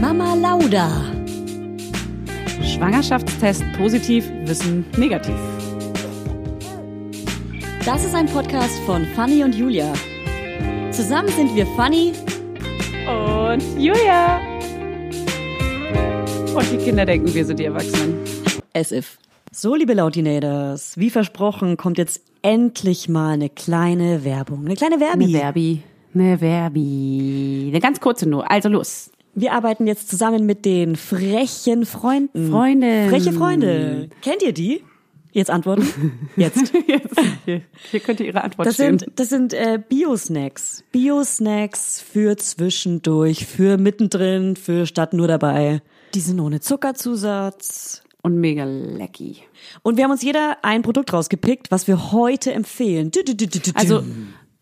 Mama Lauda. Schwangerschaftstest positiv, Wissen negativ. Das ist ein Podcast von Fanny und Julia. Zusammen sind wir Fanny Und Julia. Und die Kinder denken, wir sind die Erwachsenen. as if. So, liebe Lautinators, wie versprochen, kommt jetzt endlich mal eine kleine Werbung. Eine kleine Werbi. Eine Verbi. Eine Verbi. Eine ganz kurze nur. Also los. Wir arbeiten jetzt zusammen mit den frechen Freunden. Freunde. Freche Freunde. Kennt ihr die? Jetzt antworten. Jetzt. Jetzt, hier, hier könnte Ihre Antwort Das stehen. sind, das sind äh, Bio-Snacks. Bio-Snacks für zwischendurch, für mittendrin, für statt nur dabei. Die sind ohne Zuckerzusatz. Und mega lecky. Und wir haben uns jeder ein Produkt rausgepickt, was wir heute empfehlen. Also,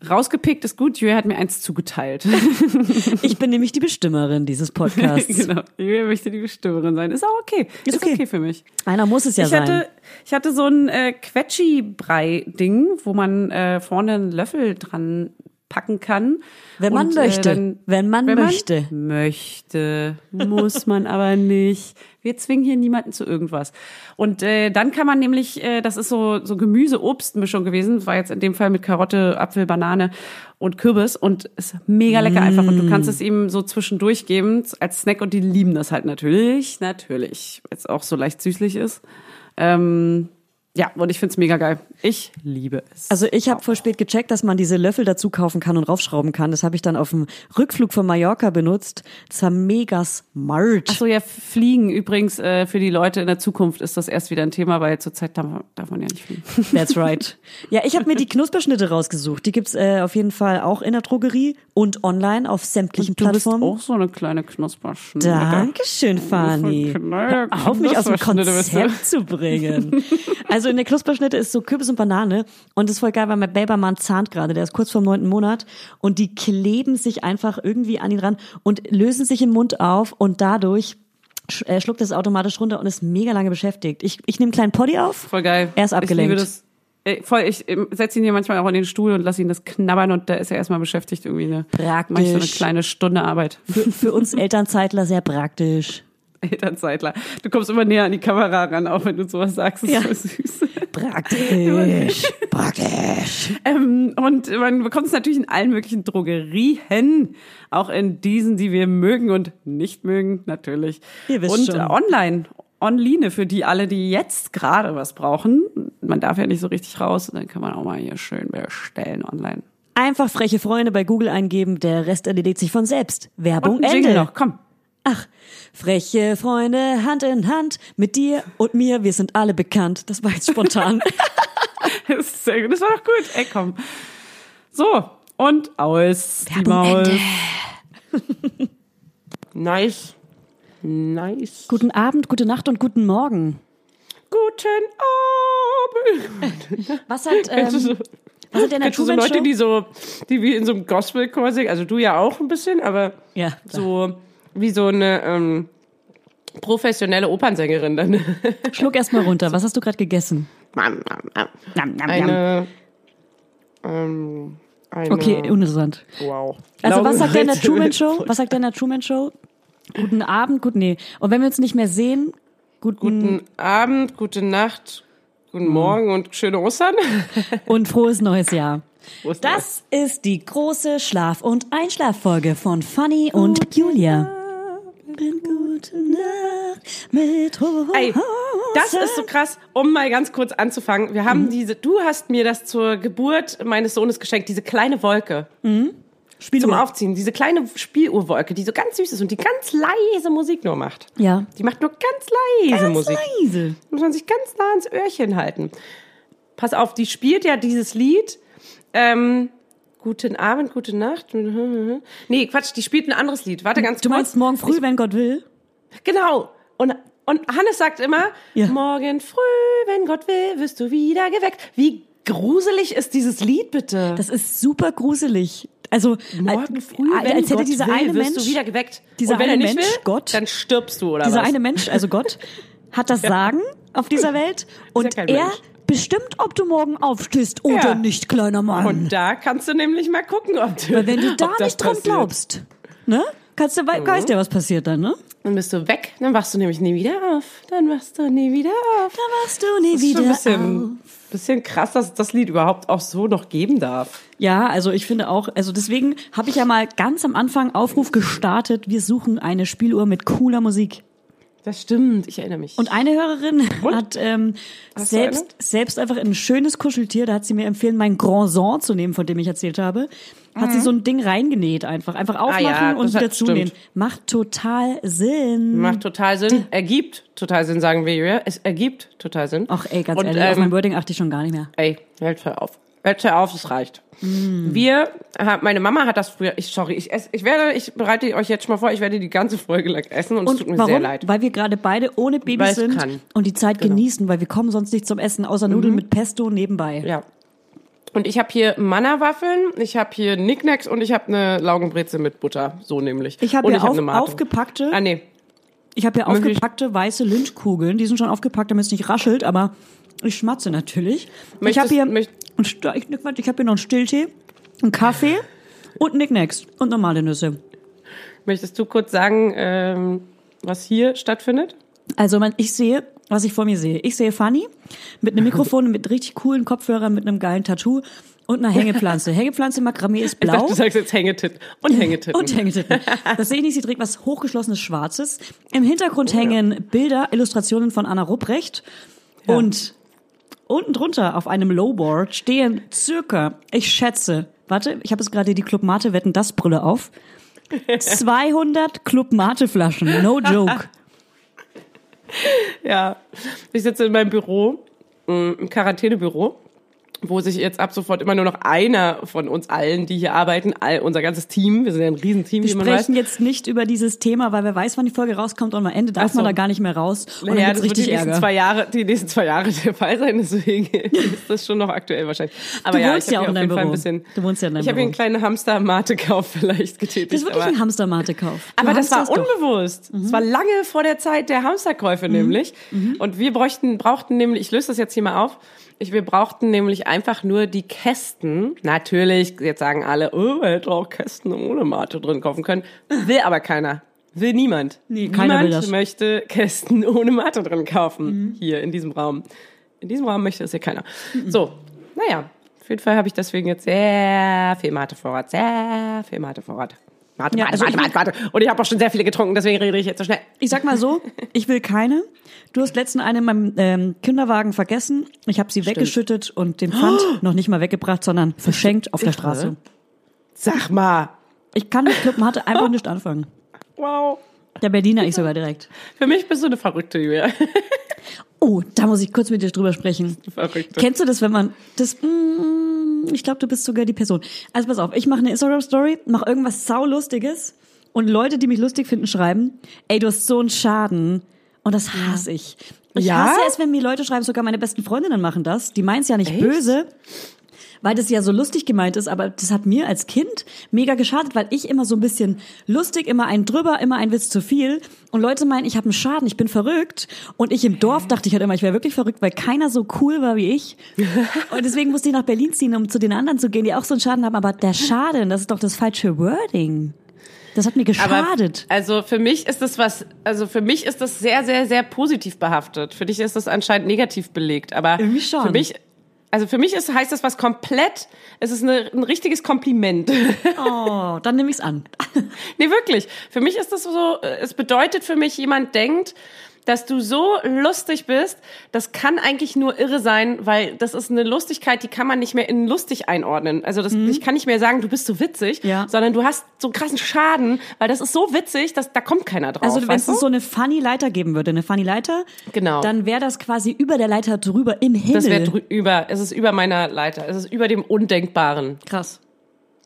rausgepickt ist gut. Julia hat mir eins zugeteilt. ich bin nämlich die Bestimmerin dieses Podcasts. genau. Julia möchte die Bestimmerin sein. Ist auch okay. Ist, okay. okay. für mich. Einer muss es ja ich sein. hatte, ich hatte so ein äh, Quetschi-Brei-Ding, wo man äh, vorne einen Löffel dran packen kann. Wenn man möchte. dann- Wenn man möchte. Man möchte. Muss man aber nicht. Wir zwingen hier niemanden zu irgendwas. Und äh, dann kann man nämlich, äh, das ist so, so Gemüse-Obst-Mischung gewesen. War jetzt in dem Fall mit Karotte, Apfel, Banane und Kürbis. Und ist mega lecker einfach. Und du kannst es ihm so zwischendurch geben als Snack. Und die lieben das halt natürlich. Natürlich. Weil es auch so leicht süßlich ist. Ähm, ja, und ich find's mega geil. Ich liebe es. Also ich habe voll spät gecheckt, dass man diese Löffel dazu kaufen kann und raufschrauben kann. Das habe ich dann auf dem Rückflug von Mallorca benutzt. Das war mega smart. Ach so, ja, Fliegen übrigens äh, für die Leute in der Zukunft ist das erst wieder ein Thema, weil zurzeit darf, man- darf man ja nicht fliegen. That's right. Ja, ich habe mir die Knusperschnitte rausgesucht. Die gibt's äh, auf jeden Fall auch in der Drogerie und online auf sämtlichen Du bist Plattformen. auch so eine kleine Knusperschnitte. Dankeschön, Fanny. auf mich aus dem bist du. Konzept zu bringen. Also in der Knusperschnitte ist so Kürbis und Banane und das ist voll geil, weil mein Babymann zahnt gerade, der ist kurz vor dem neunten Monat und die kleben sich einfach irgendwie an ihn ran und lösen sich im Mund auf und dadurch äh, schluckt es automatisch runter und ist mega lange beschäftigt. Ich, ich nehme einen kleinen Poddy auf. Voll geil. Er ist abgelenkt. Ich liebe das. Voll, ich ähm, setze ihn hier manchmal auch in den Stuhl und lasse ihn das knabbern und da ist er erstmal beschäftigt irgendwie. Ne? Praktisch. Mach ich so eine kleine Stunde Arbeit. Für, für uns Elternzeitler sehr praktisch. Elternzeitler. Du kommst immer näher an die Kamera ran, auch wenn du sowas sagst. Das ist Ja. voll süß. Praktisch. Praktisch. Ähm, und man bekommt es natürlich in allen möglichen Drogerien, auch in diesen, die wir mögen und nicht mögen, natürlich. Ihr wisst und schon. Äh, online, online für die alle, die jetzt gerade was brauchen. Man darf ja nicht so richtig raus, dann kann man auch mal hier schön bestellen online. Einfach freche Freunde bei Google eingeben, der Rest erledigt sich von selbst. Werbung Und ein Jingle Ende. noch, komm. Ach, freche Freunde, Hand in Hand, mit dir und mir, wir sind alle bekannt. Das war jetzt spontan. Das, ist sehr gut. das war doch gut. Ey, komm. So, und aus die Maus. Ende. Nice. Nice. guten Abend, gute Nacht und guten Morgen. Guten Abend. Was hat, ähm, was hat der du so Leute, die so, die wie in so einem Gospelchor singen, also du ja auch ein bisschen, aber Ja, so wie so eine ähm, professionelle Opernsängerin dann. schluck erst mal runter. Was hast du gerade gegessen? Mam. Nam, nam, nam. eine, ähm, eine, Okay, uninteressant. wow. Also was sagt der in der. Truman Show? Was sagt der in der Truman Show? Guten Abend, gut, nee. Und wenn wir uns nicht mehr sehen, guten, Guten Abend, gute Nacht, guten Morgen und schöne Ostern. und frohes neues Jahr. Frohes Das ist die große Schlaf- und Einschlaffolge von Fanny und Julia. Gute Nacht mit Ey, das ist so krass, um mal ganz kurz anzufangen. Wir Mhm. haben diese, du hast mir das zur Geburt meines Sohnes geschenkt, diese kleine Wolke. Zum Aufziehen, diese kleine Spieluhrwolke, die so ganz süß ist und die ganz leise Musik nur macht. Ja. Die macht nur ganz leise Ganz Musik. leise. Muss man sich ganz nah ans Öhrchen halten. Pass auf, die spielt ja dieses Lied. Ähm, guten Abend, gute Nacht. Nee, Quatsch, die spielt ein anderes Lied. Warte ganz Du kurz. meinst morgen früh, wenn Gott will? Genau. Und, und Hannes sagt immer, Ja. morgen früh, wenn Gott will, wirst du wieder geweckt. Wie gruselig ist dieses Lied bitte? Das ist super gruselig. Also morgen als, früh, wenn als hätte Gott dieser will, eine wirst Mensch, du wieder geweckt. dieser und wenn eine er nicht Mensch, will, Gott, dann stirbst du oder dieser was? eine Mensch, also Gott, hat das Sagen auf dieser Welt und kein er Mensch. Bestimmt, ob du morgen aufstehst oder Ja. nicht, kleiner Mann. Und da kannst du nämlich mal gucken, ob du, Weil wenn du da nicht dran passiert. glaubst, ne? kannst du, Mhm. wei- weißt ja, was passiert dann, ne? Dann bist du weg, dann wachst du nämlich nie wieder auf. Dann wachst du nie wieder auf. Da machst du nie Das ist schon wieder ein bisschen, auf. bisschen krass, dass das Lied überhaupt auch so noch geben darf. Ja, also ich finde auch, also deswegen habe ich ja mal ganz am Anfang Aufruf gestartet, wir suchen eine Spieluhr mit cooler Musik. Das stimmt, ich erinnere mich. Und eine Hörerin hat ähm, Hast selbst, selbst einfach ein schönes Kuscheltier, da hat sie mir empfehlen, mein Grandson zu nehmen, von dem ich erzählt habe. Hat sie so ein Ding reingenäht einfach. Einfach aufmachen Mhm. Ah ja, und wieder zunähen. stimmt. Macht total Sinn. Macht total Sinn. Ergibt total Sinn, sagen wir ja. Es ergibt total Sinn. Ach ey, ganz Und, ehrlich, auf ähm, mein Wording achte ich schon gar nicht mehr. Ey, hält hör auf. Hör auf, es reicht. Wir, ha- meine Mama hat das früher, ich, sorry, ich esse, ich werde, ich bereite euch jetzt schon mal vor, ich werde die ganze Folge lang essen und, es Und tut mir warum? sehr leid. Weil wir gerade beide ohne Babys es sind kann. und die Zeit Genau. genießen, weil wir kommen sonst nicht zum Essen, außer Nudeln mit Pesto nebenbei. Ja. Und ich habe hier Manna-Waffeln, ich habe hier Nicknacks und ich habe eine Laugenbreze mit Butter, so nämlich. Ich habe hier hab auf, Mate. aufgepackte, Ah, nee. ich habe hier Möchte ich- aufgepackte weiße Lynchkugeln. Die sind schon aufgepackt, damit es nicht raschelt, aber ich schmatze natürlich. ich Möchtest- habe hier, möcht- ein St- ich, ich habe hier noch einen Stilltee, einen Kaffee und Nicknacks und normale Nüsse. Möchtest du kurz sagen, ähm, was hier stattfindet? Also man, ich sehe, was ich vor mir sehe. Ich sehe Fanny mit einem Mikrofon, mit richtig coolen Kopfhörern, mit einem geilen Tattoo und einer Hängepflanze. Hängepflanze Makramee ist Ich blau. dachte, du sagst jetzt Hängetitten. Und Hängetitten. Und Hängetitten. Das sehe ich nicht, sie trägt was hochgeschlossenes Schwarzes. Im Hintergrund hängen Bilder, Illustrationen von Anna Rupprecht. Ja. Und unten drunter auf einem Lowboard stehen circa, ich schätze, warte, ich habe jetzt gerade die Club Mate Wetten das Brille auf. 200 Club Mate Flaschen, no joke. Ja, ich sitze in meinem Büro, mm, im Quarantänebüro, wo sich jetzt ab sofort immer nur noch einer von uns allen, die hier arbeiten, all, unser ganzes Team, wir sind ja ein Riesenteam, Wir wie man weiß. sprechen jetzt nicht über dieses Thema, weil wer weiß, wann die Folge rauskommt und am Ende darf so. man da gar nicht mehr raus. Und dann ja, das wird richtig die nächsten zwei Jahre, die nächsten zwei Jahre der Fall sein, deswegen ist das schon noch aktuell wahrscheinlich. Aber Du ja, wohnst ja auch in deinem Fall ein Büro. bisschen. Du wohnst ja in deinem Ich habe hier einen Büro. kleinen Hamster-Mate-Kauf vielleicht getätigt. Das ist wirklich ein Hamstermate-Kauf. Aber das war unbewusst. Es war lange vor der Zeit der Hamsterkäufe nämlich. Und wir bräuchten, brauchten nämlich, ich löse das jetzt hier mal auf, ich, wir brauchten nämlich einfach nur die Kästen. Natürlich, jetzt sagen alle, oh, man hätte auch Kästen ohne Mate drin kaufen können. Will aber keiner. Will niemand. Nee, keiner will niemand das. möchte Kästen ohne Mate drin kaufen. Hier in diesem Raum. In diesem Raum möchte das hier keiner. So, naja. Auf jeden Fall habe ich deswegen jetzt sehr viel Matevorrat. Sehr viel Matevorrat. Mate, Ja, Mate, also Mate, ich- Mate, Mate. Und ich habe auch schon sehr viele getrunken, deswegen rede ich jetzt so schnell. Ich sag mal so, ich will keine. Du hast letzten eine in meinem ähm, Kinderwagen vergessen. Ich habe sie weggeschüttet und den Pfand noch nicht mal weggebracht, sondern verschenkt auf der Straße. Sag mal. Ich kann mit Club Mate einfach nicht anfangen. Wow. Der Berliner ich sogar direkt. Für mich bist du eine Verrückte, Julia. Oh, da muss ich kurz mit dir drüber sprechen. Verrückte. Kennst du das, wenn man das? Mm, ich glaube, du bist sogar die Person. Also pass auf, ich mache eine Instagram Story, mache irgendwas saulustiges und Leute, die mich lustig finden, schreiben: Ey, du hast so einen Schaden und das hasse ich. Ich Ja? hasse es, wenn mir Leute schreiben, sogar meine besten Freundinnen machen das. Die meinen es ja nicht Echt? böse, weil das ja so lustig gemeint ist, aber das hat mir als Kind mega geschadet, weil ich immer so ein bisschen lustig, immer einen drüber, immer ein Witz zu viel und Leute meinen, ich habe einen Schaden, ich bin verrückt und ich im Dorf dachte ich halt immer, ich wäre wirklich verrückt, weil keiner so cool war wie ich und deswegen musste ich nach Berlin ziehen, um zu den anderen zu gehen, die auch so einen Schaden haben, aber der Schaden, das ist doch das falsche Wording. Das hat mir geschadet. also für mich ist das was, also für mich ist das sehr, sehr, sehr positiv behaftet. Für dich ist das anscheinend negativ belegt. Aber Irgendwie schon. für mich, also für mich ist, heißt das was komplett, es ist eine, ein richtiges Kompliment. oh, dann nehme ich's an. nee, wirklich. Für mich ist das so, es bedeutet für mich, jemand denkt, dass du so lustig bist, das kann eigentlich nur irre sein, weil das ist eine Lustigkeit, die kann man nicht mehr in lustig einordnen. Also das, ich kann nicht mehr sagen, du bist so witzig, Mhm. Ja. sondern du hast so einen krassen Schaden, weil das ist so witzig, dass da kommt keiner drauf. Also wenn es so eine funny Leiter geben würde, eine funny Leiter, Genau. dann wäre das quasi über der Leiter drüber im Himmel. das wäre über, es ist über meiner Leiter, es ist über dem Undenkbaren. krass.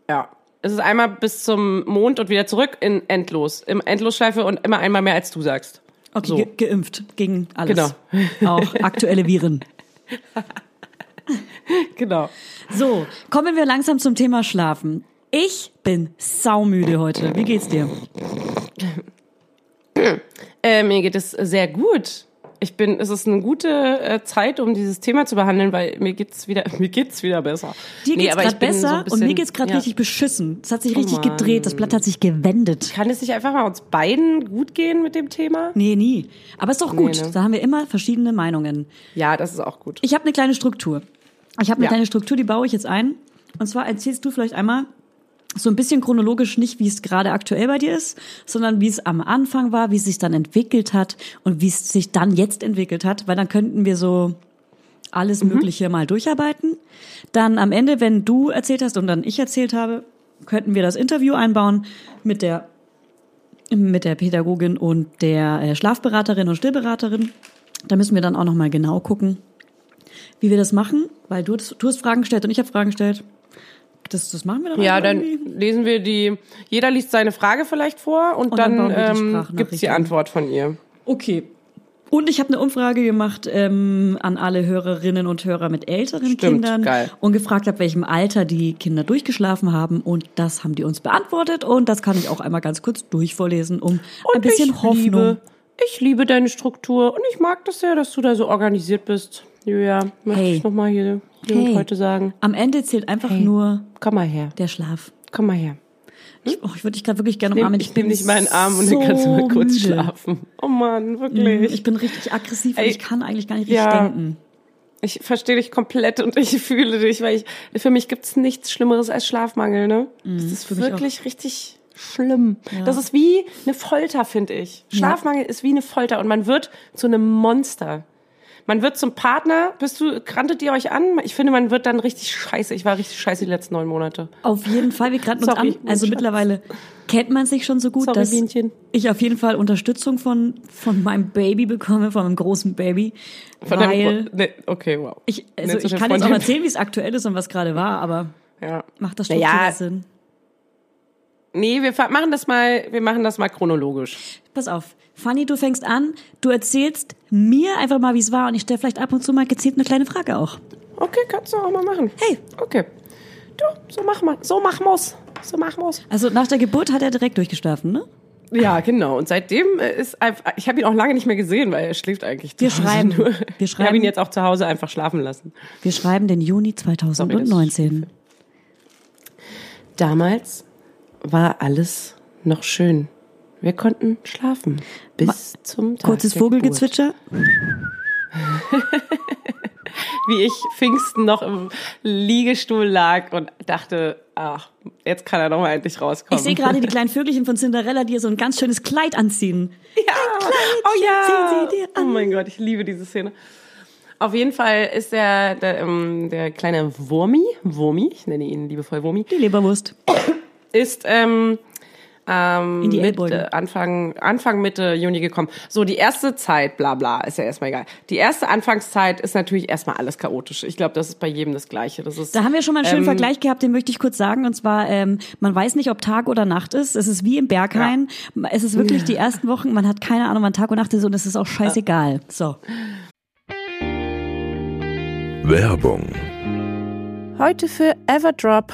Ja. Es ist einmal bis zum Mond und wieder zurück in endlos, im Endlosschleife und immer einmal mehr als du sagst. Okay, So. ge geimpft gegen alles. Genau. Auch aktuelle Viren. Genau. So, kommen wir langsam zum Thema Schlafen. Ich bin saumüde heute. Wie geht's dir? Äh, mir geht es sehr gut. Ich bin, es ist eine gute äh, Zeit, um dieses Thema zu behandeln, weil mir geht's wieder, mir geht's wieder besser. Dir Nee, geht's aber gerade bin so besser ein und bisschen- mir geht's gerade ja. richtig beschissen. Es hat sich richtig Mann. gedreht, das Blatt hat sich gewendet. Kann es nicht einfach mal uns beiden gut gehen mit dem Thema? Nee, nie. Aber ist doch gut. Nee, ne? Da haben wir immer verschiedene Meinungen. Ja, das ist auch gut. Ich habe eine kleine Struktur. Ich habe eine Ja. kleine Struktur, die baue ich jetzt ein. Und zwar erzählst du vielleicht einmal so ein bisschen chronologisch nicht, wie es gerade aktuell bei dir ist, sondern wie es am Anfang war, wie es sich dann entwickelt hat und wie es sich dann jetzt entwickelt hat, weil dann könnten wir so alles Mögliche mal durcharbeiten. Dann am Ende, wenn du erzählt hast und dann ich erzählt habe, könnten wir das Interview einbauen mit der mit der Pädagogin und der äh, Schlafberaterin und Stillberaterin. Da müssen wir dann auch noch mal genau gucken, wie wir das machen, weil du, du hast Fragen gestellt und ich habe Fragen gestellt. Das, das machen wir dann Ja, dann irgendwie. lesen wir die, jeder liest seine Frage vielleicht vor und, Und dann dann, bauen wir die ähm, die. Antwort von ihr. Okay. Und ich habe eine Umfrage gemacht ähm, an alle Hörerinnen und Hörer mit älteren Stimmt, Kindern geil. und gefragt, ab welchem Alter die Kinder durchgeschlafen haben. Und das haben die uns beantwortet. Und das kann ich auch einmal ganz kurz durchvorlesen, um ein bisschen Hoffnung. Liebe, ich liebe deine Struktur und ich mag das sehr, dass du da so organisiert bist. Julia, möchte Hey. ich nochmal hier, und Hey. heute sagen. Am Ende zählt einfach nur Komm mal her, der Schlaf. komm mal her. Ich, oh, ich würde dich gerade wirklich gerne umarmen. ich nehme bin dich mal in den Arm und so dann kannst du mal kurz müde. schlafen. Oh Mann, wirklich. Ich bin richtig aggressiv und Ey, ich kann eigentlich gar nicht richtig ja. denken. Ich verstehe dich komplett und ich fühle dich, weil ich, für mich gibt's nichts Schlimmeres als Schlafmangel, ne? Das ist wirklich richtig schlimm. Das ist wie eine Folter, finde ich. Schlafmangel ist wie eine Folter und man wird zu einem Monster. Man wird zum Partner, bist du, krantet ihr euch an? Ich finde, man wird dann richtig scheiße. Ich war richtig scheiße die letzten neun Monate. Auf jeden Fall, wir granten uns Sorry, an. Also mittlerweile kennt man sich schon so gut, Sorry, dass Bienchen. ich auf jeden Fall Unterstützung von, von meinem Baby bekomme, von meinem großen Baby. Von weil deinem, nee, okay, wow. ich, also Nennst ich kann jetzt auch erzählen, wie es aktuell ist und was gerade war, aber Ja. macht das Naja, strukturell Sinn? Nee, wir machen das mal, wir machen das mal chronologisch. Pass auf. Fanny, du fängst an, du erzählst mir einfach mal, wie es war und ich stelle vielleicht ab und zu mal gezielt eine kleine Frage auch. Okay, kannst du auch mal machen. Hey. Okay. Du, so mach mal, so mach muss. So mach muss. Also nach der Geburt hat er direkt durchgeschlafen, ne? Ja, genau. Und seitdem ist einfach, ich habe ihn auch lange nicht mehr gesehen, weil er schläft eigentlich zu Wir Hause schreiben. Nur. Wir Ich habe schreiben. ihn jetzt auch zu Hause einfach schlafen lassen. Wir schreiben den Juni 2019. Damals war alles noch schön. Wir konnten schlafen bis zum Tag Kurzes. Vogelgezwitscher. Wie ich Pfingsten noch im Liegestuhl lag und dachte, ach, jetzt kann er doch mal endlich rauskommen. Ich sehe gerade die kleinen Vögelchen von Cinderella, die ihr so ein ganz schönes Kleid anziehen. Ja. Oh ja. sie dir Oh an. mein Gott, ich liebe diese Szene. Auf jeden Fall ist der, der, ähm, der kleine Wurmi, Wurmi, ich nenne ihn liebevoll Wurmi, Die Leberwurst. ist ähm, ähm, In die mit, Ellbogen. äh, Anfang, Anfang Mitte Juni gekommen. So, die erste Zeit, bla bla, ist ja erstmal egal. Die erste Anfangszeit ist natürlich erstmal alles chaotisch. Ich glaube, das ist bei jedem das Gleiche. Das ist, Da haben wir schon mal einen schönen ähm, Vergleich gehabt, den möchte ich kurz sagen. Und zwar, ähm, man weiß nicht, ob Tag oder Nacht ist. Es ist wie im Berghain. Es ist wirklich die ersten Wochen, man hat keine Ahnung, wann Tag und Nacht ist und es ist auch scheißegal. So. Werbung. Heute für Everdrop.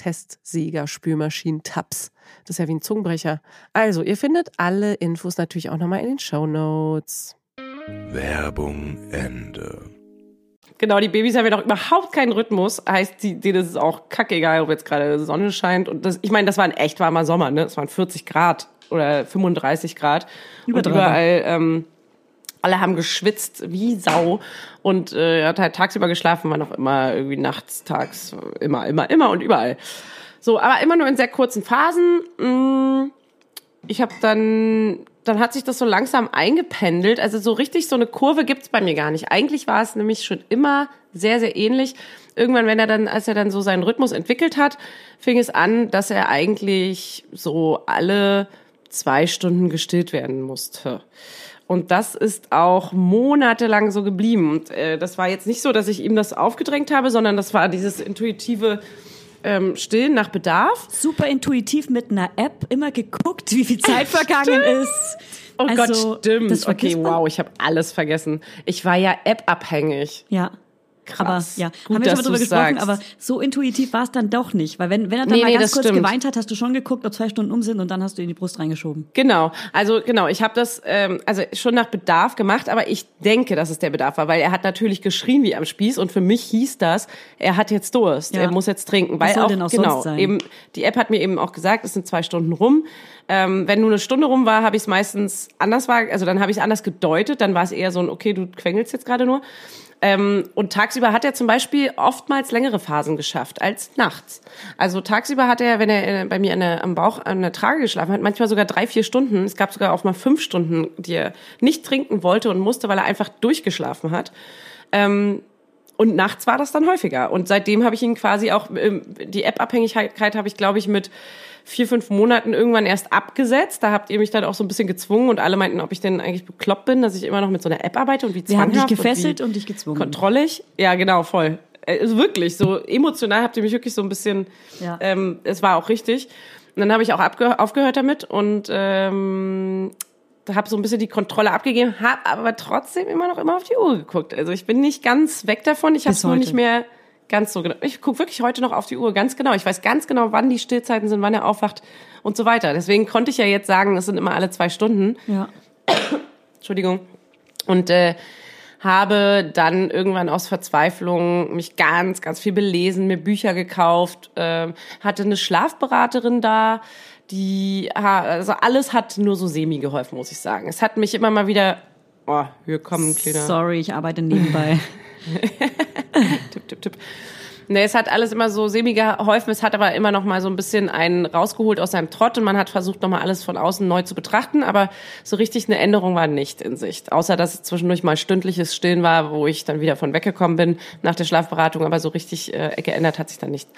Testsieger, Spülmaschinen, Tabs. Das ist ja wie ein Zungenbrecher. Also, ihr findet alle Infos natürlich auch nochmal in den Show Notes. Werbung Ende. Genau, die Babys haben ja doch überhaupt keinen Rhythmus. Heißt, die, denen ist es auch kackegal, ob jetzt gerade Sonne scheint. Und das, ich meine, das war ein echt warmer Sommer, ne? Es waren 40 Grad oder 35 Grad. Und überall, ähm, alle haben geschwitzt wie Sau. Und äh, hat halt tagsüber geschlafen, war noch immer irgendwie nachts, tags, immer, immer, immer und überall. So, aber immer nur in sehr kurzen Phasen. Mm, Ich habe dann, dann hat sich das so langsam eingependelt. Also so richtig so eine Kurve gibt's bei mir gar nicht. Eigentlich war es nämlich schon immer sehr, sehr ähnlich. Irgendwann, wenn er dann, als er dann so seinen Rhythmus entwickelt hat, fing es an, dass er eigentlich so alle zwei Stunden gestillt werden musste. Und das ist auch monatelang so geblieben. Und äh, das war jetzt nicht so, dass ich ihm das aufgedrängt habe, sondern das war dieses intuitive ähm, Stillen nach Bedarf. Super intuitiv mit einer App immer geguckt, wie viel Zeit vergangen ist. Oh Also, Gott, stimmt. okay, wow, ich habe alles vergessen. Ich war ja App-abhängig. Ja. Krass. Aber ja, Gut, haben wir schon mal drüber gesprochen, sagst. aber so intuitiv war es dann doch nicht. Weil wenn, wenn er dann Nee, mal nee, ganz kurz stimmt. geweint hat, hast du schon geguckt, ob zwei Stunden um sind und dann hast du ihn in die Brust reingeschoben. Genau, also genau, ich habe das ähm, also schon nach Bedarf gemacht, aber ich denke, dass es der Bedarf war, weil er hat natürlich geschrien wie am Spieß und für mich hieß das, er hat jetzt Durst, Ja. er muss jetzt trinken, Was weil soll auch, denn auch genau sonst sein? eben die App hat mir eben auch gesagt, es sind zwei Stunden rum. Ähm, wenn nur eine Stunde rum war, habe ich es meistens anders war, also dann habe ich es anders gedeutet, dann war es eher so ein okay, du quengelst jetzt gerade nur. Ähm, und tagsüber hat er zum Beispiel oftmals längere Phasen geschafft als nachts. Also tagsüber hat er, wenn er äh, bei mir der, am Bauch an der Trage geschlafen hat, manchmal sogar drei, vier Stunden. Es gab sogar auch mal fünf Stunden, die er nicht trinken wollte und musste, weil er einfach durchgeschlafen hat. Ähm, und nachts war das dann häufiger. Und seitdem habe ich ihn quasi auch, ähm, die App-Abhängigkeit habe ich, glaube ich, mit vier, fünf Monaten irgendwann erst abgesetzt. Da habt ihr mich dann auch so ein bisschen gezwungen und alle meinten, ob ich denn eigentlich bekloppt bin, dass ich immer noch mit so einer App arbeite und wie Wir haben dich zwanghaft gefesselt und, und, dich gezwungen. kontrollig. Ja, genau, voll. Also wirklich, so emotional habt ihr mich wirklich so ein bisschen, Ja. ähm, es war auch richtig. Und dann habe ich auch aufgehört damit und ähm, habe so ein bisschen die Kontrolle abgegeben, habe aber trotzdem immer noch immer auf die Uhr geguckt. Also ich bin nicht ganz weg davon. Ich habe es nur nicht mehr ganz so genau. Ich gucke wirklich heute noch auf die Uhr, ganz genau. Ich weiß ganz genau, wann die Stillzeiten sind, wann er aufwacht und so weiter. Deswegen konnte ich ja jetzt sagen, es sind immer alle zwei Stunden. Ja. Entschuldigung. Und äh, habe dann irgendwann aus Verzweiflung mich ganz, ganz viel belesen, mir Bücher gekauft, ähm, hatte eine Schlafberaterin da, die, also alles hat nur so semi geholfen, muss ich sagen. Es hat mich immer mal wieder, oh, hier kommen ein kleiner Sorry, ich arbeite nebenbei. Tipp, tipp, tipp. Nee, es hat alles immer so semi geholfen, es hat aber immer noch mal so ein bisschen einen rausgeholt aus seinem Trott und man hat versucht, noch mal alles von außen neu zu betrachten, aber so richtig eine Änderung war nicht in Sicht. Außer, dass es zwischendurch mal stündliches Stillen war, wo ich dann wieder von weggekommen bin nach der Schlafberatung, aber so richtig äh, geändert hat sich dann nicht.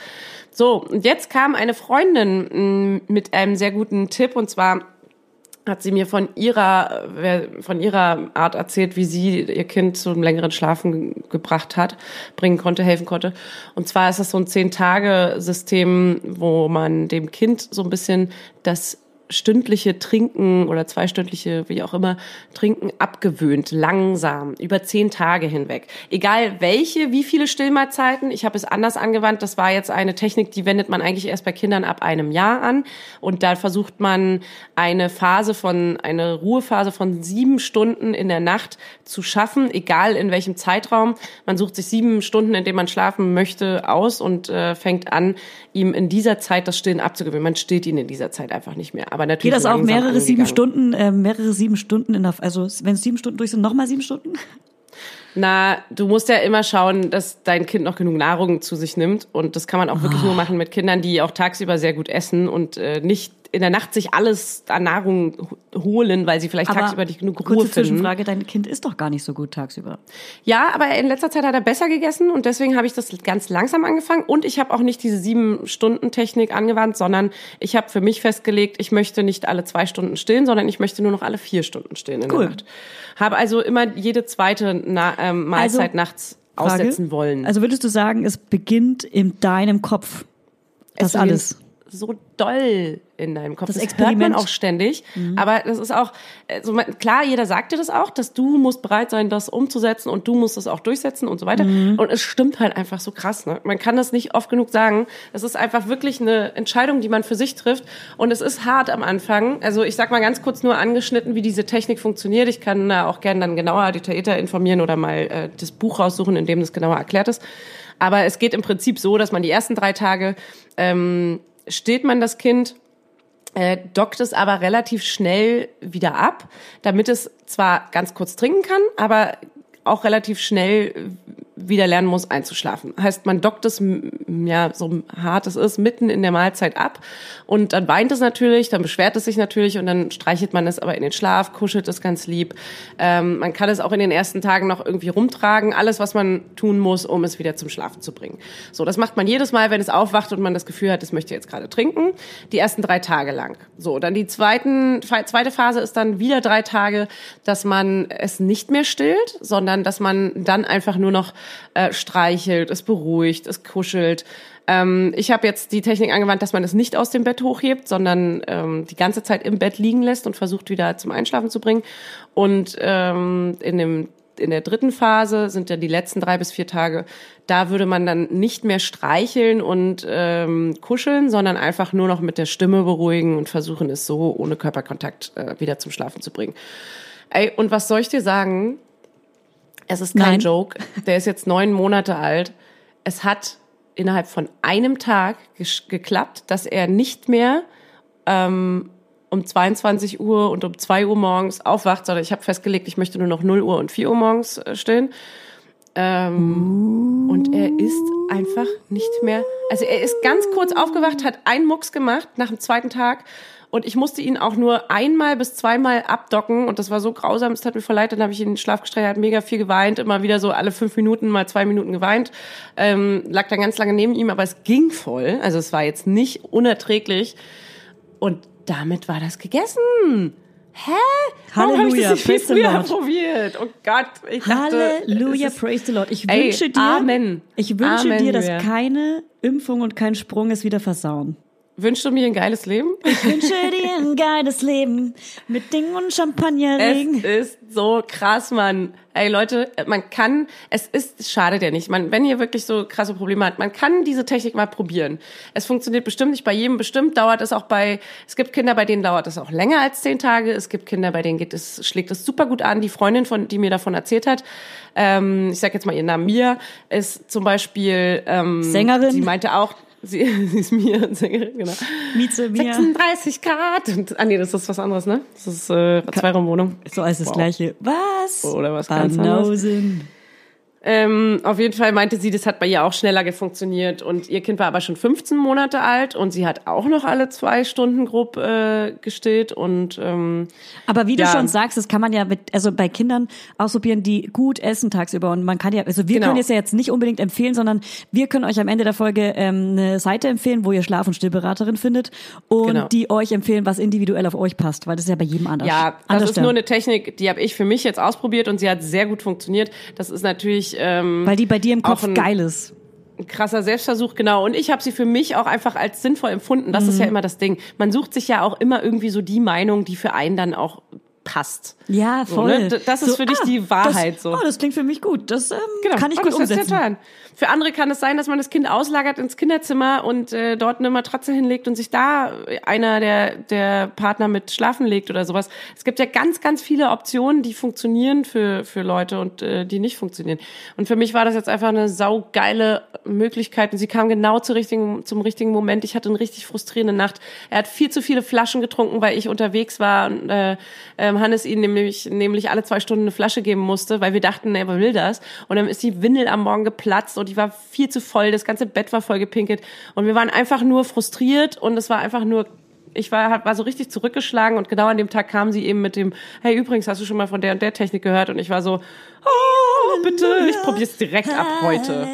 So, und jetzt kam eine Freundin mh, mit einem sehr guten Tipp und zwar hat sie mir von ihrer von ihrer Art erzählt, wie sie ihr Kind zum längeren Schlafen gebracht hat, bringen konnte, helfen konnte. Und zwar ist das so ein zehn Tage System, wo man dem Kind so ein bisschen das stündliche Trinken oder zweistündliche, wie auch immer, Trinken abgewöhnt, langsam, über zehn Tage hinweg. Egal welche, wie viele Stillmahlzeiten, ich habe es anders angewandt, das war jetzt eine Technik, die wendet man eigentlich erst bei Kindern ab einem Jahr an und da versucht man eine Phase von, eine Ruhephase von sieben Stunden in der Nacht zu schaffen, egal in welchem Zeitraum. Man sucht sich sieben Stunden, in denen man schlafen möchte, aus und äh, fängt an, ihm in dieser Zeit das Stillen abzugewöhnen. Man stillt ihn in dieser Zeit einfach nicht mehr. Aber aber natürlich Geht das auch mehrere sieben. Stunden, äh, mehrere sieben Stunden in der, also wenn es sieben Stunden durch sind, nochmal sieben Stunden? Na, du musst ja immer schauen, dass dein Kind noch genug Nahrung zu sich nimmt. Und das kann man auch wirklich Ah. nur machen mit Kindern, die auch tagsüber sehr gut essen und äh, nicht in der Nacht sich alles an Nahrung ho- holen, weil sie vielleicht tagsüber nicht genug Ruhe kurze finden. Zwischenfrage, dein Kind ist doch gar nicht so gut tagsüber. Ja, aber in letzter Zeit hat er besser gegessen und deswegen habe ich das ganz langsam angefangen. Und ich habe auch nicht diese sieben Stunden Technik angewandt, sondern ich habe für mich festgelegt, ich möchte nicht alle zwei Stunden stillen, sondern ich möchte nur noch alle vier Stunden stillen in Cool. der Nacht. Habe also immer jede zweite Na ähm, Mahlzeit Also, nachts Frage? aussetzen wollen. Also würdest du sagen, es beginnt in deinem Kopf? Das Es alles. So doll in deinem Kopf. Das Das, Experiment. Mhm. hört man auch ständig. Aber das ist auch, also man, klar, jeder sagt dir das auch, dass du musst bereit sein, das umzusetzen und du musst das auch durchsetzen und so weiter. Mhm. Und es stimmt halt einfach so krass. Ne? Man kann das nicht oft genug sagen. Das ist einfach wirklich eine Entscheidung, die man für sich trifft. Und es ist hart am Anfang. Also ich sag mal ganz kurz nur angeschnitten, wie diese Technik funktioniert. Ich kann da auch gerne dann genauer, detaillierter informieren oder mal äh, das Buch raussuchen, in dem das genauer erklärt ist. Aber es geht im Prinzip so, dass man die ersten drei Tage ähm, stillt man das Kind, äh, dockt es aber relativ schnell wieder ab, damit es zwar ganz kurz trinken kann, aber auch relativ schnell wieder lernen muss einzuschlafen. Heißt, man dockt es, ja, so hart es ist, mitten in der Mahlzeit ab und dann weint es natürlich, dann beschwert es sich natürlich und dann streichelt man es aber in den Schlaf, kuschelt es ganz lieb. Ähm, man kann es auch in den ersten Tagen noch irgendwie rumtragen, alles, was man tun muss, um es wieder zum Schlafen zu bringen. So, das macht man jedes Mal, wenn es aufwacht und man das Gefühl hat, es möchte jetzt gerade trinken, die ersten drei Tage lang. So, dann die zweiten, zweite Phase ist dann wieder drei Tage, dass man es nicht mehr stillt, sondern dass man dann einfach nur noch äh, streichelt, es beruhigt, es kuschelt. Ähm, ich habe jetzt die Technik angewandt, dass man es nicht aus dem Bett hochhebt, sondern ähm, die ganze Zeit im Bett liegen lässt und versucht wieder zum Einschlafen zu bringen. Und ähm, in dem in der dritten Phase sind ja die letzten drei bis vier Tage, da würde man dann nicht mehr streicheln und ähm, kuscheln, sondern einfach nur noch mit der Stimme beruhigen und versuchen es so ohne Körperkontakt äh, wieder zum Schlafen zu bringen. Ey, und was soll ich dir sagen? Es ist kein Nein. Joke. Der ist jetzt neun Monate alt. Es hat innerhalb von einem Tag geklappt, dass er nicht mehr ähm, um 22 Uhr und um 2 Uhr morgens aufwacht, sondern ich habe festgelegt, ich möchte nur noch 0 Uhr und 4 Uhr morgens äh, stillen. Ähm, und er ist einfach nicht mehr. Also er ist ganz kurz aufgewacht, hat einen Mucks gemacht nach dem zweiten Tag. Und ich musste ihn auch nur einmal bis zweimal abdocken. Und das war so grausam, es hat mir leid. Dann habe ich ihn in den Schlaf gestreckt, hat mega viel geweint, immer wieder so alle fünf Minuten mal zwei Minuten geweint. Ähm, lag dann ganz lange neben ihm, aber es ging voll. Also es war jetzt nicht unerträglich. Und damit war das gegessen. Hä? Warum hab ich Halleluja, das nicht viel praise the früher Lord. probiert? Oh Gott, ich dachte, Halleluja, praise the Lord. Ich Ey, wünsche dir, Amen. ich wünsche Amen, dir, dass keine Impfung und kein Sprung es wieder versauen. Wünschst du mir ein geiles Leben? Ich wünsche dir ein geiles Leben mit Ding und Es Champagnerregen. ist so krass, Mann. Ey, Leute, man kann, es ist, es schadet ja nicht. Man, wenn ihr wirklich so krasse Probleme habt, man kann diese Technik mal probieren. Es funktioniert bestimmt nicht bei jedem. Bestimmt dauert es auch bei, es gibt Kinder, bei denen dauert es auch länger als zehn Tage. Es gibt Kinder, bei denen geht es, schlägt es super gut an. Die Freundin, von, die mir davon erzählt hat, ähm, ich sag jetzt mal ihren Namen, Mia, ist zum Beispiel, ähm, Sängerin? Sie meinte auch, sie, sie ist Mia, Sängerin, genau. Mieze, Mia. 36 Grad. Und, ah nee, das ist was anderes, ne? Das ist äh, Zweiraumwohnung. So als das Wow. Gleiche. Was? Oder was ganz anderes. Ähm, auf jeden Fall meinte sie, das hat bei ihr auch schneller funktioniert. Und ihr Kind war aber schon 15 Monate alt und sie hat auch noch alle zwei Stunden grob äh, gestillt. Und ähm, Aber wie du Ja. schon sagst, das kann man ja mit, also bei Kindern ausprobieren, die gut essen tagsüber. Und man kann ja, also wir Genau. können es ja jetzt nicht unbedingt empfehlen, sondern wir können euch am Ende der Folge ähm, eine Seite empfehlen, wo ihr Schlaf- und Stillberaterin findet und Genau. die euch empfehlen, was individuell auf euch passt, weil das ist ja bei jedem anders. ja, das anders ist nur eine Technik, die habe ich für mich jetzt ausprobiert und sie hat sehr gut funktioniert. Das ist natürlich ähm, weil die bei dir im Kopf ein- geil ist. ein krasser Selbstversuch, genau. Und ich habe sie für mich auch einfach als sinnvoll empfunden. Das ist Mhm. ja immer das Ding. Man sucht sich ja auch immer irgendwie so die Meinung, die für einen dann auch passt. Ja, So, voll. ne? D- das ist für dich die Wahrheit, das, so. Oh, das klingt für mich gut. Das ähm, Genau. kann ich Und gut umsetzen. Für andere kann es sein, dass man das Kind auslagert ins Kinderzimmer und äh, dort eine Matratze hinlegt und sich da einer der, der Partner mit schlafen legt oder sowas. Es gibt ja ganz, ganz viele Optionen, die funktionieren für, für Leute und äh, die nicht funktionieren. Und für mich war das jetzt einfach eine saugeile Möglichkeiten. Sie kam genau zu richtigen, zum richtigen Moment. Ich hatte eine richtig frustrierende Nacht. Er hat viel zu viele Flaschen getrunken, weil ich unterwegs war und äh, ähm, Hannes ihm nämlich, nämlich alle zwei Stunden eine Flasche geben musste, weil wir dachten, er will das. Und dann ist die Windel am Morgen geplatzt und die war viel zu voll. Das ganze Bett war voll gepinkelt. Und wir waren einfach nur frustriert und es war einfach nur ich war, war so richtig zurückgeschlagen und genau an dem Tag kam sie eben mit dem, hey, übrigens, hast du schon mal von der und der Technik gehört? Und ich war so, oh, bitte, ich probiere es direkt ab heute.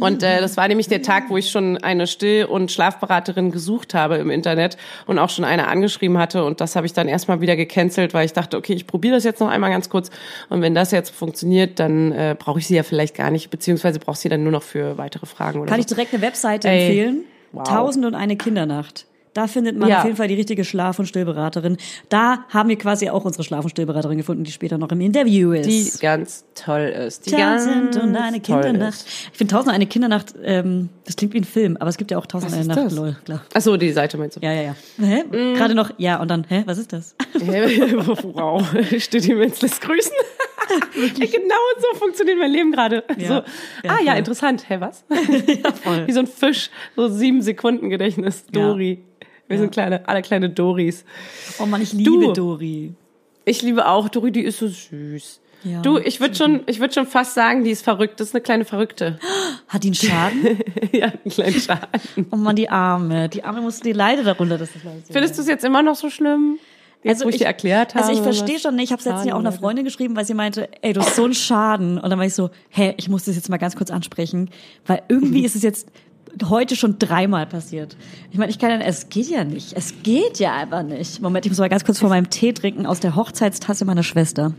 Und äh, das war nämlich der Tag, wo ich schon eine Still- und Schlafberaterin gesucht habe im Internet und auch schon eine angeschrieben hatte. Und das habe ich dann erstmal wieder gecancelt, weil ich dachte, okay, ich probiere das jetzt noch einmal ganz kurz. Und wenn das jetzt funktioniert, dann äh, brauche ich sie ja vielleicht gar nicht, beziehungsweise brauche ich sie dann nur noch für weitere Fragen oder Kann so. ich direkt eine Webseite Ey, empfehlen? wow. Tausend und eine Kindernacht. Da findet man Ja. auf jeden Fall die richtige Schlaf- und Stillberaterin. Da haben wir quasi auch unsere Schlaf- und Stillberaterin gefunden, die später noch im Interview ist. die ganz toll ist. Die Tausend ganz und eine Kindernacht. Ich finde Tausend und eine Kindernacht, ähm, das klingt wie ein Film, aber es gibt ja auch Tausend und eine Nacht, das? lol, klar. Ach so, die Seite meinst du? Ja, ja, ja. Hä? Mm. Gerade noch, ja, und dann, hä, was ist das? wow, Stütti Metzles grüßen. genau so funktioniert mein Leben gerade. Ja. So. Ja, ah ja, voll. interessant. Hä, was? voll. Wie so ein Fisch, so sieben Sekunden Gedächtnis. Dori. Wir Ja. sind kleine, alle kleine Doris. Oh Mann, ich liebe Du. Dori. Ich liebe auch Dori, die ist so süß. Ja. Du, ich würde schon, ich würde schon fast sagen, die ist verrückt. Das ist eine kleine Verrückte. Hat die einen Schaden? ja, einen kleinen Schaden. Oh Mann, die Arme. Die Arme musste, die leidet darunter, dass das leid Findest du es jetzt immer noch so schlimm? Jetzt, wo ich, dir erklärt habe. Also ich verstehe schon, ne, ich habe letztens ja auch einer Freundin geschrieben, weil sie meinte, ey, du hast so einen Schaden. Und dann war ich so, hä, ich muss das jetzt mal ganz kurz ansprechen, weil irgendwie ist es jetzt heute schon dreimal passiert. Ich meine, ich kann ja, es geht ja nicht. Es geht ja einfach nicht. Moment, ich muss mal ganz kurz vor meinem Tee trinken aus der Hochzeitstasse meiner Schwester.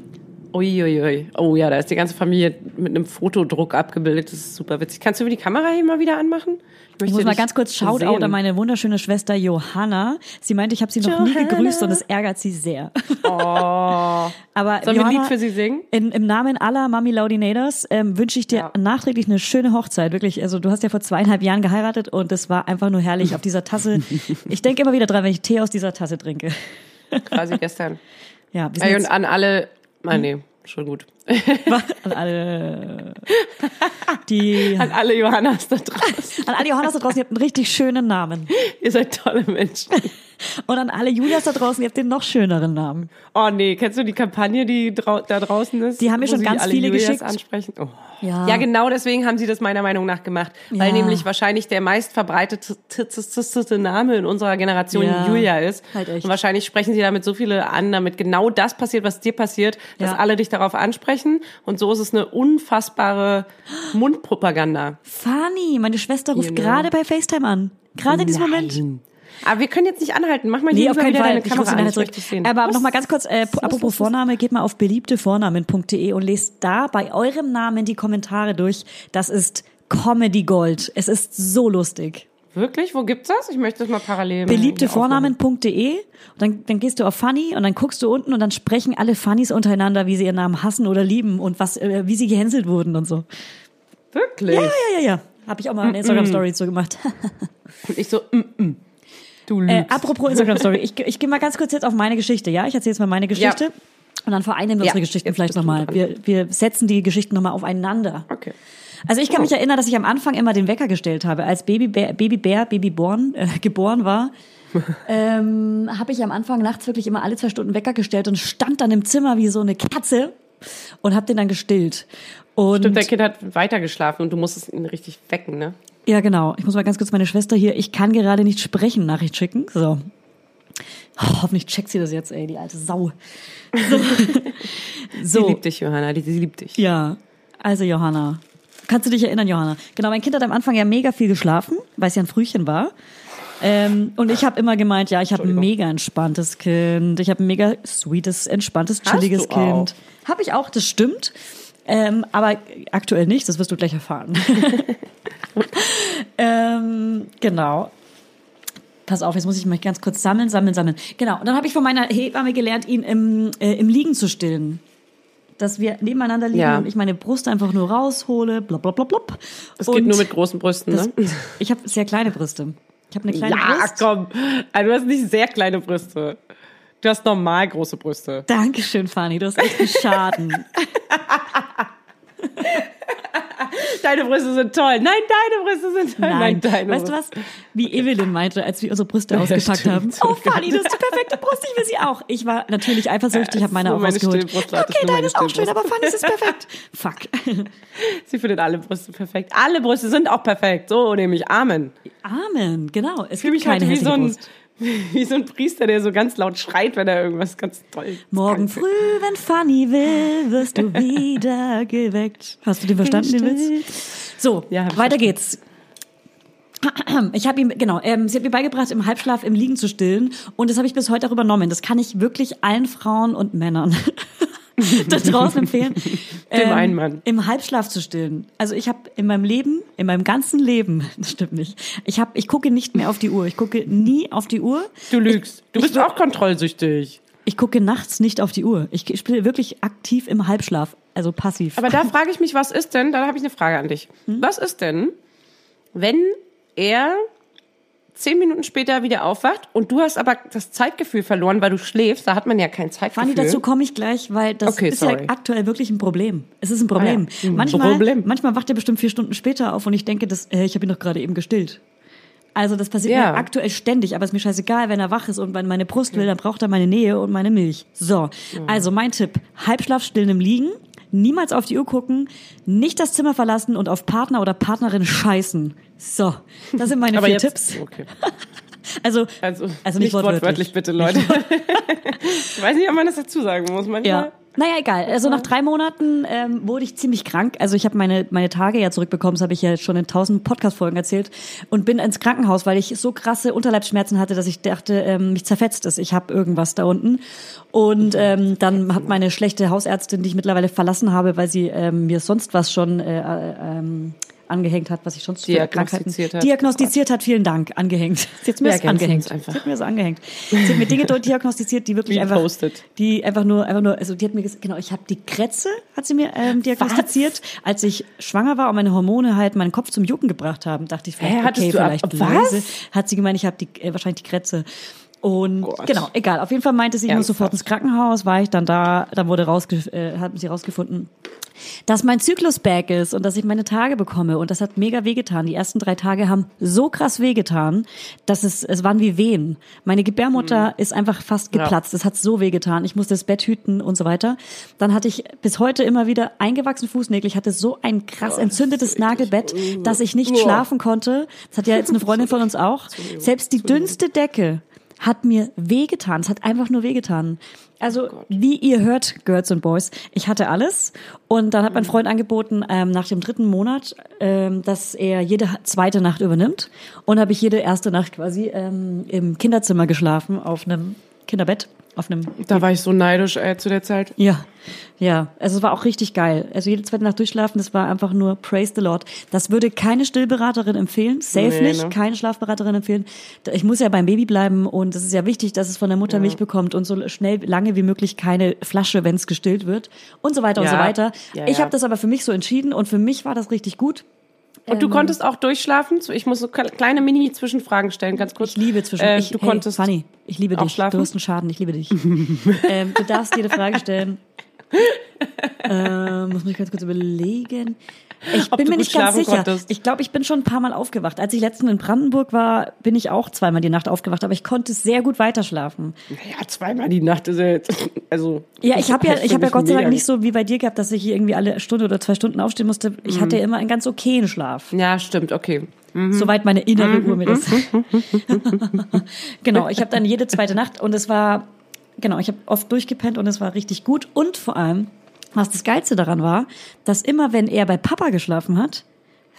Uiuiui. Oh ja, da ist die ganze Familie mit einem Fotodruck abgebildet. Das ist super witzig. Kannst du mir die Kamera hier mal wieder anmachen? Ich möchte muss mal ganz kurz Shoutout sehen. an meine wunderschöne Schwester Johanna. Sie meinte, ich habe sie noch nie Johanna. gegrüßt und es ärgert sie sehr. Oh. Aber Sollen wir ein Johanna, Lied für sie singen? In, Im Namen aller Mami Laudinators ähm, wünsche ich dir Ja. nachträglich eine schöne Hochzeit. Wirklich, also du hast ja vor zweieinhalb Jahren geheiratet und es war einfach nur herrlich auf dieser Tasse. Ich denke immer wieder dran, wenn ich Tee aus dieser Tasse trinke. Quasi gestern. Ja, wir sind Ey, und an alle. Ah, nee, schon gut. an alle, die, An alle Johannas da draußen. an alle Johannas da draußen, ihr habt einen richtig schönen Namen. Ihr seid tolle Menschen. Und an alle Julias da draußen, ihr habt den noch schöneren Namen. Oh nee, kennst du die Kampagne, die drau da draußen ist? Die haben mir schon ganz viele Julias geschickt. ansprechen? Oh. Ja. ja, genau deswegen haben sie das meiner Meinung nach gemacht. Weil Ja. nämlich wahrscheinlich der meist verbreitetste Name in unserer Generation Ja, Julia ist. halt echt. Und wahrscheinlich sprechen sie damit so viele an, damit genau das passiert, was dir passiert, dass alle dich darauf ansprechen. Und so ist es eine unfassbare Mundpropaganda. Funny, meine Schwester ruft know. gerade bei FaceTime an. Gerade in diesem Moment. Nein. Aber wir können jetzt nicht anhalten. Mach mal Nee, auf keinen wieder Fall. deine Kamera an. zurück. sehen. Aber Was? noch mal ganz kurz, äh, Was, apropos was, was? Vorname, geht mal auf beliebtevornamen.de und lest da bei eurem Namen die Kommentare durch. Das ist Comedy Gold. Es ist so lustig. Wirklich? Wo gibt's das? Ich möchte das mal parallel. Beliebtevornamen.de und dann, dann gehst du auf Funny und dann guckst du unten und dann sprechen alle Funnies untereinander, wie sie ihren Namen hassen oder lieben und was, äh, wie sie gehänselt wurden und so. Wirklich? Ja, ja, ja, ja. Habe ich auch mal eine Instagram-Story zu gemacht. Und ich so, mm, mm. du lügst. Äh, apropos Instagram-Story, ich, ich gehe mal ganz kurz jetzt auf meine Geschichte, ja? Ich erzähle jetzt mal meine Geschichte. Ja. Und dann vereinen wir Ja, unsere Geschichten jetzt vielleicht nochmal. Wir, wir setzen die Geschichten nochmal aufeinander. Okay. Also ich kann mich erinnern, dass ich am Anfang immer den Wecker gestellt habe. Als Babybär, Babyborn äh, geboren war, ähm, habe ich am Anfang nachts wirklich immer alle zwei Stunden Wecker gestellt und stand dann im Zimmer wie so eine Katze und habe den dann gestillt. Und Stimmt, der Kind hat weitergeschlafen und du musstest ihn richtig wecken, ne? ja, genau. Ich muss mal ganz kurz meine Schwester hier, ich kann gerade nicht sprechen, Nachricht schicken. So. Oh, hoffentlich checkt sie das jetzt, ey, die alte Sau. So. Sie so. liebt dich, Johanna, die, sie liebt dich. Ja, also Johanna. Kannst du dich erinnern, Johanna? Genau, mein Kind hat am Anfang ja mega viel geschlafen, weil es ja ein Frühchen war. Ähm, und ich habe immer gemeint, ja, ich habe ein mega entspanntes Kind. Ich habe ein mega sweetes, entspanntes, chilliges. Kind. Habe ich auch, das stimmt. Ähm, aber aktuell nicht, das wirst du gleich erfahren. ähm, genau. Pass auf, jetzt muss ich mich ganz kurz sammeln, sammeln, sammeln. Genau. Und dann habe ich von meiner Hebamme gelernt, ihn im, äh, im Liegen zu stillen. Dass wir nebeneinander liegen Ja. und ich meine Brust einfach nur raushole, blub, blub, blub, blub. Es Und geht nur mit großen Brüsten, das, ne? Ich habe sehr kleine Brüste. Ich habe eine kleine Ja, Brust. komm. Also, du hast nicht sehr kleine Brüste. Du hast normal große Brüste. Dankeschön, Fanny, du hast echt einen Schaden. deine Brüste sind toll. Nein, deine Brüste sind toll. Nein, Nein, deine weißt du was? Wie Evelyn meinte, als wir unsere Brüste ausgepackt haben. Oh, Fanny, das ist die perfekte Brust, ich will sie auch. Ich war natürlich eifersüchtig, habe meine auch meine rausgeholt. Okay, deine ist auch schön, aber Fanny ist perfekt. Fuck. Sie findet alle Brüste perfekt. Alle Brüste sind auch perfekt. So nämlich. Amen. Amen, genau. Es Ich gibt mich keine heute wie so, ein, Brust. wie so ein Priester, der so ganz laut schreit, wenn er irgendwas ganz toll Morgen früh, wenn Fanny will, wirst du wieder geweckt. Hast du den verstanden, den Witz? So, Ja, weiter geht's. Ich habe ihm, genau, ähm, sie hat mir beigebracht, im Halbschlaf im Liegen zu stillen. Und das habe ich bis heute auch übernommen. Das kann ich wirklich allen Frauen und Männern da draußen empfehlen. Dem einen Mann. Im Halbschlaf zu stillen. Also ich habe in meinem Leben, in meinem ganzen Leben, das stimmt nicht, ich, hab, ich gucke nicht mehr auf die Uhr. Ich gucke nie auf die Uhr. Du lügst. Du Ich- bist ich- auch kontrollsüchtig. Ich gucke nachts nicht auf die Uhr. Ich spiele wirklich aktiv im Halbschlaf, also passiv. Aber da frage ich mich, was ist denn, da habe ich eine Frage an dich. Hm? Was ist denn, wenn er zehn Minuten später wieder aufwacht und du hast aber das Zeitgefühl verloren, weil du schläfst, da hat man ja kein Zeitgefühl. Fanny, dazu komme ich gleich, weil das Okay, ist sorry. ja aktuell wirklich ein Problem. Es ist ein Problem. Ah ja. Ein Manchmal, Problem. manchmal wacht er bestimmt vier Stunden später auf und ich denke, das, äh, ich habe ihn doch gerade eben gestillt. Also das passiert Ja. mir aktuell ständig, aber ist mir scheißegal, wenn er wach ist und wenn meine Brust will, dann braucht er meine Nähe und meine Milch. So, also mein Tipp, Halbschlaf stillen im Liegen, niemals auf die Uhr gucken, nicht das Zimmer verlassen und auf Partner oder Partnerin scheißen. So, das sind meine aber vier jetzt, Tipps. Okay. Also, Also, also nicht, wortwörtlich. bitte, Leute. ich weiß nicht, ob man das dazu sagen muss. Manchmal. Ja. Naja, egal. Also nach drei Monaten ähm, wurde ich ziemlich krank. Also ich habe meine, meine Tage ja zurückbekommen, das habe ich ja schon in tausend Podcast-Folgen erzählt. Und bin ins Krankenhaus, weil ich so krasse Unterleibsschmerzen hatte, dass ich dachte, ähm, mich zerfetzt ist. Ich habe irgendwas da unten. Und ähm, dann hat meine schlechte Hausärztin, die ich mittlerweile verlassen habe, weil sie ähm, mir sonst was schon äh, äh, ähm, angehängt hat, was ich sonst für Krankheiten Diagnostiziert hat. diagnostiziert hat. Vielen Dank, angehängt. Sie hat mir Wir das angehängt. einfach. Sie hat mir das angehängt. Sie hat mir Dinge dort diagnostiziert, die wirklich einfach, die einfach nur, einfach nur, also die hat mir gesagt, genau, ich habe die Krätze, hat sie mir ähm, diagnostiziert, als ich schwanger war und meine Hormone halt meinen Kopf zum Jucken gebracht haben, dachte ich vielleicht, Hä, okay, du ab- vielleicht was? Läuse. Hat sie gemeint, ich habe die äh, wahrscheinlich die Krätze. Und Gott. genau, egal. Auf jeden Fall meinte sie, ich muss sofort ins Krankenhaus, war ich dann da, dann wurde rausge äh, haben sie rausgefunden, dass mein Zyklus back ist und dass ich meine Tage bekomme. Und das hat mega wehgetan. Die ersten drei Tage haben so krass wehgetan, dass es, es waren wie Wehen. Meine Gebärmutter ist einfach fast geplatzt. Es hat so wehgetan. Ich musste das Bett hüten und so weiter. Dann hatte ich bis heute immer wieder eingewachsene Fußnägel. Ich hatte so ein krass entzündetes Nagelbett, dass ich nicht schlafen konnte. Das hat ja jetzt eine Freundin von uns auch. Selbst die dünnste Decke hat mir wehgetan. Es hat einfach nur wehgetan. Also, wie ihr hört, Girls und Boys, ich hatte alles. Und dann hat mein Freund angeboten, ähm, nach dem dritten Monat, ähm, dass er jede zweite Nacht übernimmt. Und habe ich jede erste Nacht quasi ähm, im Kinderzimmer geschlafen, auf einem Kinderbett, auf einem Da war ich so neidisch äh, zu der Zeit. ja, ja. Also es war auch richtig geil. Also jede zweite Nacht durchschlafen, das war einfach nur Praise the Lord. Das würde keine Stillberaterin empfehlen, safe Nee, nicht, ne? keine Schlafberaterin empfehlen. Ich muss ja beim Baby bleiben und es ist ja wichtig, dass es von der Mutter Milch bekommt und so schnell, lange wie möglich keine Flasche, wenn es gestillt wird und so weiter und Ja. so weiter. Ja, ich ja. habe das aber für mich so entschieden und für mich war das richtig gut. Und du konntest auch durchschlafen? Ich muss so kleine Mini-Zwischenfragen stellen, ganz kurz. Ich liebe zwischen. Äh, du hey, konntest Fanny, ich liebe dich. schlafen? Du hast einen Schaden, ich liebe dich. ähm, du darfst jede Frage stellen. ähm, muss mich ganz kurz überlegen. Ich bin mir nicht ganz sicher. konntest. Ich glaube, ich bin schon ein paar Mal aufgewacht. Als ich letztens in Brandenburg war, bin ich auch zweimal die Nacht aufgewacht, aber ich konnte sehr gut weiterschlafen. Ja, zweimal die Nacht ist ja jetzt, also. Ja, ich habe ja, ich habe ja Gott sei Dank nicht so wie bei dir gehabt, dass ich hier irgendwie alle Stunde oder zwei Stunden aufstehen musste. Ich Mhm. hatte ja immer einen ganz okayen Schlaf. Ja, stimmt, okay. Soweit meine innere Mhm. Uhr mir das. genau, ich habe dann jede zweite Nacht und es war, genau, ich habe oft durchgepennt und es war richtig gut. Und vor allem, was das Geilste daran war, dass immer, wenn er bei Papa geschlafen hat,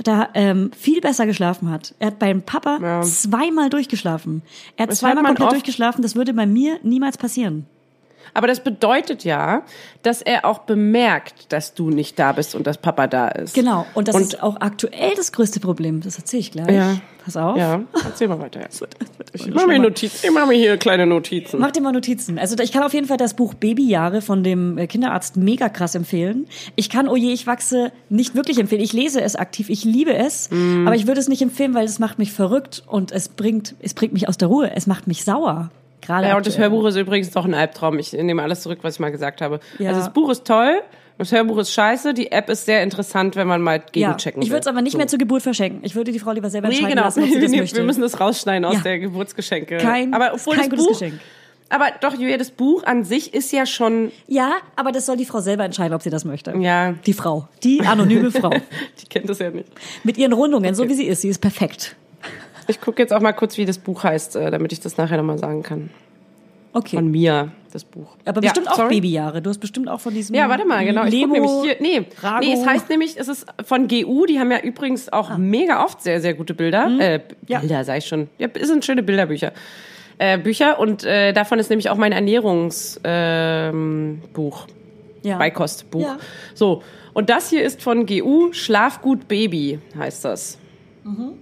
da ähm, viel besser geschlafen hat. Er hat beim Papa Ja. zweimal durchgeschlafen. Er hat Das zweimal komplett durchgeschlafen. Das würde bei mir niemals passieren. Aber das bedeutet ja, dass er auch bemerkt, dass du nicht da bist und dass Papa da ist. Genau. Und das Und- ist auch aktuell das größte Problem. Das erzähle ich gleich. Ja. Pass auf. Ja, erzähl mal weiter. Ich mach mir Notizen. Ich mach mir hier kleine Notizen. Mach dir mal Notizen. Also ich kann auf jeden Fall das Buch Babyjahre von dem äh, Kinderarzt mega krass empfehlen. Ich kann Oje, ich wachse nicht wirklich empfehlen. Ich lese es aktiv, ich liebe es, Mhm. aber ich würde es nicht empfehlen, weil es macht mich verrückt und es bringt, es bringt mich aus der Ruhe. Es macht mich sauer. Gerade Ja, und das. Hörbuch ist übrigens doch ein Albtraum. Ich nehme alles zurück, was ich mal gesagt habe. Ja. Also das Buch ist toll, Das Hörbuch ist scheiße, die App ist sehr interessant, wenn man mal Ja, gegenchecken ich will. würde es aber nicht So. mehr zur Geburt verschenken. Ich würde die Frau lieber selber Nee, entscheiden genau. lassen, ob sie das Nee, möchte. wir müssen das rausschneiden aus Ja. der Geburtsgeschenke. Kein- aber obwohl kein das gutes Buch, Geschenk. Aber doch, Julia, das Buch an sich ist ja schon, ja, aber das soll die Frau selber entscheiden, ob sie das möchte. ja, Die Frau, die anonyme Frau. die kennt das ja nicht. Mit ihren Rundungen, so wie sie ist. Sie ist perfekt. Ich gucke jetzt auch mal kurz, wie das Buch heißt, äh, damit ich das nachher nochmal sagen kann. Okay. Von mir, das Buch. aber Ja, bestimmt auch sorry. Babyjahre. Du hast bestimmt auch von diesem. Ja, warte mal, genau. Ich Lemo, nämlich hier. Nee, Rago. nee, es heißt nämlich, es ist von GU, die haben ja übrigens auch mega oft sehr, sehr gute Bilder. Äh, Ah. Mhm. Ja. Bilder, sag ich schon. Ja, es sind schöne Bilderbücher. Äh, Bücher und äh, davon ist nämlich auch mein Ernährungsbuch, ähm, Buch, ja. Beikostbuch. Ja. So, und das hier ist von GU, Schlafgut Baby heißt das. Mhm.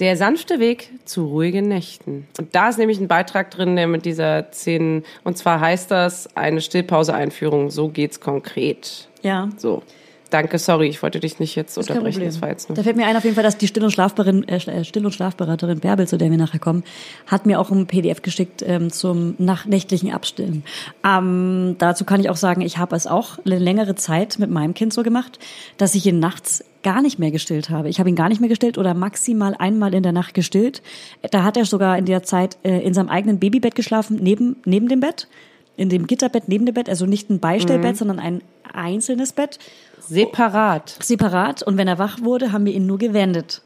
Der sanfte Weg zu ruhigen Nächten. Und da ist nämlich ein Beitrag drin, der mit dieser 10, und zwar heißt das eine Stillpause-Einführung, so geht's konkret. Ja. So. Danke, sorry, ich wollte dich nicht jetzt unterbrechen. Das war jetzt nur. Da fällt mir ein auf jeden Fall, dass die Still- und, Schlafberin, äh, äh, Still- und Schlafberaterin Bärbel, zu der wir nachher kommen, hat mir auch ein PDF geschickt ähm, zum nach nächtlichen Abstillen. Ähm, dazu kann ich auch sagen, ich habe es auch eine längere Zeit mit meinem Kind so gemacht, dass ich ihn nachts gar nicht mehr gestillt habe. Ich habe ihn gar nicht mehr gestillt oder maximal einmal in der Nacht gestillt. Da hat er sogar in der Zeit äh, in seinem eigenen Babybett geschlafen, neben, neben dem Bett. In dem Gitterbett neben dem Bett, also nicht ein Beistellbett, sondern ein einzelnes Bett Separat. separat und wenn er wach wurde, haben wir ihn nur gewendet.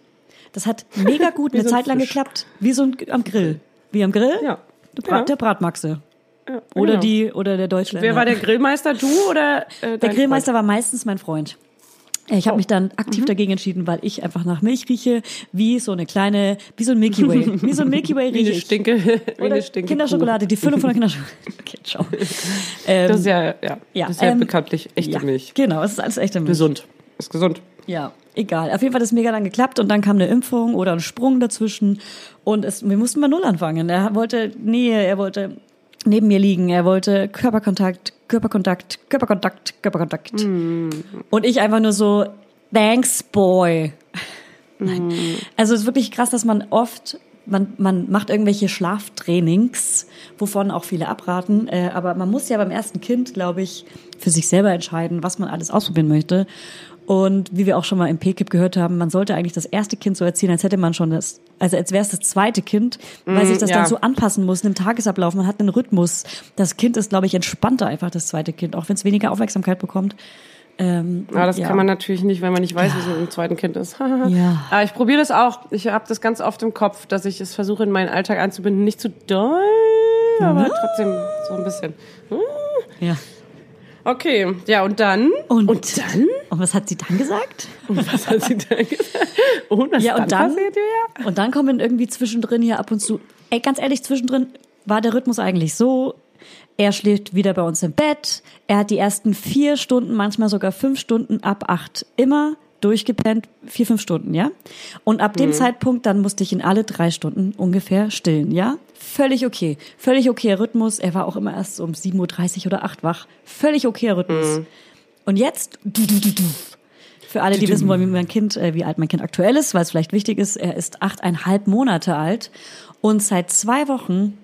Das hat mega gut eine so ein Zeit lang Fisch. geklappt. Wie so ein am Grill. Wie am Grill? Ja. Der, Brat, Ja. der Bratmaxe. Ja, Oder genau. die, oder der Deutschländer. Wer war der Grillmeister, du oder äh, Der Grillmeister war meistens mein Freund. Ich habe Oh. mich dann aktiv dagegen entschieden, weil ich einfach nach Milch rieche, wie so eine kleine, wie so ein Milky Way. Wie so ein Milky Way Freund? Wie rieche eine. Stinke, wie Oder eine Stinke Kinderschokolade, die Füllung von der Kinderschokolade. Okay, ciao. Ähm, Das ist ja, ja, ja, das ist ja ähm, bekanntlich echte ja, Milch. Genau, es ist alles echte Milch. Gesund. Ist gesund. Ja, egal. Auf jeden Fall hat es mega dann geklappt und dann kam eine Impfung oder ein Sprung dazwischen und es, wir mussten bei Null anfangen. Er wollte Nähe, er wollte neben mir liegen, er wollte Körperkontakt, Körperkontakt, Körperkontakt, Körperkontakt. Und ich einfach nur so, thanks, boy. Nein. Also es ist wirklich krass, dass man oft, man, man macht irgendwelche Schlaftrainings, wovon auch viele abraten, äh, aber man muss ja beim ersten Kind, glaube ich, für sich selber entscheiden, was man alles ausprobieren möchte. Und wie wir auch schon mal im PKIP gehört haben, man sollte eigentlich das erste Kind so erziehen, als hätte man schon das, also als wäre es das zweite Kind, weil sich das ja. dann so anpassen muss, einem Tagesablauf, man hat einen Rhythmus. Das Kind ist, glaube ich, entspannter einfach, das zweite Kind, auch wenn es weniger Aufmerksamkeit bekommt. Ähm, Aber das ja. kann man natürlich nicht, wenn man nicht weiß, wie es mit dem zweiten Kind ist. Ja. Aber ich probiere das auch. Ich habe das ganz oft im Kopf, dass ich es versuche, in meinen Alltag einzubinden. Nicht zu doll, aber trotzdem so ein bisschen. Ja. Okay, ja, und dann? Und, dann? Und was hat sie dann gesagt? Und was hat sie dann gesagt? Und was Ja, und dann, passiert hier? und dann kommen irgendwie zwischendrin hier ab und zu, ey, ganz ehrlich, zwischendrin war der Rhythmus eigentlich so, er schläft wieder bei uns im Bett, er hat die ersten vier Stunden, manchmal sogar fünf Stunden ab acht immer durchgepennt, vier, fünf Stunden, ja? Und ab dem Zeitpunkt, dann musste ich ihn alle drei Stunden ungefähr stillen, ja? Völlig okay. Völlig okayer Rhythmus. Er war auch immer erst so um 7.30 Uhr oder 8 wach. Völlig okayer Rhythmus. Und jetzt, du, du, du, du. Für alle, die wissen wollen, wie mein Kind, äh, wie alt mein Kind aktuell ist, weil es vielleicht wichtig ist, er ist achteinhalb Monate alt und seit zwei Wochen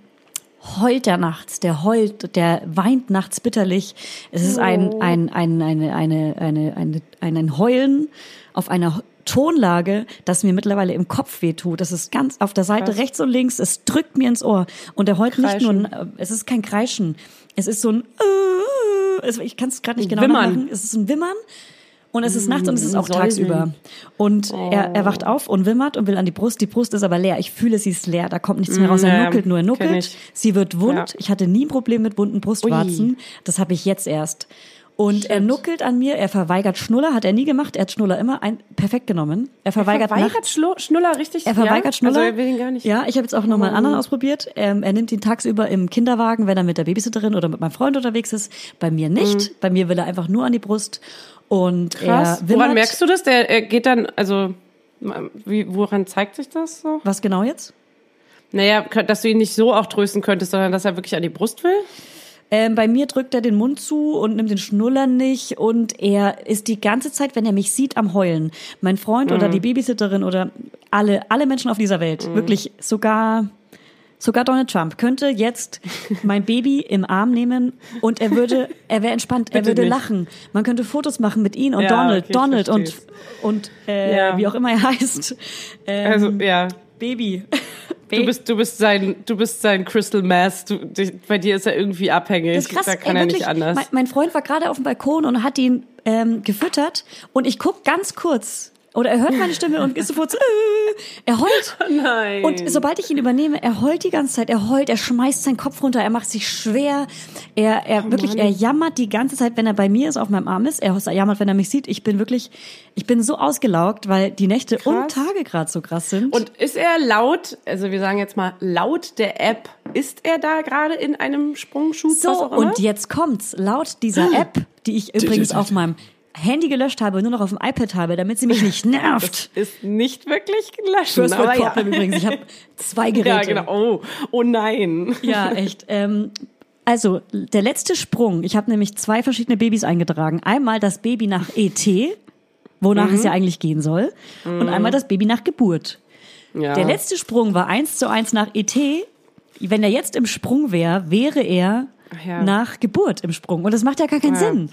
heult er nachts, der heult, der weint nachts bitterlich. Es ist ein, ein, ein, eine, eine, eine, eine, ein, Heulen auf einer Tonlage, das mir mittlerweile im Kopf wehtut. Das ist ganz auf der Seite rechts und links. Es drückt mir ins Ohr. Und er heult nicht nur, ein- es ist kein Kreischen. Es ist so ein, äh, ich kann es gerade nicht genau Wimmern. nachmachen. Es ist ein Wimmern. Und es ist nachts und es ist auch Säuseln. tagsüber. Und er, er wacht auf und wimmert und will an die Brust. Die Brust ist aber leer. Ich fühle, sie ist leer. Da kommt nichts mehr raus. Er nuckelt nur, er nuckelt. Sie wird wund. Ja. Ich hatte nie ein Problem mit wunden Brustwarzen. Das habe ich jetzt erst. Und er nuckelt an mir, er verweigert Schnuller, hat er nie gemacht. Er hat Schnuller immer ein, perfekt genommen. Er verweigert, Verweigert nachts. Schlu- Schnuller richtig? Er verweigert ja? Schnuller. Also er will ihn gar nicht. Ja, ich habe jetzt auch nochmal einen anderen ausprobiert. Ähm, er nimmt ihn tagsüber im Kinderwagen, wenn er mit der Babysitterin oder mit meinem Freund unterwegs ist. Bei mir nicht. Bei mir will er einfach nur an die Brust. Und Mhm. Krass. er. Woran merkst du das? Der er geht dann, also, wie, woran zeigt sich das so? Was genau jetzt? Naja, dass du ihn nicht so auch trösten könntest, sondern dass er wirklich an die Brust will? Ähm, bei mir drückt er den Mund zu und nimmt den Schnuller nicht und er ist die ganze Zeit, wenn er mich sieht, am Heulen. Mein Freund oder die Babysitterin oder alle, alle Menschen auf dieser Welt, wirklich sogar, sogar Donald Trump könnte jetzt mein Baby im Arm nehmen und er würde, er wäre entspannt, er Bitte würde nicht. lachen. Man könnte Fotos machen mit ihm und Ja, Donald, okay, Donald und und äh, Ja. wie auch immer er heißt. Ähm, Also, ja. Baby. Du bist, du bist sein, du bist sein Crystal Mass. Du, dich, bei dir ist er irgendwie abhängig. Das ist krass. Da kann ey, er wirklich, nicht anders. Mein, mein Freund war gerade auf dem Balkon und hat ihn ähm, gefüttert und ich guck ganz kurz oder er hört meine Stimme und ist sofort so, äh, er heult. Nein. Und sobald ich ihn übernehme, er heult die ganze Zeit, er heult, er schmeißt seinen Kopf runter, er macht sich schwer, er, Oh er wirklich, er jammert die ganze Zeit, wenn er bei mir ist, auf meinem Arm ist, er jammert, wenn er mich sieht. Ich bin wirklich, ich bin so ausgelaugt, weil die Nächte und Tage gerade so krass sind. Und ist er laut, also wir sagen jetzt mal laut der App, ist er da gerade in einem Sprungschub? So, und jetzt kommt's. Laut dieser App, die ich übrigens auf meinem Handy gelöscht habe und nur noch auf dem iPad habe, damit sie mich nicht nervt. ist nicht wirklich gelöscht. First World ja. Problem übrigens. Ich habe zwei Geräte. Ja, genau. Oh, oh nein. Ja, echt. Ähm, also, der letzte Sprung. Ich habe nämlich zwei verschiedene Babys eingetragen. Einmal das Baby nach ET, wonach Mhm. es ja eigentlich gehen soll. Und einmal das Baby nach Geburt. Ja. Der letzte Sprung war eins zu eins nach ET. Wenn er jetzt im Sprung wäre, wäre er ja. nach Geburt im Sprung. Und das macht ja gar keinen Ja. Sinn.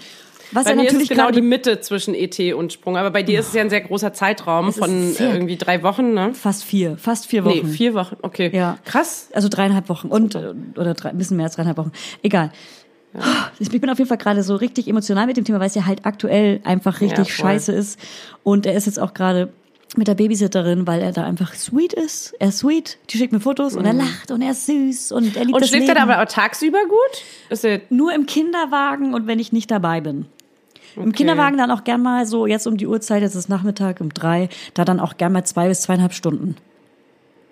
Was Bei mir ist natürlich genau gerade die Mitte zwischen ET und Sprung. Aber bei dir ist es ja ein sehr großer Zeitraum ist von äh, irgendwie drei Wochen, ne? fast vier, fast vier Wochen. Nee, vier Wochen. Okay. Ja. Krass. Also dreieinhalb Wochen und äh, oder drei, ein bisschen mehr als dreieinhalb Wochen. Egal. Ich bin auf jeden Fall gerade so richtig emotional mit dem Thema, weil es ja halt aktuell einfach richtig Ja, scheiße ist. Und er ist jetzt auch gerade mit der Babysitterin, weil er da einfach sweet ist. Er ist sweet, die schickt mir Fotos und er lacht und er ist süß und er liebt Und schläft er aber auch tagsüber gut? Ist er Nur im Kinderwagen und wenn ich nicht dabei bin. Im Kinderwagen dann auch gern mal so, jetzt um die Uhrzeit, jetzt ist Nachmittag um drei, da dann auch gern mal zwei bis zweieinhalb Stunden.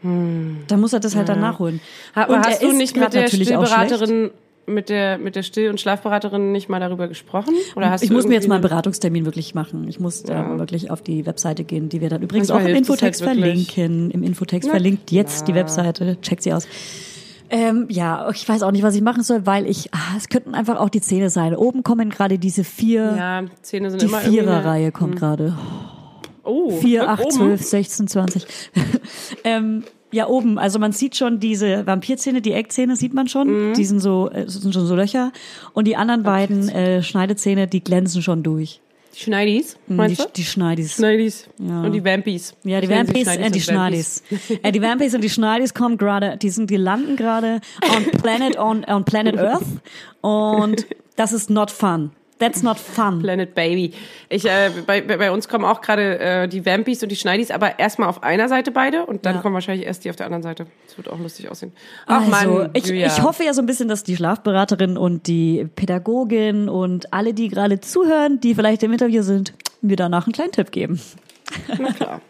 Da muss er das halt dann nachholen. Aber Und hast du nicht mit der. Stillberaterin, mit der, mit der Still- und Schlafberaterin nicht mal darüber gesprochen? Oder hast Ich du muss mir jetzt mal einen eine- Beratungstermin wirklich machen. Ich muss da wirklich auf die Webseite gehen, die wir dann übrigens Manchmal auch im Infotext halt verlinken. Im Infotext Na verlinkt jetzt die. Webseite. Checkt sie aus. Ähm, ja, ich weiß auch nicht, was ich machen soll, weil ich, ah, es könnten einfach auch die Zähne sein. Oben kommen gerade diese vier, Ja, Zähne sind die immer Viererreihe kommt gerade. Oh, 4, 8, oben. 12, 16, 20. ähm, ja, oben. Also man sieht schon diese Vampirzähne, die Eckzähne sieht man schon. Die sind so, äh, sind schon so Löcher. Und die anderen beiden äh, Schneidezähne, die glänzen schon durch. Die Schneidis, Die, meinst du? die Schneidis. Schneidis. Ja. Und die Vampis. Ja, die Vampis und die Schneidis. äh, die Vampis und die Schneidis kommen gerade, die sind, die landen gerade on Planet, on, on Planet Earth. Und das ist not fun. That's not fun. Planet Baby. Ich, äh, bei, bei uns kommen auch gerade äh, die Vampis und die Schneidis, aber erstmal auf einer Seite beide und dann Ja. kommen wahrscheinlich erst die auf der anderen Seite. Das wird auch lustig aussehen. Ach Also, Mann, ich, ich hoffe ja so ein bisschen, dass die Schlafberaterin und die Pädagogin und alle, die gerade zuhören, die vielleicht im Interview sind, mir danach einen kleinen Tipp geben. Na klar.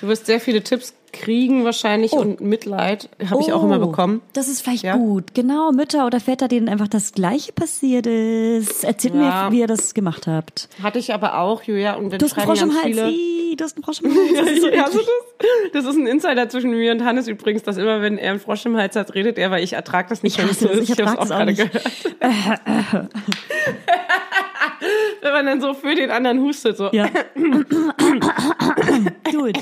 Du wirst sehr viele Tipps kriegen wahrscheinlich und Mitleid habe ich auch immer bekommen. Oh, Das ist vielleicht Ja. gut. Genau, Mütter oder Väter, denen einfach das Gleiche passiert ist. Erzählt Ja. mir, wie ihr das gemacht habt. Hatte ich aber auch, Julia. Und dann Du hast einen Frosch im Hals. viele. Ih, du hast einen Frosch im Hals. Das ist so Ja, also das, das ist ein Insider zwischen mir und Hannes übrigens, dass immer, wenn er einen Frosch im Hals hat, redet er, weil ich ertrage das nicht. Ich hasse es Ich ist. ertrag hab's das auch gerade nicht. gehört. wenn man dann so für den anderen hustet, so. Ja. Gut.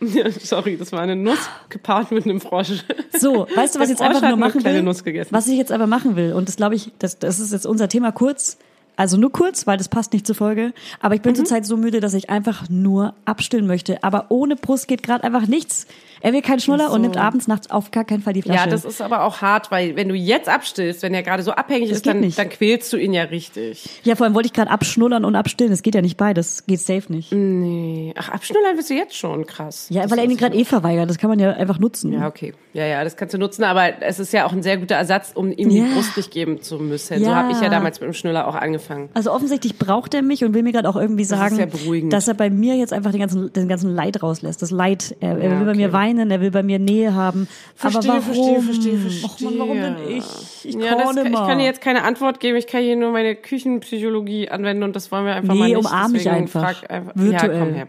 Sorry, das war eine Nuss gepaart mit einem Frosch. So, weißt du, was ich jetzt einfach Frosch nur machen will? Nuss gegessen. Was ich jetzt aber machen will, und das glaube ich, das, das ist jetzt unser Thema kurz. Also nur kurz, weil das passt nicht zur Folge. Aber ich bin Mhm. zurzeit so müde, dass ich einfach nur abstillen möchte. Aber ohne Brust geht gerade einfach nichts. Er will keinen Schnuller und nimmt abends, nachts auf gar keinen Fall die Flasche. Ja, das ist aber auch hart, weil wenn du jetzt abstillst, wenn er gerade so abhängig Das ist, dann, nicht. dann quälst du ihn ja richtig. ja, vor allem wollte ich gerade abschnullern und abstillen. Das geht ja nicht beides. Geht safe nicht. Nee. Ach, abschnullern bist du jetzt schon krass. Ja, Das weil er ihn gerade eh verweigert. Das kann man ja einfach nutzen. Ja, okay. Ja, ja, das kannst du nutzen, aber es ist ja auch ein sehr guter Ersatz, um ihm Ja. die Brust nicht geben zu müssen. So Ja. habe ich ja damals mit dem Schnuller auch angefangen. Also offensichtlich braucht er mich und will mir gerade auch irgendwie sagen, beruhigend. dass er bei mir jetzt einfach den ganzen, den ganzen Leid rauslässt. Das Leid. Er, er Ja, will bei mir okay. Weinen, er will bei mir Nähe haben. Verstehe, Aber warum? verstehe, verstehe, verstehe. Och Mann, warum denn ich? Ich Ja, das, ich kann dir jetzt keine Antwort geben. Ich kann hier nur meine Küchenpsychologie anwenden und das wollen wir einfach Nee, mal nicht. umarm mich einfach. einfach. Virtuell. Ja, komm her.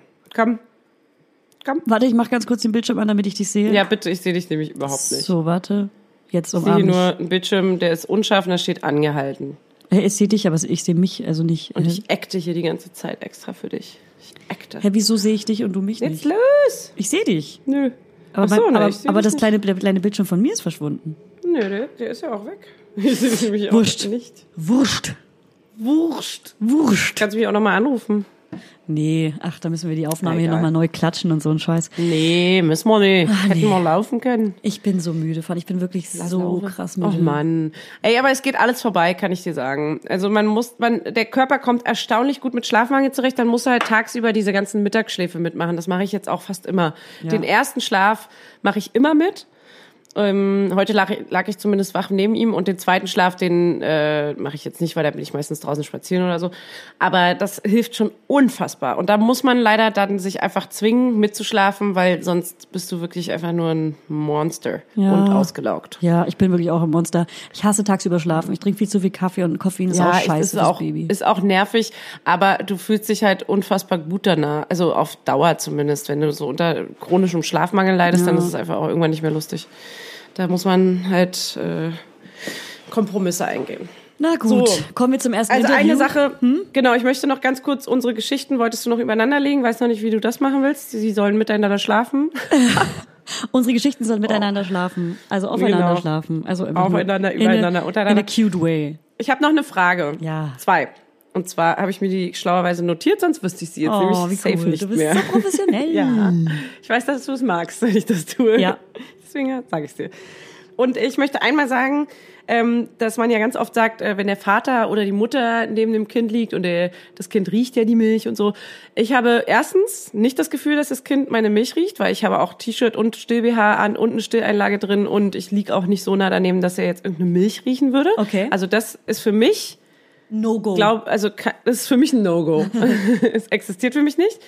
Komm. Warte, ich mach ganz kurz den Bildschirm an, damit ich dich sehe. Ja, bitte, ich sehe dich nämlich überhaupt nicht. So, warte. Jetzt Ich sehe hier umarm nur ich. einen Bildschirm, der ist unscharf und da steht angehalten. Ich sehe dich, aber ich sehe mich also nicht. Und Äh, ich acte hier die ganze Zeit extra für dich. Ich acte. Hä, wieso sehe ich dich und du mich Jetzt nicht? los! Ich sehe dich. Nö. Aber, so, mein, ne, aber, aber das kleine, der kleine Bildschirm von mir ist verschwunden. Nö, der, der ist ja auch weg. Ich sehe nämlich auch Wurscht. nicht. Wurscht. Wurscht. Wurscht. Kannst du mich auch nochmal anrufen? Nee, ach, da müssen wir die Aufnahme Na, hier nochmal neu klatschen und so ein Scheiß. Nee, müssen wir nicht. Hätten nee. wir laufen können. Ich bin so müde von. Ich bin wirklich so Laufen. krass müde. Oh Mann. Ey, aber es geht alles vorbei, kann ich dir sagen. Also man muss, man, der Körper kommt erstaunlich gut mit Schlafmangel zurecht. Dann muss er halt tagsüber diese ganzen Mittagsschläfe mitmachen. Das mache ich jetzt auch fast immer. Den ersten Schlaf mache ich immer mit. Ähm, heute lag, lag ich zumindest wach neben ihm und den zweiten Schlaf, den äh, mache ich jetzt nicht, weil da bin ich meistens draußen spazieren oder so. Aber das hilft schon unfassbar. Und da muss man leider dann sich einfach zwingen, mitzuschlafen, weil sonst bist du wirklich einfach nur ein Monster Ja. und ausgelaugt. Ja, ich bin wirklich auch ein Monster. Ich hasse tagsüber schlafen. Ich trinke viel zu viel Kaffee und Koffein ist auch es scheiße ist auch, Baby. ist auch nervig, aber du fühlst dich halt unfassbar gut danach. Also auf Dauer zumindest. Wenn du so unter chronischem Schlafmangel leidest, dann ist es einfach auch irgendwann nicht mehr lustig. Da muss man halt äh, Kompromisse eingehen. Na gut, So. kommen wir zum ersten Also Interview. eine Sache, genau, ich möchte noch ganz kurz unsere Geschichten, wolltest du noch übereinander legen? Weiß noch nicht, wie du das machen willst. Sie sollen miteinander schlafen. Unsere Geschichten sollen miteinander schlafen. Also aufeinander Genau. schlafen. Also Aufeinander, nur in übereinander, untereinander. In a cute way. Ich habe noch eine Frage. Ja. Zwei. Und zwar habe ich mir die schlauerweise notiert, sonst wüsste ich sie jetzt Oh, nämlich wie safe cool. nicht Du bist mehr. so professionell. Ja. Ich weiß, dass du es magst, wenn ich das tue. Ja. Deswegen sage ich dir. Und ich möchte einmal sagen, ähm, dass man ja ganz oft sagt, äh, wenn der Vater oder die Mutter neben dem Kind liegt und der, das Kind riecht ja die Milch und so. Ich habe erstens nicht das Gefühl, dass das Kind meine Milch riecht, weil ich habe auch T-Shirt und Still-BH an und eine Stilleinlage drin und ich liege auch nicht so nah daneben, dass er jetzt irgendeine Milch riechen würde. Okay. Also das ist für mich No go. glaub, also das ist für mich ein No-Go. es existiert für mich nicht.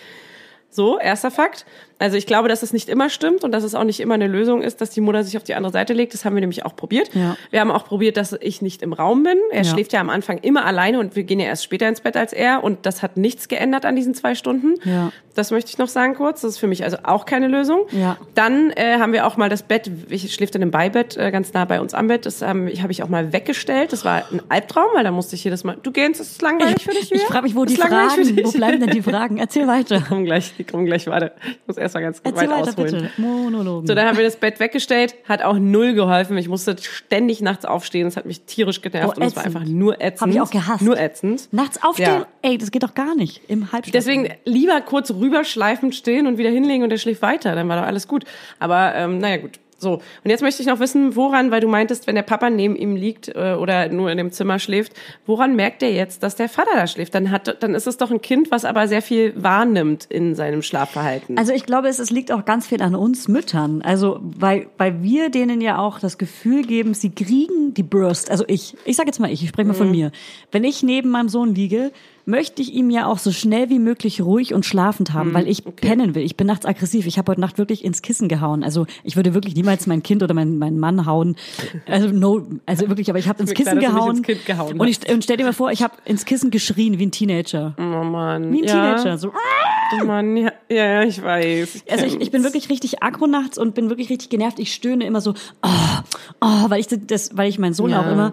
So, erster Fakt. Also ich glaube, dass es nicht immer stimmt und dass es auch nicht immer eine Lösung ist, dass die Mutter sich auf die andere Seite legt. Das haben wir nämlich auch probiert. Ja. Wir haben auch probiert, dass ich nicht im Raum bin. Er Ja. schläft ja am Anfang immer alleine und wir gehen ja erst später ins Bett als er und das hat nichts geändert an diesen zwei Stunden. Ja. Das möchte ich noch sagen kurz. Das ist für mich also auch keine Lösung. Ja. Dann äh, haben wir auch mal das Bett, ich schläft in einem Beibett, äh, ganz nah bei uns am Bett. Das ähm, ich habe ich auch mal weggestellt. Das war ein Albtraum, weil da musste ich jedes Mal. Du gehst, ist langweilig für dich? Ich Julia? frage mich, wo Ist die Fragen, wo bleiben denn die Fragen? Erzähl weiter. Die kommen gleich, die kommen gleich, warte. Ich muss erst mal ganz Erzähl weit weiter, ausholen. bitte. So, dann haben wir das Bett weggestellt, hat auch null geholfen. Ich musste ständig nachts aufstehen, das hat mich tierisch genervt Oh, und es war einfach nur ätzend. Hab ich auch gehasst. Nur ätzend. Nachts aufstehen? Ja. Ey, das geht doch gar nicht. Im Halbschlaf. Deswegen lieber kurz rüberschleifend stehen und wieder hinlegen und er schläft weiter, dann war doch alles gut. Aber ähm, naja, gut. So, und jetzt möchte ich noch wissen, woran, weil du meintest, wenn der Papa neben ihm liegt äh, oder nur in dem Zimmer schläft, woran merkt er jetzt, dass der Vater da schläft? Dann hat, dann ist es doch ein Kind, was aber sehr viel wahrnimmt in seinem Schlafverhalten. Also ich glaube, es, es liegt auch ganz viel an uns Müttern. Also weil, weil wir denen ja auch das Gefühl geben, sie kriegen die Brust. Also ich, ich sage jetzt mal ich, ich spreche mal von mir. Wenn ich neben meinem Sohn liege, möchte ich ihm ja auch so schnell wie möglich ruhig und schlafend haben, weil ich pennen will. Ich bin nachts aggressiv. Ich habe heute Nacht wirklich ins Kissen gehauen. Also ich würde wirklich niemals mein Kind oder meinen meinen Mann hauen. Also no, also wirklich, aber ich habe ins klar, Kissen nicht gehauen. ins Kind gehauen und, ich, und stell dir mal vor, ich habe ins Kissen geschrien wie ein Teenager. oh Mann. Wie ein ja. Teenager. So. Oh Mann, ja, ja, ja, ich weiß. Ich Also ich, ich bin wirklich richtig aggro nachts und bin wirklich richtig genervt. Ich stöhne immer so, oh, oh, weil ich das, weil ich meinen Sohn Ja. auch immer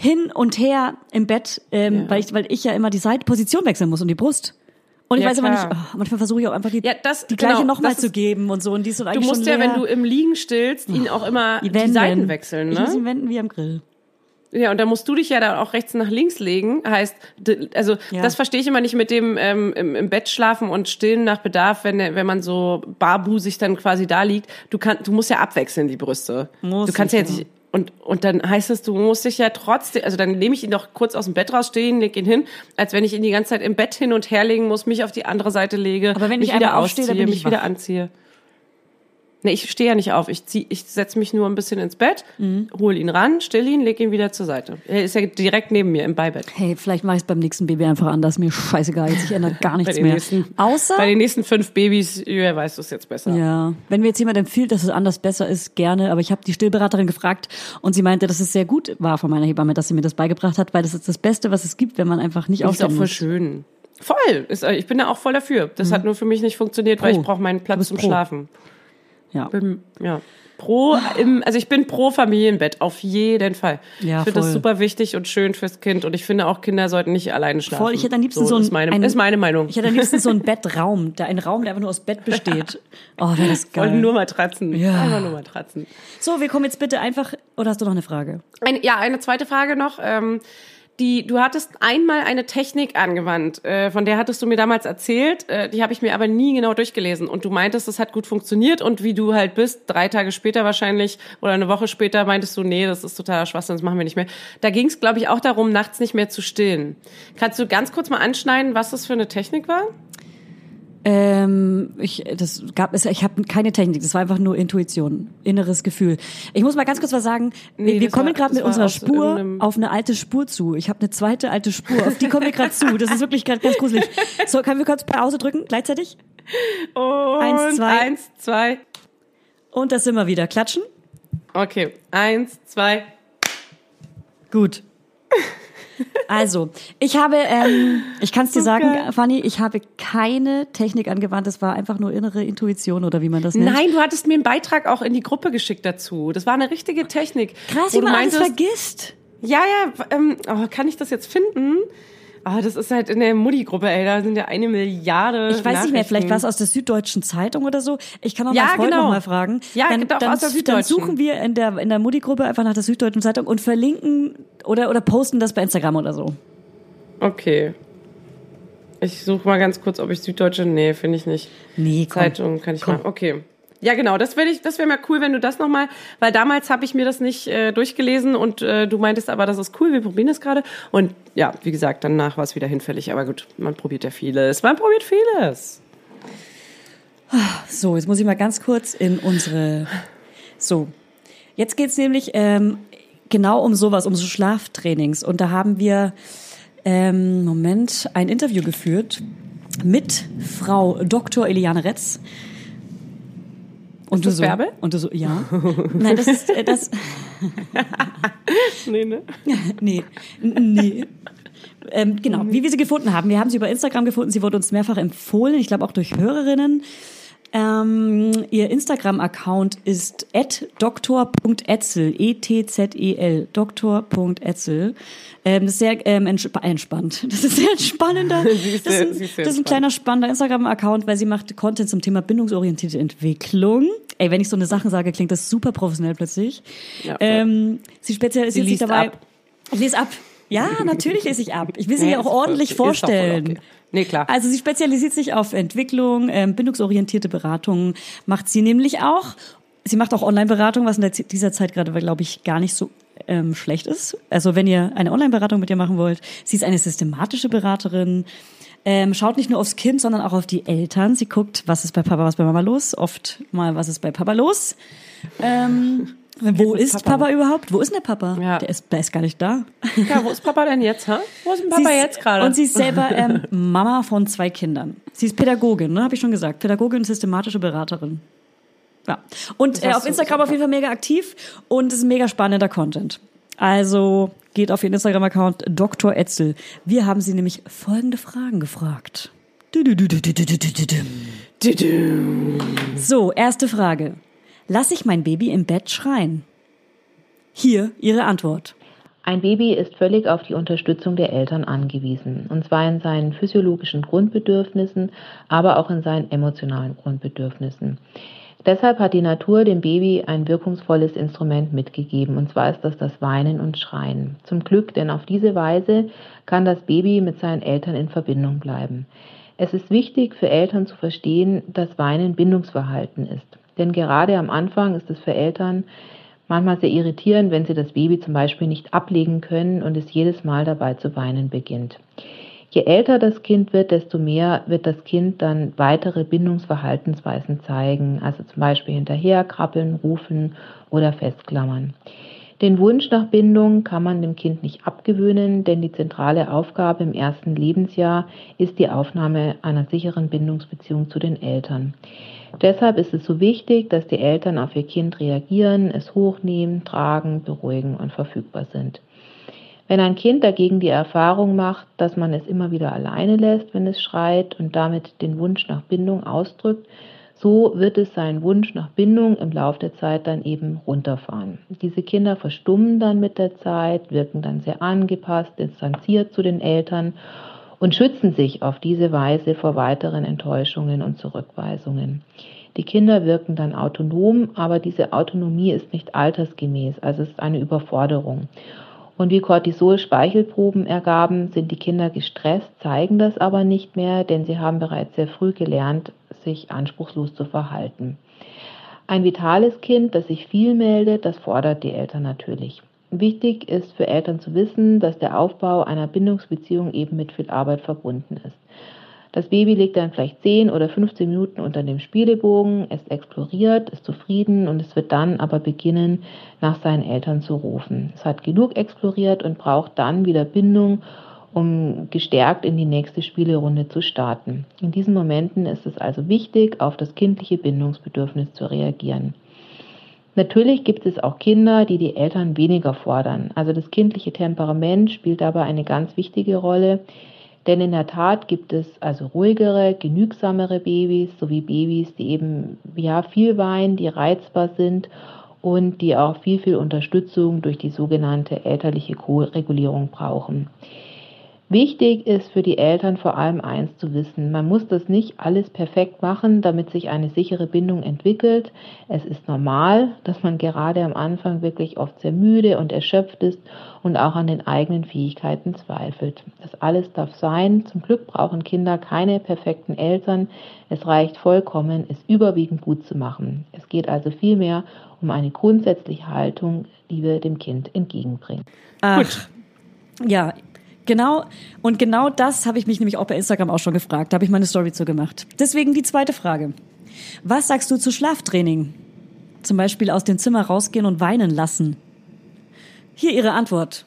hin und her im Bett, ähm, weil ich, weil ich ja immer die Seite Position wechseln muss und die Brust. Und ich Ja, weiß immer nicht, klar. oh, manchmal versuche ich auch einfach die, Ja, das- die gleiche genau, nochmal zu geben und so und die ist so Du eigentlich musst schon ja, wenn du im Liegen stillst, ihn auch immer die, wenden. Seiten wechseln, Ich muss ihn ne? wenden wie am Grill. Ja, und dann musst du dich ja dann auch rechts nach links legen. Heißt, also Ja. das verstehe ich immer nicht mit dem ähm, im, im Bett schlafen und stillen nach Bedarf, wenn wenn man so barbusig dann quasi da liegt. Du kannst, du musst ja abwechseln die Brüste. Muss du kannst ja ich, jetzt nicht und, und dann heißt es, du musst dich ja trotzdem, also dann nehme ich ihn doch kurz aus dem Bett rausstehen, leg ihn hin, als wenn ich ihn die ganze Zeit im Bett hin und her legen muss, mich auf die andere Seite lege, Aber wenn mich ich wieder aufstehe, ich mich wieder wach. anziehe. Nee, ich stehe ja nicht auf. Ich zieh, ich setze mich nur ein bisschen ins Bett, Mhm. hol ihn ran, still ihn, leg ihn wieder zur Seite. Er ist ja direkt neben mir im Beibett. Hey, vielleicht mache ich es beim nächsten Baby einfach anders. Mir scheißegal, jetzt ich ändere gar nichts mehr. nächsten- Außer Bei den nächsten fünf Babys, ja, weißt du es jetzt besser. Ja, wenn mir jetzt jemand empfiehlt, dass es anders besser ist, gerne. Aber ich habe die Stillberaterin gefragt und sie meinte, dass es sehr gut war von meiner Hebamme, dass sie mir das beigebracht hat, weil das ist das Beste, was es gibt, wenn man einfach nicht Das ist auch aufstehen voll muss. schön. Voll. Ist, ich bin da auch voll dafür. Das hat nur für mich nicht funktioniert, weil Pro. ich brauche meinen Platz zum pro. Schlafen. Ja. Bin, ja. pro, im, also ich bin pro Familienbett, auf jeden Fall. Ja, ich finde das super wichtig und schön fürs Kind und ich finde auch Kinder sollten nicht alleine schlafen. Voll, ich hätte am liebsten so, so ein, ist meine, ein, ist meine Meinung. Ich hätte am liebsten so einen Bettraum, der, ein Raum, der einfach nur aus Bett besteht. Oh, das geil. Wollten nur Matratzen. Ja. Einfach nur Matratzen. So, wir kommen jetzt bitte einfach, oder hast du noch eine Frage? Ein, ja, eine zweite Frage noch. Ähm, die, du hattest einmal eine Technik angewandt, äh, von der hattest du mir damals erzählt, äh, die habe ich mir aber nie genau durchgelesen. Und du meintest, das hat gut funktioniert und wie du halt bist, drei Tage später wahrscheinlich oder eine Woche später meintest du, nee, das ist totaler Schwachsinn, das machen wir nicht mehr. Da ging es, glaube ich, auch darum, nachts nicht mehr zu stillen. Kannst du ganz kurz mal anschneiden, was das für eine Technik war? Ähm, ich, das gab es, ich habe keine Technik, das war einfach nur Intuition, inneres Gefühl. Ich muss mal ganz kurz was sagen. Nee, wir kommen gerade mit unserer Spur auf eine alte Spur zu. Ich habe eine zweite alte Spur, auf die kommen wir gerade zu. Das ist wirklich gerade ganz gruselig. So, können wir kurz Pause drücken gleichzeitig? Und Eins, zwei. Eins, zwei. Und das sind wir wieder. Klatschen? Okay, eins, zwei. Gut. Also, ich habe, ähm, ich kann es dir sagen, geil. Fanny, ich habe keine Technik angewandt. Es war einfach nur innere Intuition oder wie man das nennt. Nein, du hattest mir einen Beitrag auch in die Gruppe geschickt dazu. Das war eine richtige Technik. Krass, wie man alles meintest- vergisst. Ja, ja, ähm, oh, kann ich das jetzt finden? Ah, das ist halt in der Mutti-Gruppe, ey, da sind ja eine Milliarde. Ich weiß nicht mehr, vielleicht war es aus der Süddeutschen Zeitung oder so. Ich kann auch Ja, mal Freund genau. noch mal fragen. Ja, dann, doch, dann, aus der dann Süddeutschen. suchen wir in der, in der Mutti-Gruppe einfach nach der Süddeutschen Zeitung und verlinken oder, oder posten das bei Instagram oder so. Okay. Ich suche mal ganz kurz, ob ich Süddeutsche. Nee, finde ich nicht. Nee, komm. Zeitung kann ich Komm. mal. Okay. Ja, genau, das wäre das wäre mal cool, wenn du das nochmal, weil damals habe ich mir das nicht äh, durchgelesen und äh, du meintest aber, das ist cool, wir probieren das gerade. Und ja, wie gesagt, danach war es wieder hinfällig. Aber gut, man probiert ja vieles. Man probiert vieles. So, jetzt muss ich mal ganz kurz in unsere. So, jetzt geht's nämlich ähm, genau um sowas, um so Schlaftrainings. Und da haben wir, ähm, Moment, ein Interview geführt mit Frau Dr. Eliane Retz. Und du so, Werbe? Und du so, ja. Nein, das ist äh, das. Nee, ne? Nee, nee. Ähm, genau, wie wir sie gefunden haben. Wir haben sie über Instagram gefunden. Sie wurde uns mehrfach empfohlen, ich glaube auch durch Hörerinnen. Ähm, ihr Instagram-Account ist doktor.etzel, E-T-Z-E-L, doktor.etzel. Ähm, das ist sehr ähm, entsp entspannt. Das ist sehr entspannender. Ist das, sehr- ist sie ein, ist sehr das ist ein kleiner spannender Instagram-Account, weil sie macht Content zum Thema bindungsorientierte Entwicklung. Ey, wenn ich so eine Sache sage, klingt das super professionell plötzlich. Ja, ähm, sie spezialisiert Sie sich dabei. ab. Ich lese ab. Ja, natürlich lese ich ab. Ich will sie ja auch ist ordentlich. Ist vorstellen. Nee, klar. Also sie spezialisiert sich auf Entwicklung, ähm, bindungsorientierte Beratung macht sie nämlich auch. Sie macht auch Online-Beratung, was in dieser Zeit gerade, glaube ich, gar nicht so ähm, schlecht ist. Also wenn ihr eine Online-Beratung mit ihr machen wollt, sie ist eine systematische Beraterin. Ähm, schaut nicht nur aufs Kind, sondern auch auf die Eltern. Sie guckt, was ist bei Papa, was ist bei Mama los. Oft mal, was ist bei Papa los. Ähm, wo ist Papa? Papa? überhaupt? Wo ist denn der Papa? Ja. Der, ist, der ist gar nicht da. Ja, wo ist Papa denn jetzt? Hä? Wo ist denn Papa ist, jetzt gerade? Und sie ist selber ähm, Mama von zwei Kindern. Sie ist Pädagogin, ne? habe ich schon gesagt. Pädagogin und systematische Beraterin. Ja. Und äh, auf Instagram so auf jeden Fall mega aktiv und es ist mega spannender Content. Also geht auf ihren Instagram-Account Dr. Etzel. Wir haben sie nämlich folgende Fragen gefragt. So, erste Frage. Lass ich mein Baby im Bett schreien? Hier ihre Antwort. Ein Baby ist völlig auf die Unterstützung der Eltern angewiesen, und zwar in seinen physiologischen Grundbedürfnissen, aber auch in seinen emotionalen Grundbedürfnissen. Deshalb hat die Natur dem Baby ein wirkungsvolles Instrument mitgegeben, und zwar ist das das Weinen und Schreien. Zum Glück, denn auf diese Weise kann das Baby mit seinen Eltern in Verbindung bleiben. Es ist wichtig für Eltern zu verstehen, dass Weinen Bindungsverhalten ist. Denn gerade am Anfang ist es für Eltern manchmal sehr irritierend, wenn sie das Baby zum Beispiel nicht ablegen können und es jedes Mal dabei zu weinen beginnt. Je älter das Kind wird, desto mehr wird das Kind dann weitere Bindungsverhaltensweisen zeigen, also zum Beispiel hinterherkrabbeln, rufen oder festklammern. Den Wunsch nach Bindung kann man dem Kind nicht abgewöhnen, denn die zentrale Aufgabe im ersten Lebensjahr ist die Aufnahme einer sicheren Bindungsbeziehung zu den Eltern. Deshalb ist es so wichtig, dass die Eltern auf ihr Kind reagieren, es hochnehmen, tragen, beruhigen und verfügbar sind. Wenn ein Kind dagegen die Erfahrung macht, dass man es immer wieder alleine lässt, wenn es schreit und damit den Wunsch nach Bindung ausdrückt, so wird es seinen Wunsch nach Bindung im Laufe der Zeit dann eben runterfahren. Diese Kinder verstummen dann mit der Zeit, wirken dann sehr angepasst, distanziert zu den Eltern und schützen sich auf diese Weise vor weiteren Enttäuschungen und Zurückweisungen. Die Kinder wirken dann autonom, aber diese Autonomie ist nicht altersgemäß, also ist eine Überforderung. Und wie Cortisol-Speichelproben ergaben, sind die Kinder gestresst, zeigen das aber nicht mehr, denn sie haben bereits sehr früh gelernt, sich anspruchslos zu verhalten. Ein vitales Kind, das sich viel meldet, das fordert die Eltern natürlich. Wichtig ist für Eltern zu wissen, dass der Aufbau einer Bindungsbeziehung eben mit viel Arbeit verbunden ist. Das Baby liegt dann vielleicht 10 oder 15 Minuten unter dem Spielebogen, es exploriert, ist zufrieden und es wird dann aber beginnen, nach seinen Eltern zu rufen. Es hat genug exploriert und braucht dann wieder Bindung, um gestärkt in die nächste Spielerunde zu starten. In diesen Momenten ist es also wichtig, auf das kindliche Bindungsbedürfnis zu reagieren. Natürlich gibt es auch Kinder, die die Eltern weniger fordern. Also das kindliche Temperament spielt dabei eine ganz wichtige Rolle. Denn in der Tat gibt es also ruhigere, genügsamere Babys sowie Babys, die eben ja viel weinen, die reizbar sind und die auch viel, viel Unterstützung durch die sogenannte elterliche Co-Regulierung brauchen. Wichtig ist für die Eltern vor allem eins zu wissen. Man muss das nicht alles perfekt machen, damit sich eine sichere Bindung entwickelt. Es ist normal, dass man gerade am Anfang wirklich oft sehr müde und erschöpft ist und auch an den eigenen Fähigkeiten zweifelt. Das alles darf sein. Zum Glück brauchen Kinder keine perfekten Eltern. Es reicht vollkommen, es überwiegend gut zu machen. Es geht also vielmehr um eine grundsätzliche Haltung, die wir dem Kind entgegenbringen. Ach, Gut. Ja, Genau, und genau das habe ich mich nämlich auch bei Instagram auch schon gefragt. Da habe ich meine Story zu gemacht. Deswegen die zweite Frage. Was sagst du zu Schlaftraining? Zum Beispiel aus dem Zimmer rausgehen und weinen lassen. Hier Ihre Antwort.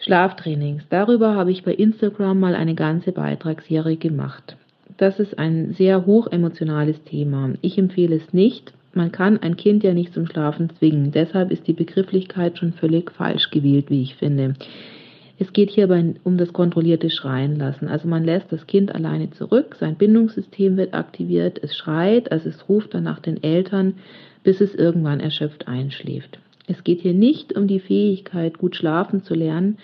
Schlaftrainings. Darüber habe ich bei Instagram mal eine ganze Beitragsserie gemacht. Das ist ein sehr hochemotionales Thema. Ich empfehle es nicht. Man kann ein Kind ja nicht zum Schlafen zwingen. Deshalb ist die Begrifflichkeit schon völlig falsch gewählt, wie ich finde. Es geht hierbei um das kontrollierte Schreien lassen. Also man lässt das Kind alleine zurück, sein Bindungssystem wird aktiviert, es schreit, also es ruft dann nach den Eltern, bis es irgendwann erschöpft einschläft. Es geht hier nicht um die Fähigkeit, gut schlafen zu lernen,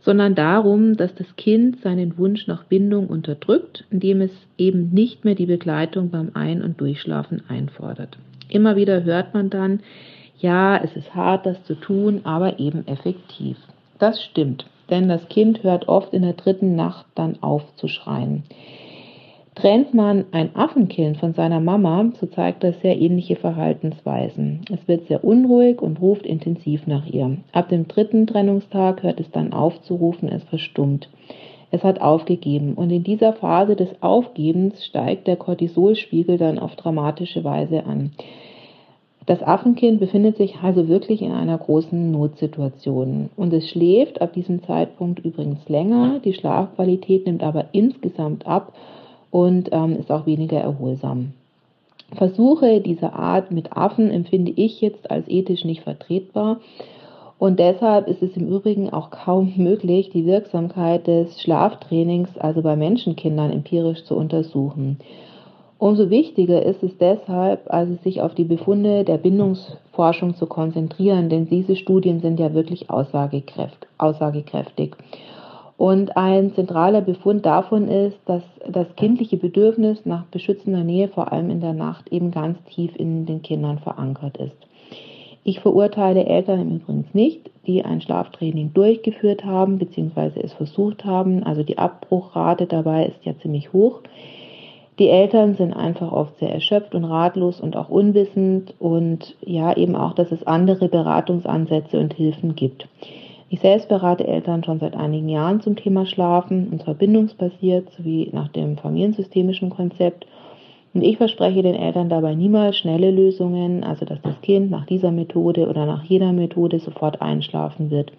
sondern darum, dass das Kind seinen Wunsch nach Bindung unterdrückt, indem es eben nicht mehr die Begleitung beim Ein- und Durchschlafen einfordert. Immer wieder hört man dann, ja, es ist hart, das zu tun, aber eben effektiv. Das stimmt denn das Kind hört oft in der dritten Nacht dann auf zu schreien. Trennt man ein Affenkind von seiner Mama, so zeigt das sehr ähnliche Verhaltensweisen. Es wird sehr unruhig und ruft intensiv nach ihr. Ab dem dritten Trennungstag hört es dann auf zu rufen, es verstummt. Es hat aufgegeben und in dieser Phase des Aufgebens steigt der Cortisolspiegel dann auf dramatische Weise an. Das Affenkind befindet sich also wirklich in einer großen Notsituation und es schläft ab diesem Zeitpunkt übrigens länger. Die Schlafqualität nimmt aber insgesamt ab und ähm, ist auch weniger erholsam. Versuche dieser Art mit Affen empfinde ich jetzt als ethisch nicht vertretbar und deshalb ist es im Übrigen auch kaum möglich, die Wirksamkeit des Schlaftrainings also bei Menschenkindern empirisch zu untersuchen. Umso wichtiger ist es deshalb, also sich auf die Befunde der Bindungsforschung zu konzentrieren, denn diese Studien sind ja wirklich aussagekräftig. Und ein zentraler Befund davon ist, dass das kindliche Bedürfnis nach beschützender Nähe vor allem in der Nacht eben ganz tief in den Kindern verankert ist. Ich verurteile Eltern im Übrigen nicht, die ein Schlaftraining durchgeführt haben bzw. es versucht haben. Also die Abbruchrate dabei ist ja ziemlich hoch. Die Eltern sind einfach oft sehr erschöpft und ratlos und auch unwissend und ja eben auch, dass es andere Beratungsansätze und Hilfen gibt. Ich selbst berate Eltern schon seit einigen Jahren zum Thema Schlafen, und zwar bindungsbasiert sowie nach dem familiensystemischen Konzept. Und ich verspreche den Eltern dabei niemals schnelle Lösungen, also dass das Kind nach dieser Methode oder nach jeder Methode sofort einschlafen wird.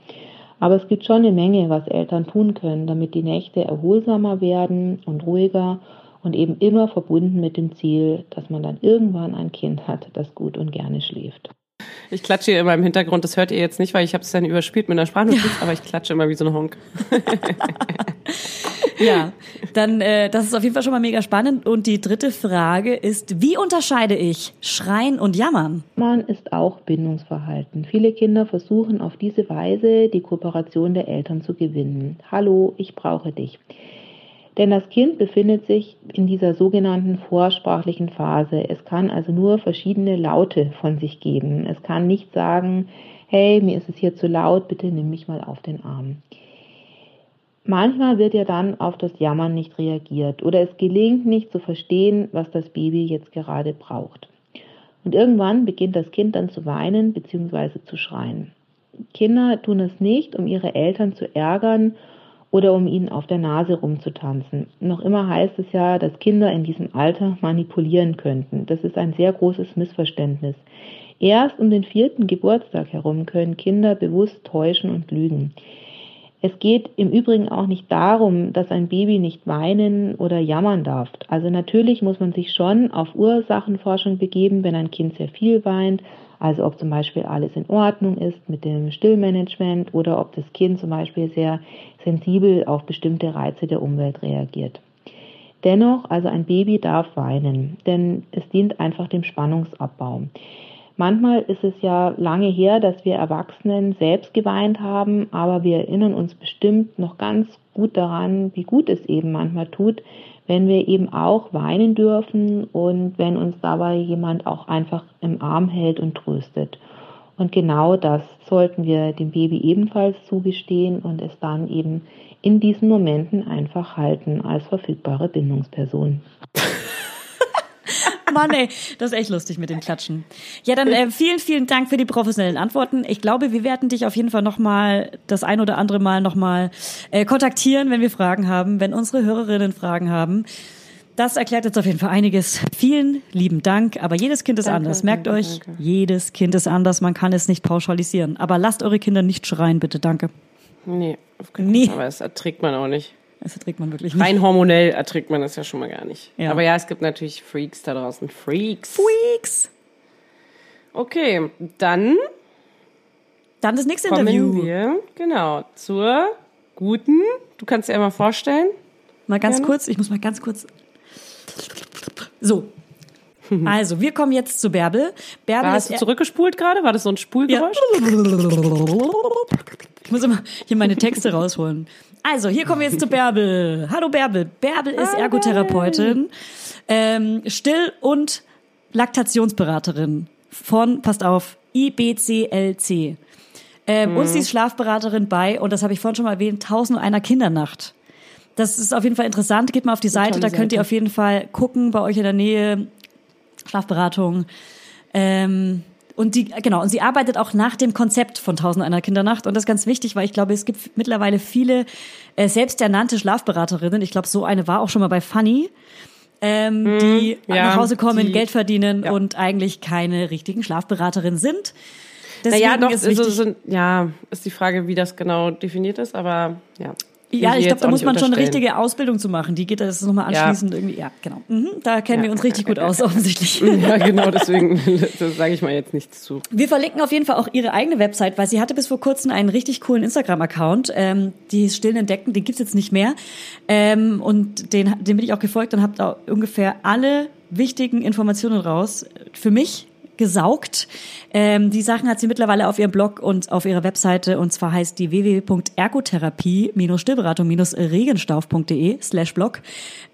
Aber es gibt schon eine Menge, was Eltern tun können, damit die Nächte erholsamer werden und ruhiger und eben immer verbunden mit dem Ziel, dass man dann irgendwann ein Kind hat, das gut und gerne schläft. Ich klatsche hier immer im Hintergrund, das hört ihr jetzt nicht, weil ich habe es dann überspielt mit einer Sprachnotiz, ja. aber ich klatsche immer wie so ein Honk. Ja, dann äh, das ist auf jeden Fall schon mal mega spannend. Und die dritte Frage ist, wie unterscheide ich Schreien und Jammern? Man ist auch Bindungsverhalten. Viele Kinder versuchen auf diese Weise die Kooperation der Eltern zu gewinnen. Hallo, ich brauche dich. Denn das Kind befindet sich in dieser sogenannten vorsprachlichen Phase. Es kann also nur verschiedene Laute von sich geben. Es kann nicht sagen, hey, mir ist es hier zu laut, bitte nimm mich mal auf den Arm. Manchmal wird ja dann auf das Jammern nicht reagiert oder es gelingt nicht zu verstehen, was das Baby jetzt gerade braucht. Und irgendwann beginnt das Kind dann zu weinen bzw. zu schreien. Kinder tun es nicht, um ihre Eltern zu ärgern oder um ihnen auf der Nase rumzutanzen. Noch immer heißt es ja, dass Kinder in diesem Alter manipulieren könnten. Das ist ein sehr großes Missverständnis. Erst um den vierten Geburtstag herum können Kinder bewusst täuschen und lügen. Es geht im Übrigen auch nicht darum, dass ein Baby nicht weinen oder jammern darf. Also natürlich muss man sich schon auf Ursachenforschung begeben, wenn ein Kind sehr viel weint, also ob zum Beispiel alles in Ordnung ist mit dem Stillmanagement oder ob das Kind zum Beispiel sehr sensibel auf bestimmte Reize der Umwelt reagiert. Dennoch, also ein Baby darf weinen, denn es dient einfach dem Spannungsabbau. Manchmal ist es ja lange her, dass wir Erwachsenen selbst geweint haben, aber wir erinnern uns bestimmt noch ganz gut daran, wie gut es eben manchmal tut, wenn wir eben auch weinen dürfen und wenn uns dabei jemand auch einfach im Arm hält und tröstet. Und genau das sollten wir dem Baby ebenfalls zugestehen und es dann eben in diesen Momenten einfach halten als verfügbare Bindungsperson. Mann, ey, das ist echt lustig mit dem Klatschen. Ja, dann äh, vielen, vielen Dank für die professionellen Antworten. Ich glaube, wir werden dich auf jeden Fall nochmal das ein oder andere Mal nochmal äh, kontaktieren, wenn wir Fragen haben, wenn unsere Hörerinnen Fragen haben. Das erklärt jetzt auf jeden Fall einiges. Vielen lieben Dank. Aber jedes Kind ist Danke, anders. Merkt danke, euch, danke. jedes Kind ist anders. Man kann es nicht pauschalisieren. Aber lasst eure Kinder nicht schreien, bitte. Danke. Nee, auf keinen Nee. Fall. Aber das erträgt man auch nicht. Das erträgt man wirklich nicht. Rein hormonell erträgt man das ja schon mal gar nicht. Ja. Aber ja, es gibt natürlich Freaks da draußen. Freaks. Freaks. Okay, dann Dann das nächste kommen Interview. wir genau zur guten. Du kannst dir einmal vorstellen. Mal ganz Gerne. kurz, ich muss mal ganz kurz. So. Also, wir kommen jetzt zu Bärbel. Bärbel ist hast du zurückgespult gerade? War das so ein ja. Spulgeräusch? Ich muss immer hier meine Texte rausholen. Also, hier kommen wir jetzt zu Bärbel. Hallo Bärbel. Bärbel ist Ergotherapeutin, ähm, Still- und Laktationsberaterin von, passt auf, IBCLC. Ähm, Und sie ist Schlafberaterin bei, und das habe ich vorhin schon mal erwähnt, 1001 Kindernacht. Das ist auf jeden Fall interessant. Geht mal auf die Seite, da könnt ihr Seite. auf jeden Fall gucken bei euch in der Nähe. Schlafberatung. Ähm, und die, genau, und sie arbeitet auch nach dem Konzept von Tausend einer Kindernacht. Und das ist ganz wichtig, weil ich glaube, es gibt mittlerweile viele äh, selbsternannte Schlafberaterinnen. Ich glaube, so eine war auch schon mal bei Funny. Ähm, die Mhm. ja, nach Hause kommen, die- Geld verdienen ja. und eigentlich keine richtigen Schlafberaterinnen sind. Deswegen Naja, doch, ist wichtig, sind, ja, ist die Frage, wie das genau definiert ist, aber ja. Ja, ich glaube, da muss man schon eine richtige Ausbildung zu machen. Die geht das nochmal Ja. anschließend irgendwie. Ja, genau. Mhm, da kennen Ja. wir uns richtig gut aus, offensichtlich. Ja, genau, deswegen sage ich mal jetzt nichts zu. Wir verlinken auf jeden Fall auch ihre eigene Website, weil sie hatte bis vor kurzem einen richtig coolen Instagram-Account. Ähm, die Stillen entdecken, den gibt's jetzt nicht mehr. Ähm, und den, dem bin ich auch gefolgt und habe da ungefähr alle wichtigen Informationen raus. Für mich gesaugt. Ähm, die Sachen hat sie mittlerweile auf ihrem Blog und auf ihrer Webseite und zwar heißt die www.ergotherapie-stillberatung-regenstauf.de slash blog.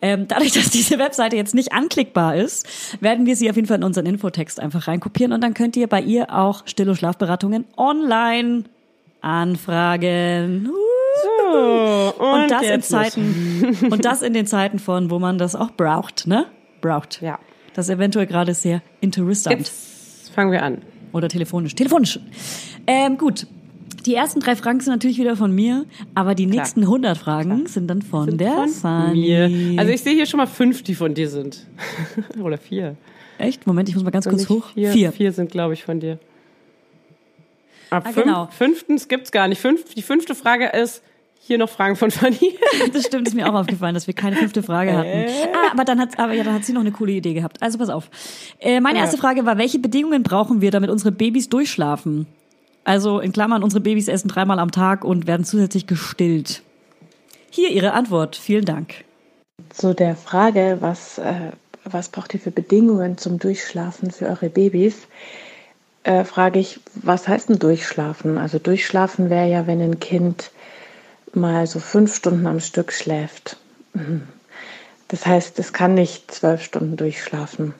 Ähm, dadurch, dass diese Webseite jetzt nicht anklickbar ist, werden wir sie auf jeden Fall in unseren Infotext einfach reinkopieren und dann könnt ihr bei ihr auch Still- und Schlafberatungen online anfragen. So, und, Und das in jetzt los. Zeiten, und das in den Zeiten von, wo man das auch braucht, ne? Braucht. Ja. Das ist eventuell gerade sehr interessant. Jetzt fangen wir an. Oder telefonisch. Telefonisch. Ähm, gut. Die ersten drei Fragen sind natürlich wieder von mir, aber die nächsten 100 Fragen sind dann von der Von Fanny. mir. Also ich sehe hier schon mal fünf, die von dir sind. Oder vier. Echt? Moment, ich muss mal ganz Sind kurz hoch. Vier, Vier. vier sind, glaube ich, von dir. Ab Ah, fünf, genau. fünftens gibt's gar nicht. Fünf, die fünfte Frage ist, hier noch Fragen von Fanny. Das stimmt, ist mir auch aufgefallen, dass wir keine fünfte Frage hatten. Ah, aber dann hat, aber ja, dann hat sie noch eine coole Idee gehabt. Also pass auf. Äh, meine Ja. erste Frage war, welche Bedingungen brauchen wir, damit unsere Babys durchschlafen? Also in Klammern, unsere Babys essen dreimal am Tag und werden zusätzlich gestillt. Hier Ihre Antwort. Vielen Dank. Zu der Frage, was, äh, was braucht ihr für Bedingungen zum Durchschlafen für eure Babys, äh, frage ich, was heißt denn Durchschlafen? Also Durchschlafen wäre ja, wenn ein Kind mal so fünf Stunden am Stück schläft. Das heißt, es kann nicht zwölf Stunden durchschlafen.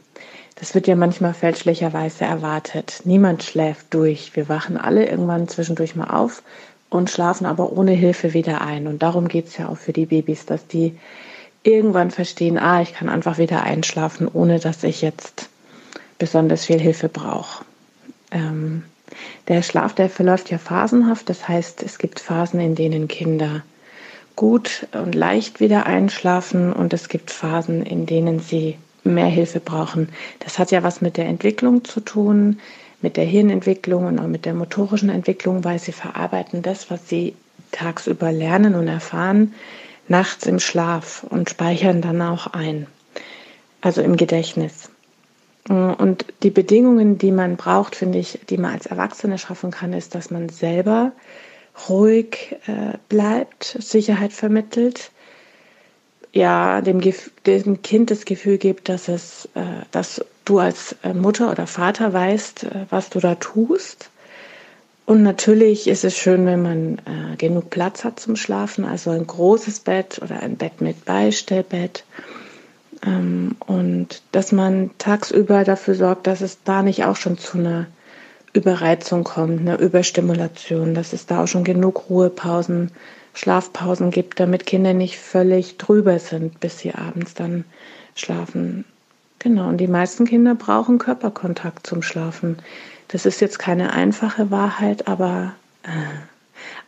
Das wird ja manchmal fälschlicherweise erwartet. Niemand schläft durch. Wir wachen alle irgendwann zwischendurch mal auf und schlafen aber ohne Hilfe wieder ein. Und darum geht es ja auch für die Babys, dass die irgendwann verstehen, ah, ich kann einfach wieder einschlafen, ohne dass ich jetzt besonders viel Hilfe brauche. Ähm, der Schlaf, der verläuft ja phasenhaft. Das heißt, es gibt Phasen, in denen Kinder gut und leicht wieder einschlafen und es gibt Phasen, in denen sie mehr Hilfe brauchen. Das hat ja was mit der Entwicklung zu tun, mit der Hirnentwicklung und auch mit der motorischen Entwicklung, weil sie verarbeiten das, was sie tagsüber lernen und erfahren, nachts im Schlaf und speichern dann auch ein, also im Gedächtnis. Und die Bedingungen, die man braucht, finde ich, die man als Erwachsene schaffen kann, ist, dass man selber ruhig äh, bleibt, Sicherheit vermittelt, ja, dem, dem, Kind das Gefühl gibt, dass es, äh, dass du als äh, Mutter oder Vater weißt, äh, was du da tust. Und natürlich ist es schön, wenn man äh, genug Platz hat zum Schlafen, also ein großes Bett oder ein Bett mit Beistellbett. Ähm, und dass man tagsüber dafür sorgt, dass es da nicht auch schon zu einer Überreizung kommt, einer Überstimulation, dass es da auch schon genug Ruhepausen, Schlafpausen gibt, damit Kinder nicht völlig drüber sind, bis sie abends dann schlafen. Genau, und die meisten Kinder brauchen Körperkontakt zum Schlafen. Das ist jetzt keine einfache Wahrheit, aber, äh,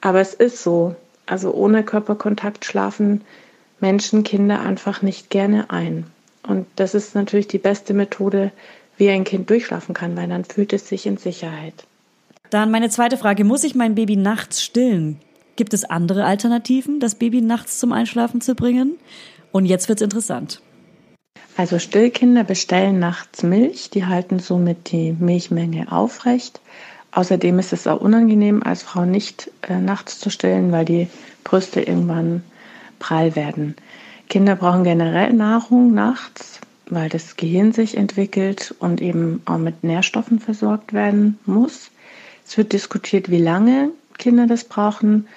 aber es ist so. Also ohne Körperkontakt schlafen Menschen Kinder einfach nicht gerne ein. Und das ist natürlich die beste Methode, wie ein Kind durchschlafen kann, weil dann fühlt es sich in Sicherheit. Dann meine zweite Frage, muss ich mein Baby nachts stillen? Gibt es andere Alternativen, das Baby nachts zum Einschlafen zu bringen? Und jetzt wird's interessant. Also Stillkinder bestellen nachts Milch, die halten somit die Milchmenge aufrecht. Außerdem ist es auch unangenehm, als Frau nicht äh, nachts zu stillen, weil die Brüste irgendwann prall werden. Kinder brauchen generell Nahrung nachts, weil das Gehirn sich entwickelt und eben auch mit Nährstoffen versorgt werden muss. Es wird diskutiert, wie lange Kinder das brauchen.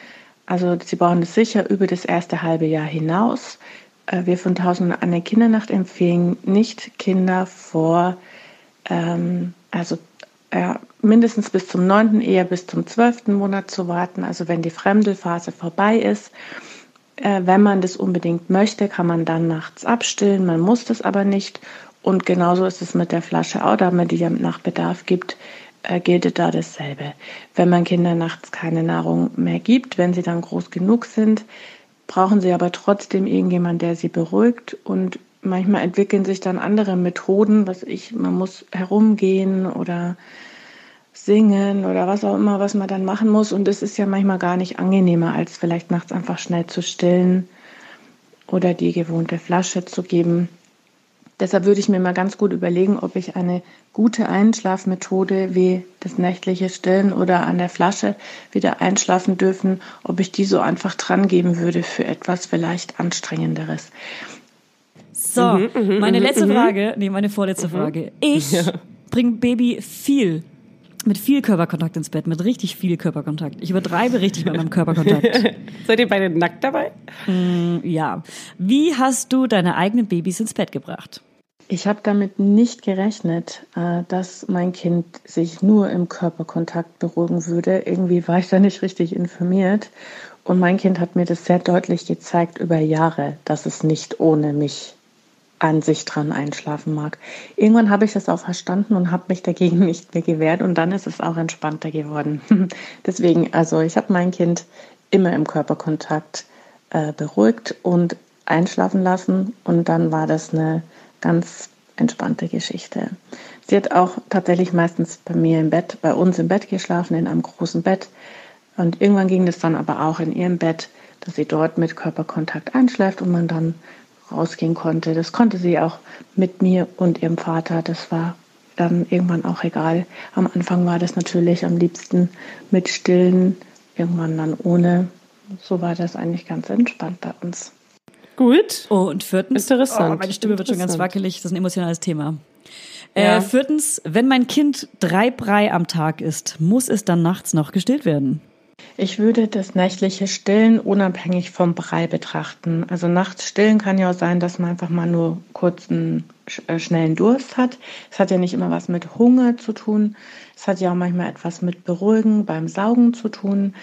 Also sie brauchen es sicher über das erste halbe Jahr hinaus. Äh, wir von Tausend an der Kindernacht empfehlen nicht Kinder vor, ähm, also ja, mindestens bis zum neunten, eher bis zum zwölften Monat zu warten. Also wenn die Fremdelphase vorbei ist äh, wenn man das unbedingt möchte, kann man dann nachts abstillen. Man muss das aber nicht. Und genauso ist es mit der Flasche auch, da man die ja nach Bedarf gibt, äh, gilt da dasselbe. Wenn man Kindern nachts keine Nahrung mehr gibt, wenn sie dann groß genug sind, brauchen sie aber trotzdem irgendjemand, der sie beruhigt. Und manchmal entwickeln sich dann andere Methoden, was ich, man muss herumgehen oder singen oder was auch immer, was man dann machen muss. Und es ist ja manchmal gar nicht angenehmer, als vielleicht nachts einfach schnell zu stillen oder die gewohnte Flasche zu geben. Deshalb würde ich mir mal ganz gut überlegen, ob ich eine gute Einschlafmethode wie das nächtliche Stillen oder an der Flasche wieder einschlafen dürfen, ob ich die so einfach dran geben würde für etwas vielleicht anstrengenderes. So, mhm, mhm meine mhm, letzte mhm. Frage, nee, meine vorletzte mhm. Frage. Ich ja. bringe Baby viel mit viel Körperkontakt ins Bett, mit richtig viel Körperkontakt. Ich übertreibe richtig mit meinem Körperkontakt. Seid ihr beide nackt dabei? Mm, ja. Wie hast du deine eigenen Babys ins Bett gebracht? Ich habe damit nicht gerechnet, äh, dass mein Kind sich nur im Körperkontakt beruhigen würde. Irgendwie war ich da nicht richtig informiert. Und mein Kind hat mir das sehr deutlich gezeigt über Jahre, dass es nicht ohne mich an sich dran einschlafen mag. Irgendwann habe ich das auch verstanden und habe mich dagegen nicht mehr gewehrt und dann ist es auch entspannter geworden. Deswegen, also ich habe mein Kind immer im Körperkontakt äh, beruhigt und einschlafen lassen und dann war das eine ganz entspannte Geschichte. Sie hat auch tatsächlich meistens bei mir im Bett, bei uns im Bett geschlafen, in einem großen Bett. Und irgendwann ging das dann aber auch in ihrem Bett, dass sie dort mit Körperkontakt einschläft und man dann rausgehen konnte. Das konnte sie auch mit mir und ihrem Vater. Das war dann irgendwann auch egal. Am Anfang war das natürlich am liebsten mit Stillen, irgendwann dann ohne. so war das eigentlich ganz entspannt bei uns. Gut. Oh, und viertens. Interessant. Oh, meine Stimme wird schon ganz wackelig. Das ist ein emotionales Thema. Ja. Äh, viertens, wenn mein Kind drei Brei am Tag isst, muss es dann nachts noch gestillt werden? Ich würde das nächtliche Stillen unabhängig vom Brei betrachten. Also nachts stillen kann ja auch sein, dass man einfach mal nur kurzen, äh, schnellen Durst hat. Es hat ja nicht immer was mit Hunger zu tun. Es hat ja auch manchmal etwas mit Beruhigen beim Saugen zu tun.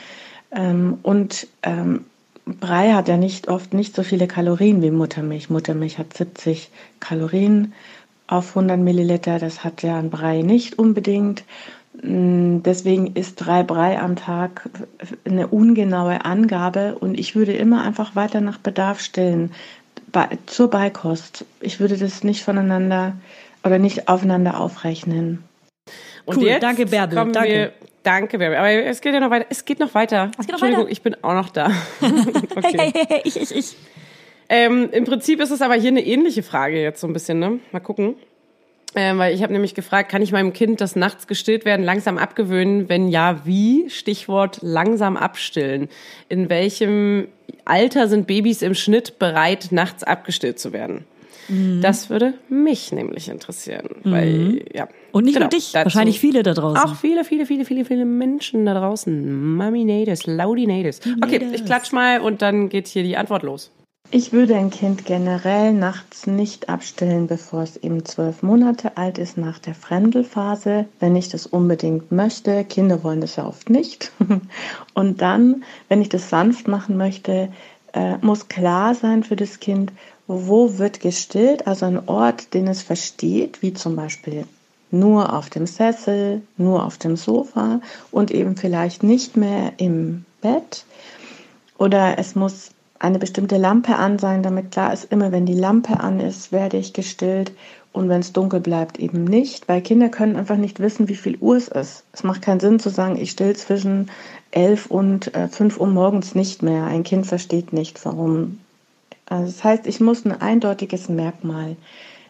Ähm, und ähm, Brei hat ja nicht oft nicht so viele Kalorien wie Muttermilch. Muttermilch hat 70 Kalorien auf 100 Milliliter. Das hat ja ein Brei nicht unbedingt. Mm, Deswegen ist drei Brei am Tag eine ungenaue Angabe und ich würde immer einfach weiter nach Bedarf stillen bei, zur Beikost. Ich würde das nicht voneinander oder nicht aufeinander aufrechnen. Und Cool, jetzt danke, Bärbel, kommen danke. Wir, danke, Bärbel. Aber es geht ja noch weiter. Es geht noch weiter. Es geht noch Entschuldigung, weiter. ich bin auch noch da. okay. Hey, hey, hey, ich, ich, ich. Ähm, Im Prinzip ist es aber hier eine ähnliche Frage jetzt so ein bisschen, ne? Mal gucken. Ähm, weil ich habe nämlich gefragt, kann ich meinem Kind das nachts gestillt werden langsam abgewöhnen? Wenn ja, wie? Stichwort langsam abstillen. In welchem Alter sind Babys im Schnitt bereit, nachts abgestillt zu werden? Mhm. Das würde mich nämlich interessieren. Weil, ja. Und nicht Genau, nur dich, wahrscheinlich viele da draußen. Auch viele, viele, viele, viele, viele Menschen da draußen. Mami Natives, Laudi Natives. Okay, ich klatsch mal und dann geht hier die Antwort los. Ich würde ein Kind generell nachts nicht abstillen, bevor es eben zwölf Monate alt ist nach der Fremdelphase, wenn ich das unbedingt möchte. Kinder wollen das ja oft nicht. Und dann, wenn ich das sanft machen möchte, äh, muss klar sein für das Kind, wo wird gestillt, also ein Ort, den es versteht, wie zum Beispiel nur auf dem Sessel, nur auf dem Sofa und eben vielleicht nicht mehr im Bett. Oder es muss eine bestimmte Lampe an sein, damit klar ist, immer wenn die Lampe an ist, werde ich gestillt und wenn es dunkel bleibt, eben nicht, weil Kinder können einfach nicht wissen, wie viel Uhr es ist. Es macht keinen Sinn zu sagen, ich still zwischen elf und äh, fünf Uhr morgens nicht mehr. Ein Kind versteht nicht, warum. Also das heißt, ich muss ein eindeutiges Merkmal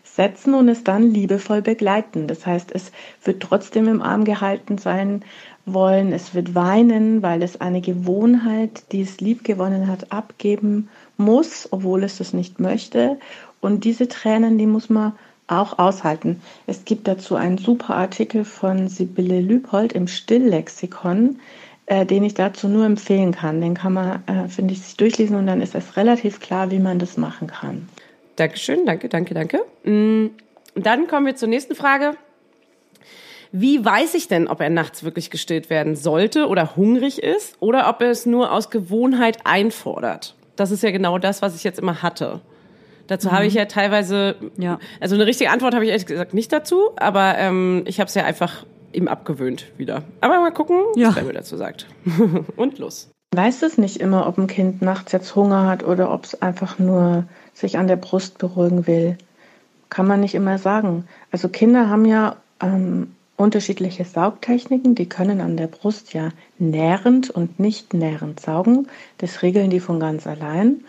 setzen und es dann liebevoll begleiten. Das heißt, es wird trotzdem im Arm gehalten sein wollen, es wird weinen, weil es eine Gewohnheit, die es lieb gewonnen hat, abgeben muss, obwohl es das nicht möchte. Und diese Tränen, die muss man auch aushalten. Es gibt dazu einen super Artikel von Sibylle Lübold im Stilllexikon, äh, den ich dazu nur empfehlen kann. Den kann man, äh, finde ich, sich durchlesen und dann ist es relativ klar, wie man das machen kann. Dankeschön, danke, danke, danke. Mm, Dann kommen wir zur nächsten Frage. Wie weiß ich denn, ob er nachts wirklich gestillt werden sollte oder hungrig ist oder ob er es nur aus Gewohnheit einfordert? Das ist ja genau das, was ich jetzt immer hatte. Dazu habe ich ja teilweise, Ja. also eine richtige Antwort habe ich ehrlich gesagt nicht dazu, aber ähm, ich habe es ja einfach ihm abgewöhnt wieder. Aber mal gucken, Ja. was Bärbel dazu sagt. Und los. weiß es nicht immer, ob ein Kind nachts jetzt Hunger hat oder ob es einfach nur sich an der Brust beruhigen will. Kann man nicht immer sagen. Also Kinder haben ja ähm, unterschiedliche Saugtechniken. Die können an der Brust ja nährend und nicht nährend saugen. Das regeln die von ganz allein.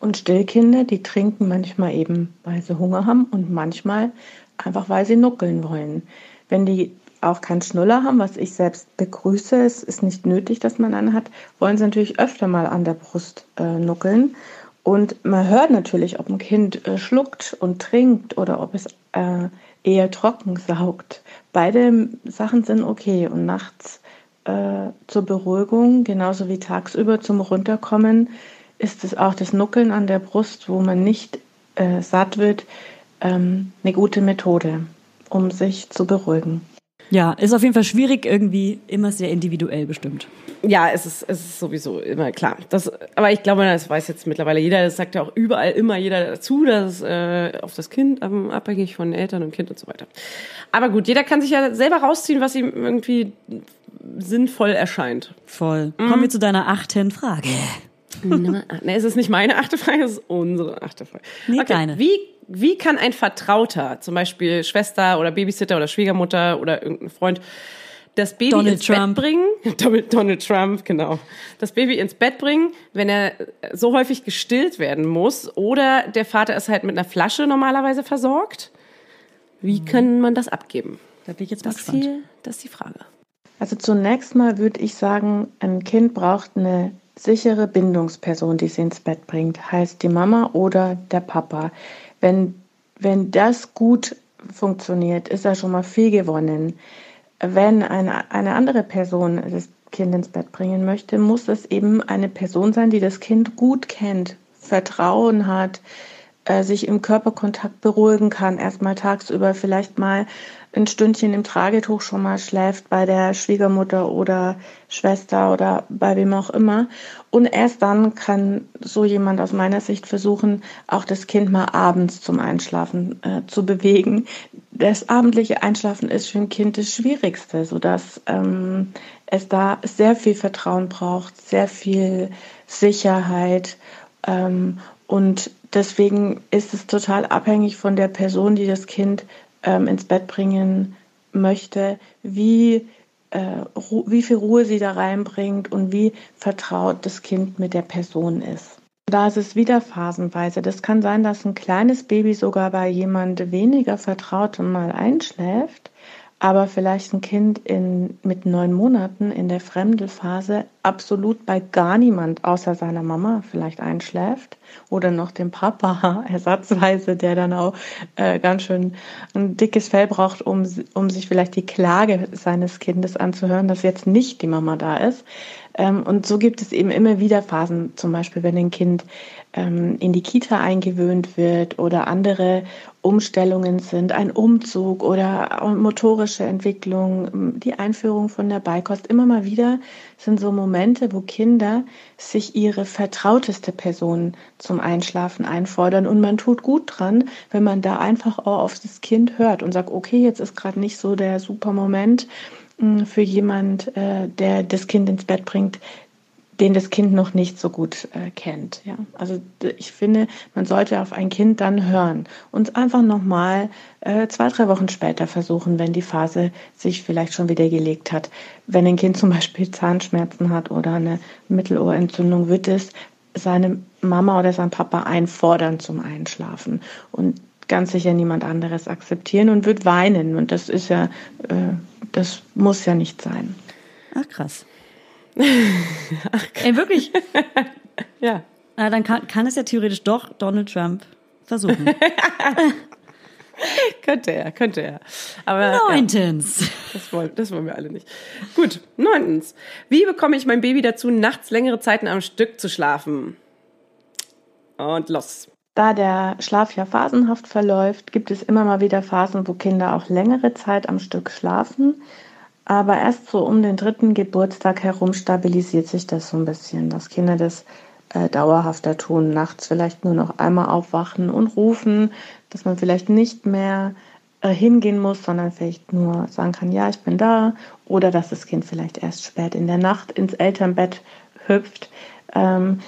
Und Stillkinder, die trinken manchmal eben, weil sie Hunger haben und manchmal einfach, weil sie nuckeln wollen. Wenn die auch keinen Schnuller haben, was ich selbst begrüße, es ist nicht nötig, dass man einen hat, wollen sie natürlich öfter mal an der Brust äh, nuckeln. Und man hört natürlich, ob ein Kind äh, schluckt und trinkt oder ob es äh, eher trocken saugt. Beide Sachen sind okay und nachts äh, zur Beruhigung, genauso wie tagsüber zum Runterkommen, ist es auch das Nuckeln an der Brust, wo man nicht äh, satt wird, ähm, eine gute Methode, um sich zu beruhigen. Ja, ist auf jeden Fall schwierig, irgendwie immer sehr individuell bestimmt. Ja, es ist, es ist sowieso immer klar. Das, aber ich glaube, das weiß jetzt mittlerweile jeder. Das sagt ja auch überall immer jeder dazu, dass es äh, auf das Kind ähm, abhängig von Eltern und Kind und so weiter. Aber gut, jeder kann sich ja selber rausziehen, was ihm irgendwie sinnvoll erscheint. Voll. Kommen wir zu deiner achten Frage. Ne, es ist nicht meine achte Frage, es ist unsere achte Frage. Nee, deine. Wie, wie kann ein Vertrauter, zum Beispiel Schwester oder Babysitter oder Schwiegermutter oder irgendein Freund, das Baby Donald ins Trump. Bett bringen, Donald, Trump, genau, das Baby ins Bett bringen, wenn er so häufig gestillt werden muss oder der Vater ist halt mit einer Flasche normalerweise versorgt? Wie kann man das abgeben? Da bin ich jetzt mal Das, gespannt. hier, das ist die Frage. Also zunächst mal würde ich sagen, ein Kind braucht eine sichere Bindungsperson, die sie ins Bett bringt, heißt die Mama oder der Papa. Wenn, wenn das gut funktioniert, ist da schon mal viel gewonnen. Wenn eine, eine andere Person das Kind ins Bett bringen möchte, muss es eben eine Person sein, die das Kind gut kennt, Vertrauen hat, äh, sich im Körperkontakt beruhigen kann, erstmal tagsüber vielleicht mal ein Stündchen im Tragetuch schon mal schläft bei der Schwiegermutter oder Schwester oder bei wem auch immer. Und erst dann kann so jemand aus meiner Sicht versuchen, auch das Kind mal abends zum Einschlafen äh, zu bewegen. Das abendliche Einschlafen ist für ein Kind das Schwierigste, sodass ähm, es da sehr viel Vertrauen braucht, sehr viel Sicherheit. Ähm, und deswegen ist es total abhängig von der Person, die das Kind ähm, ins Bett bringen möchte, wie, äh, wie viel Ruhe sie da reinbringt und wie vertraut das Kind mit der Person ist. Da ist es wieder phasenweise. Das kann sein, dass ein kleines Baby sogar bei jemand weniger Vertrautem mal einschläft aber vielleicht ein Kind in, mit neun Monaten in der Fremdelphase absolut bei gar niemand außer seiner Mama vielleicht einschläft oder noch dem Papa ersatzweise, der dann auch äh, ganz schön ein dickes Fell braucht, um, um sich vielleicht die Klage seines Kindes anzuhören, dass jetzt nicht die Mama da ist. Ähm, und so gibt es eben immer wieder Phasen, zum Beispiel wenn ein Kind ähm, in die Kita eingewöhnt wird oder andere Umstellungen sind, ein Umzug oder motorische Entwicklung, die Einführung von der Beikost. Immer mal wieder sind so Momente, wo Kinder sich ihre vertrauteste Person zum Einschlafen einfordern und man tut gut dran, wenn man da einfach auch auf das Kind hört und sagt, okay, jetzt ist gerade nicht so der super Moment für jemand, äh, der das Kind ins Bett bringt, den das Kind noch nicht so gut äh, kennt. Ja? Also ich finde, man sollte auf ein Kind dann hören und einfach nochmal äh, zwei, drei Wochen später versuchen, wenn die Phase sich vielleicht schon wieder gelegt hat. Wenn ein Kind zum Beispiel Zahnschmerzen hat oder eine Mittelohrentzündung, wird es seine Mama oder sein Papa einfordern zum Einschlafen und ganz sicher niemand anderes akzeptieren und wird weinen. Und das ist ja, äh, das muss ja nicht sein. Ach krass. Ach, Ey, wirklich? ja. Na, dann kann, kann es ja theoretisch doch Donald Trump versuchen. könnte er, könnte er. Aber neuntens. Ja, das, wollen, das wollen wir alle nicht. Gut, neuntens. Wie bekomme ich mein Baby dazu, nachts längere Zeiten am Stück zu schlafen? Und los. Da der Schlaf ja phasenhaft verläuft, gibt es immer mal wieder Phasen, wo Kinder auch längere Zeit am Stück schlafen. Aber erst so um den dritten Geburtstag herum stabilisiert sich das so ein bisschen, dass Kinder das äh, dauerhafter tun, nachts vielleicht nur noch einmal aufwachen und rufen, dass man vielleicht nicht mehr äh, hingehen muss, sondern vielleicht nur sagen kann, ja, ich bin da, oder dass das Kind vielleicht erst spät in der Nacht ins Elternbett hüpft. Ähm,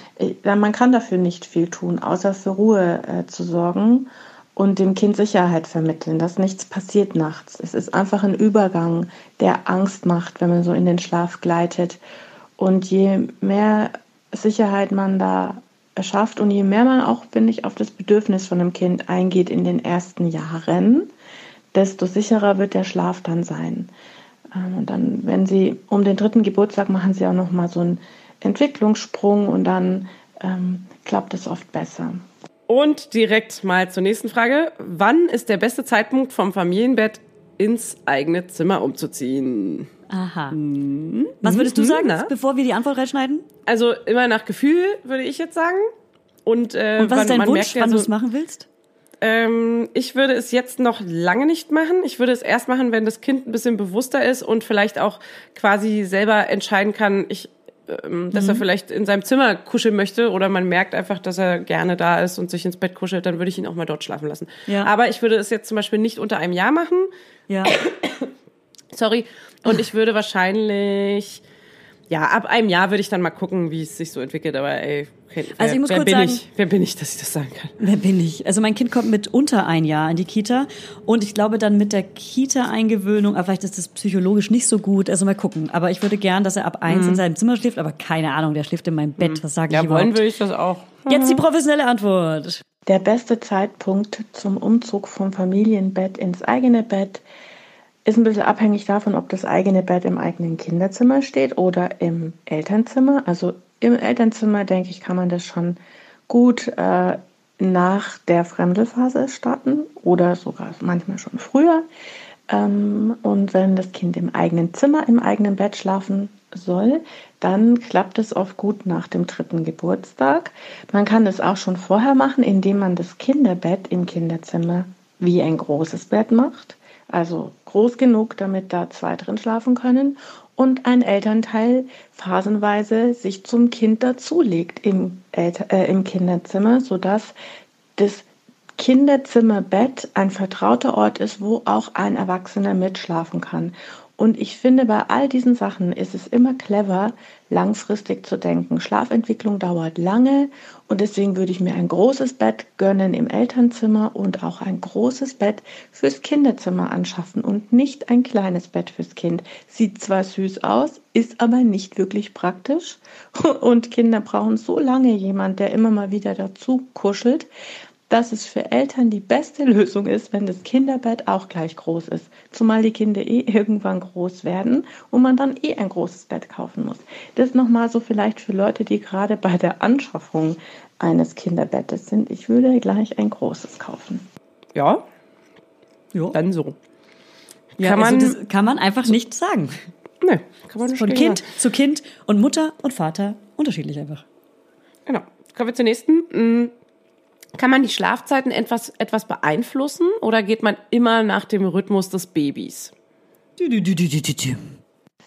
man kann dafür nicht viel tun, außer für Ruhe äh, zu sorgen und dem Kind Sicherheit vermitteln, dass nichts passiert nachts. Es ist einfach ein Übergang, der Angst macht, wenn man so in den Schlaf gleitet. Und je mehr Sicherheit man da erschafft und je mehr man auch, finde ich, auf das Bedürfnis von einem Kind eingeht in den ersten Jahren, desto sicherer wird der Schlaf dann sein. Ähm, und dann, wenn Sie um den dritten Geburtstag machen Sie auch noch mal so einen Entwicklungssprung und dann ähm, klappt es oft besser. Und direkt mal zur nächsten Frage. Wann ist der beste Zeitpunkt vom Familienbett ins eigene Zimmer umzuziehen? Aha. Hm. Was würdest du sagen, Na? bevor wir die Antwort reinschneiden? Also immer nach Gefühl, würde ich jetzt sagen. Und, äh, Und was ist dein Wunsch, ja wann so, du es machen willst? Ähm, ich würde es jetzt noch lange nicht machen. Ich würde es erst machen, wenn das Kind ein bisschen bewusster ist und vielleicht auch quasi selber entscheiden kann, ich ähm, dass mhm. er vielleicht in seinem Zimmer kuscheln möchte oder man merkt einfach, dass er gerne da ist und sich ins Bett kuschelt, dann würde ich ihn auch mal dort schlafen lassen. Ja. Aber ich würde es jetzt zum Beispiel nicht unter einem Jahr machen. Ja. Sorry. Und ich würde wahrscheinlich ja, ab einem Jahr würde ich dann mal gucken, wie es sich so entwickelt. Aber ey, wer, also ich muss wer kurz bin sagen, ich? Wer bin ich, dass ich das sagen kann? Wer bin ich? Also mein Kind kommt mit unter ein Jahr in die Kita und ich glaube dann mit der Kita-Eingewöhnung, aber vielleicht ist das psychologisch nicht so gut. Also mal gucken. Aber ich würde gern, dass er ab eins mhm. in seinem Zimmer schläft, aber keine Ahnung, der schläft in meinem Bett. Mhm. Was sage ich ja, überhaupt? wollen will ich das auch. Jetzt die professionelle Antwort. Der beste Zeitpunkt zum Umzug vom Familienbett ins eigene Bett ist ein bisschen abhängig davon, ob das eigene Bett im eigenen Kinderzimmer steht oder im Elternzimmer. Also im Elternzimmer, denke ich, kann man das schon gut äh, nach der Fremdelphase starten oder sogar manchmal schon früher. Ähm, und wenn das Kind im eigenen Zimmer, im eigenen Bett schlafen soll, dann klappt es oft gut nach dem dritten Geburtstag. Man kann das auch schon vorher machen, indem man das Kinderbett im Kinderzimmer wie ein großes Bett macht. Also groß genug, damit da zwei drin schlafen können und ein Elternteil phasenweise sich zum Kind dazulegt im, Elter äh, im Kinderzimmer, sodass das Kinderzimmerbett ein vertrauter Ort ist, wo auch ein Erwachsener mitschlafen kann. Und ich finde, bei all diesen Sachen ist es immer clever, langfristig zu denken. Schlafentwicklung dauert lange und deswegen würde ich mir ein großes Bett gönnen im Elternzimmer und auch ein großes Bett fürs Kinderzimmer anschaffen und nicht ein kleines Bett fürs Kind. Sieht zwar süß aus, ist aber nicht wirklich praktisch und Kinder brauchen so lange jemand, der immer mal wieder dazu kuschelt dass es für Eltern die beste Lösung ist, wenn das Kinderbett auch gleich groß ist. Zumal die Kinder eh irgendwann groß werden und man dann eh ein großes Bett kaufen muss. Das nochmal so vielleicht für Leute, die gerade bei der Anschaffung eines Kinderbettes sind. Ich würde gleich ein großes kaufen. Ja, Jo. dann so. Ja, kann also man- das kann man einfach nicht sagen. Nee, kann man nicht Von Kind lassen. zu Kind und Mutter und Vater unterschiedlich einfach. Genau. Kommen wir zur nächsten. Kann man die Schlafzeiten etwas, etwas beeinflussen oder geht man immer nach dem Rhythmus des Babys?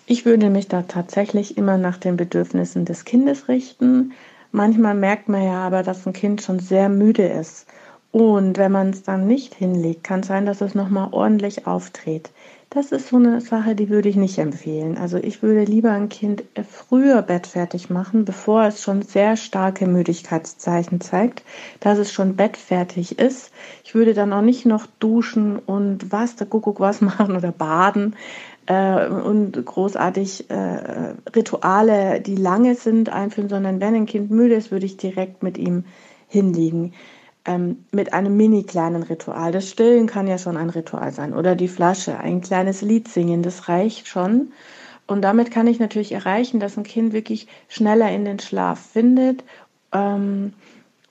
Ich würde mich da tatsächlich immer nach den Bedürfnissen des Kindes richten. Manchmal merkt man ja aber, dass ein Kind schon sehr müde ist. Und wenn man es dann nicht hinlegt, kann es sein, dass es nochmal ordentlich auftritt. Das ist so eine Sache, die würde ich nicht empfehlen. Also ich würde lieber ein Kind früher bettfertig machen, bevor es schon sehr starke Müdigkeitszeichen zeigt, dass es schon bettfertig ist. Ich würde dann auch nicht noch duschen und was, der Kuckuck was machen oder baden äh, und großartig äh, Rituale, die lange sind, einführen, sondern wenn ein Kind müde ist, würde ich direkt mit ihm hinlegen. Ähm, mit einem mini kleinen Ritual. Das Stillen kann ja schon ein Ritual sein. Oder die Flasche, ein kleines Lied singen, das reicht schon. Und damit kann ich natürlich erreichen, dass ein Kind wirklich schneller in den Schlaf findet. Ähm,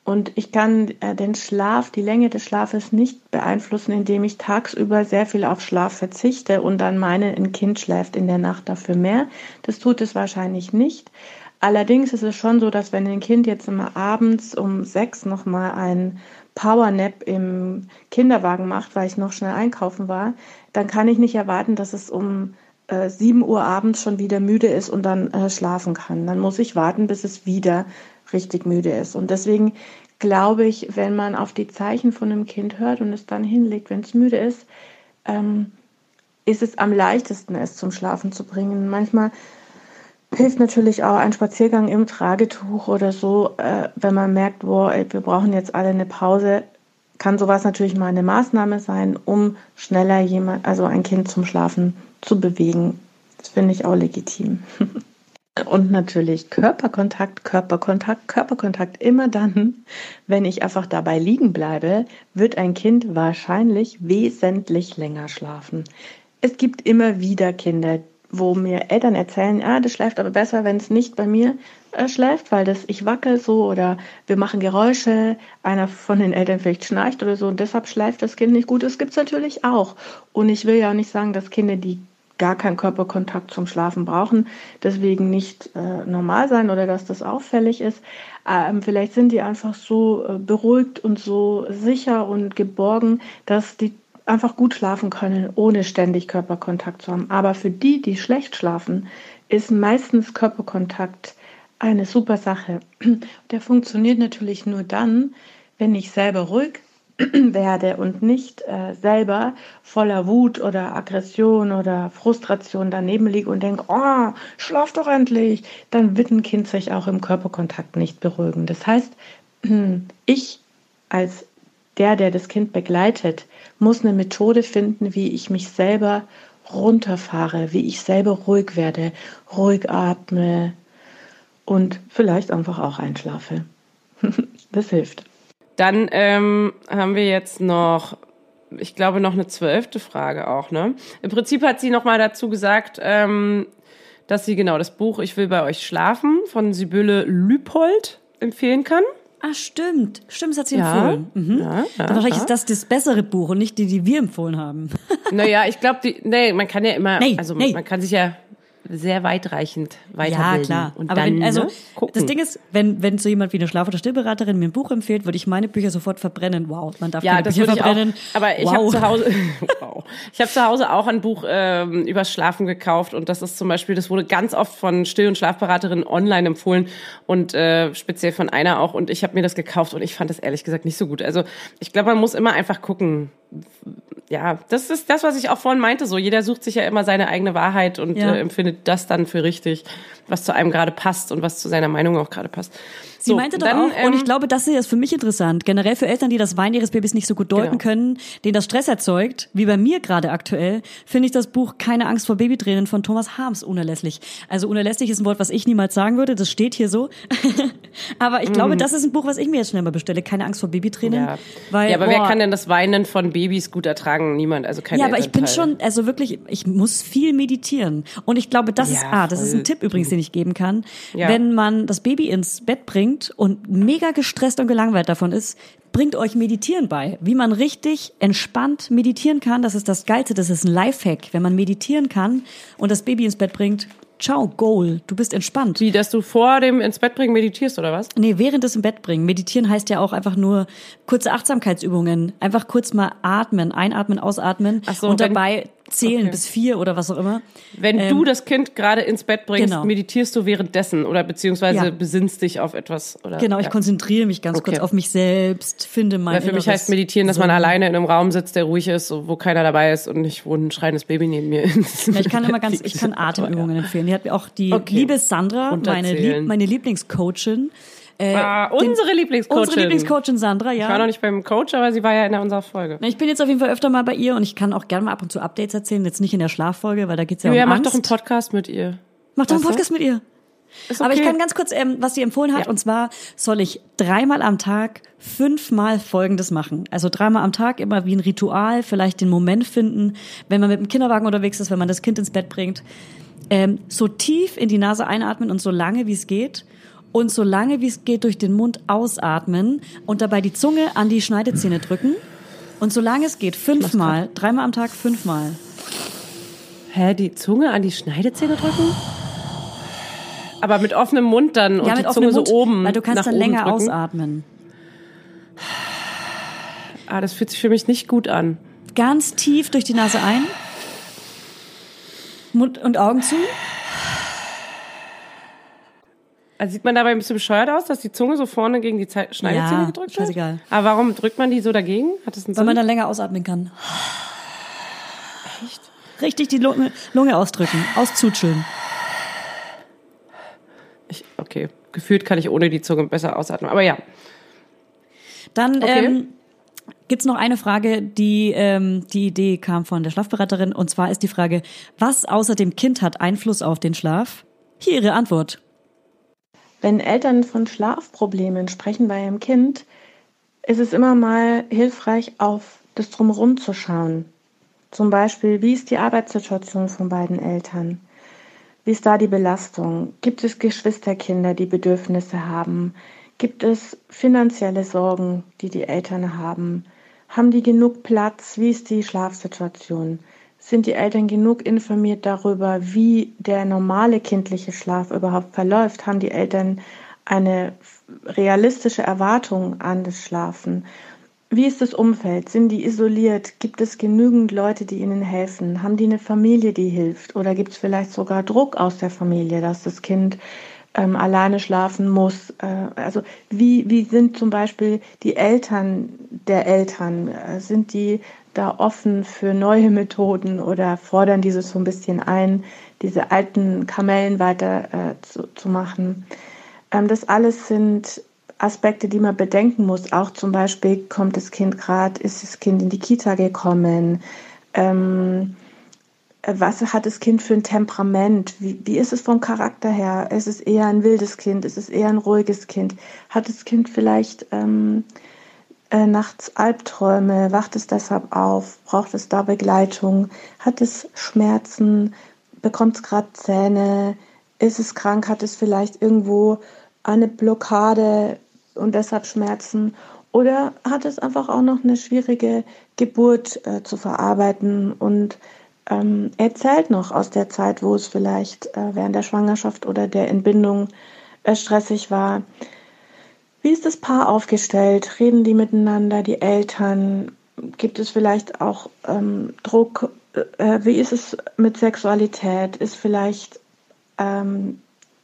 und ich kann äh, den Schlaf, die Länge des Schlafes nicht beeinflussen, indem ich tagsüber sehr viel auf Schlaf verzichte und dann meine, ein Kind schläft in der Nacht dafür mehr. Das tut es wahrscheinlich nicht. Allerdings ist es schon so, dass wenn ein Kind jetzt immer abends um sechs nochmal ein Powernap im Kinderwagen macht, weil ich noch schnell einkaufen war, dann kann ich nicht erwarten, dass es um äh, 7 Uhr abends schon wieder müde ist und dann äh, schlafen kann. Dann muss ich warten, bis es wieder richtig müde ist. Und deswegen glaube ich, wenn man auf die Zeichen von einem Kind hört und es dann hinlegt, wenn es müde ist, ähm, ist es am leichtesten, es zum Schlafen zu bringen. Manchmal hilft natürlich auch ein Spaziergang im Tragetuch oder so, äh, wenn man merkt, boah, ey, wir brauchen jetzt alle eine Pause, kann sowas natürlich mal eine Maßnahme sein, um schneller jemand, also ein Kind zum Schlafen zu bewegen. Das finde ich auch legitim. Und natürlich Körperkontakt, Körperkontakt, Körperkontakt. Immer dann, wenn ich einfach dabei liegen bleibe, wird ein Kind wahrscheinlich wesentlich länger schlafen. Es gibt immer wieder Kinder, wo mir Eltern erzählen, ah, das schläft aber besser, wenn es nicht bei mir äh, schläft, weil das ich wackel so oder wir machen Geräusche, einer von den Eltern vielleicht schnarcht oder so und deshalb schläft das Kind nicht gut. Das gibt's natürlich auch. Und ich will ja auch nicht sagen, dass Kinder, die gar keinen Körperkontakt zum Schlafen brauchen, deswegen nicht äh, normal sein oder dass das auffällig ist. Ähm, vielleicht sind die einfach so äh, beruhigt und so sicher und geborgen, dass die einfach gut schlafen können, ohne ständig Körperkontakt zu haben. Aber für die, die schlecht schlafen, ist meistens Körperkontakt eine super Sache. Der funktioniert natürlich nur dann, wenn ich selber ruhig werde und nicht äh, selber voller Wut oder Aggression oder Frustration daneben liege und denke, oh, schlaf doch endlich, dann wird ein Kind sich auch im Körperkontakt nicht beruhigen. Das heißt, ich als der, der das Kind begleitet, muss eine Methode finden, wie ich mich selber runterfahre, wie ich selber ruhig werde, ruhig atme und vielleicht einfach auch einschlafe. das hilft. Dann ähm, haben wir jetzt noch, ich glaube, noch eine zwölfte Frage auch. Ne? Im Prinzip hat sie noch mal dazu gesagt, ähm, dass sie genau das Buch Ich will bei euch schlafen von Sibylle Lüpold empfehlen kann. Ah, stimmt. Stimmt, das hat sie Ja. empfohlen. Mhm. Ja, ja, Dann ja. ist das das bessere Buch und nicht die, die wir empfohlen haben. Naja, ich glaube, die, nee, man kann ja immer, Nee, also nee. man kann sich ja sehr weitreichend weiterbilden. Ja, klar. Und Aber dann, wenn, also ne, das Ding ist, wenn, wenn so jemand wie eine Schlaf- oder Stillberaterin mir ein Buch empfiehlt, würde ich meine Bücher sofort verbrennen. Wow, man darf Ja, keine das Bücher würde ich verbrennen. auch. Aber ich wow. habe zu Hause, wow. ich habe zu Hause auch ein Buch ähm, übers Schlafen gekauft und das ist zum Beispiel, das wurde ganz oft von Still- und Schlafberaterinnen online empfohlen und äh, speziell von einer auch. Und ich habe mir das gekauft und ich fand das ehrlich gesagt nicht so gut. Also ich glaube, man muss immer einfach gucken. Ja, das ist das, was ich auch vorhin meinte. So, jeder sucht sich ja immer seine eigene Wahrheit und Ja. äh, empfindet das dann für richtig, was zu einem gerade passt und was zu seiner Meinung auch gerade passt. Sie So, meinte doch dann, auch, und ähm, ich glaube, das ist für mich interessant, generell für Eltern, die das Weinen ihres Babys nicht so gut deuten Genau. können, denen das Stress erzeugt, wie bei mir gerade aktuell, finde ich das Buch Keine Angst vor Babytränen von Thomas Harms unerlässlich. Also unerlässlich ist ein Wort, was ich niemals sagen würde, das steht hier so. aber ich glaube, das ist ein Buch, was ich mir jetzt schnell mal bestelle, Keine Angst vor Babytränen. Mhm. Ja. Weil, ja, aber wer boah, kann denn das Weinen von Babys gut ertragen? Niemand, also kein ja, aber ich bin Elternteil. schon, also wirklich, ich muss viel meditieren. Und ich glaube, das ist, Ja, ah, das ist ein. Tipp übrigens, den ich geben kann. Ja. Wenn man das Baby ins Bett bringt und mega gestresst und gelangweilt davon ist, bringt euch Meditieren bei. Wie man richtig entspannt meditieren kann, das ist das Geilste, das ist ein Lifehack. Wenn man meditieren kann und das Baby ins Bett bringt, ciao, Goal, du bist entspannt. Wie, dass du vor dem ins Bett bringen meditierst oder was? Nee, während des im Bett bringen. Meditieren heißt ja auch einfach nur kurze Achtsamkeitsübungen. Einfach kurz mal atmen, einatmen, ausatmen so, und dabei zählen okay. bis vier oder was auch immer. Wenn Ähm, du das Kind gerade ins Bett bringst, genau. meditierst du währenddessen oder beziehungsweise Ja. besinnst dich auf etwas oder Genau, ich ja. konzentriere mich ganz Okay. kurz auf mich selbst, finde mein Weil für mich heißt meditieren, dass Soll. man alleine in einem Raum sitzt, der ruhig ist, so, wo keiner dabei ist und nicht wo ein schreiendes Baby neben mir ist. Ja, ich kann immer ganz, ich kann Atemübungen empfehlen. Die hat mir auch die Okay. liebe Sandra, meine. Lieb, meine Lieblingscoachin. Äh, den- unsere Lieblingscoachin. Unsere Lieblingscoachin Sandra, ja. Ich war noch nicht beim Coach, aber sie war ja in unserer Folge. Na, Ich bin jetzt auf jeden Fall öfter mal bei ihr und ich kann auch gerne mal ab und zu Updates erzählen. Jetzt nicht in der Schlaffolge, weil da geht's ja Julia, um mach Angst. doch einen Podcast mit ihr. Mach doch einen? Podcast mit ihr. Ist Aber ich okay. kann ganz kurz, ähm, was sie empfohlen hat, Ja. und zwar soll ich dreimal am Tag fünfmal Folgendes machen. Also dreimal am Tag immer wie ein Ritual, vielleicht den Moment finden, wenn man mit dem Kinderwagen unterwegs ist, wenn man das Kind ins Bett bringt. Ähm, so tief in die Nase einatmen und so lange wie es geht. Und so lange wie es geht durch den Mund ausatmen und dabei die Zunge an die Schneidezähne drücken. Und so lange es geht, fünfmal, dreimal am Tag, fünfmal. Hä, die Zunge an die Schneidezähne drücken? Aber mit offenem Mund dann und ja, die mit Zunge Mund, so oben. weil du kannst dann länger drücken. ausatmen. Ah, das fühlt sich für mich nicht gut an. Ganz tief durch die Nase ein. Mund und Augen zu. Also sieht man dabei ein bisschen bescheuert aus, dass die Zunge so vorne gegen die Ze- Schneidezähne Ja, gedrückt wird? scheißegal. Aber warum drückt man die so dagegen? Hat das einen Weil Sinn? man dann länger ausatmen kann. Echt? Richtig die Lunge, Lunge ausdrücken, auszutscheln. ich, okay, gefühlt kann ich ohne die Zunge besser ausatmen. Aber ja, Dann Okay. ähm, gibt's noch eine Frage, die ähm, die Idee kam von der Schlafberaterin. Und zwar ist die Frage, was außer dem Kind hat Einfluss auf den Schlaf? Hier ihre Antwort. Wenn Eltern von Schlafproblemen sprechen bei ihrem Kind, ist es immer mal hilfreich, auf das Drumherum zu schauen. Zum Beispiel, wie ist die Arbeitssituation von beiden Eltern? Wie ist da die Belastung? Gibt es Geschwisterkinder, die Bedürfnisse haben? Gibt es finanzielle Sorgen, die die Eltern haben? Haben die genug Platz? Wie ist die Schlafsituation? Sind die Eltern genug informiert darüber, wie der normale kindliche Schlaf überhaupt verläuft? Haben die Eltern eine realistische Erwartung an das Schlafen? Wie ist das Umfeld? Sind die isoliert? Gibt es genügend Leute, die ihnen helfen? Haben die eine Familie, die hilft? Oder gibt es vielleicht sogar Druck aus der Familie, dass das Kind ähm, alleine schlafen muss? Äh, also wie, wie sind zum Beispiel die Eltern der Eltern? Äh, sind die da offen für neue Methoden oder fordern diese so ein bisschen ein, diese alten Kamellen weiter äh, zu, zu machen? Ähm, das alles sind Aspekte, die man bedenken muss. Auch zum Beispiel, kommt das Kind gerade, ist das Kind in die Kita gekommen? Ähm, was hat das Kind für ein Temperament? Wie, wie ist es vom Charakter her? Ist es eher ein wildes Kind? Ist es eher ein ruhiges Kind? Hat das Kind vielleicht ähm, äh, nachts Albträume? Wacht es deshalb auf? Braucht es da Begleitung? Hat es Schmerzen? bekommt es gerade Zähne, ist es krank, hat es vielleicht irgendwo eine Blockade und deshalb Schmerzen oder hat es einfach auch noch eine schwierige Geburt äh, zu verarbeiten und ähm, erzählt noch aus der Zeit, wo es vielleicht äh, während der Schwangerschaft oder der Entbindung äh, stressig war. Wie ist das Paar aufgestellt? Reden die miteinander, die Eltern? Gibt es vielleicht auch ähm, Druck? Äh, wie ist es mit Sexualität? Ist vielleicht ähm,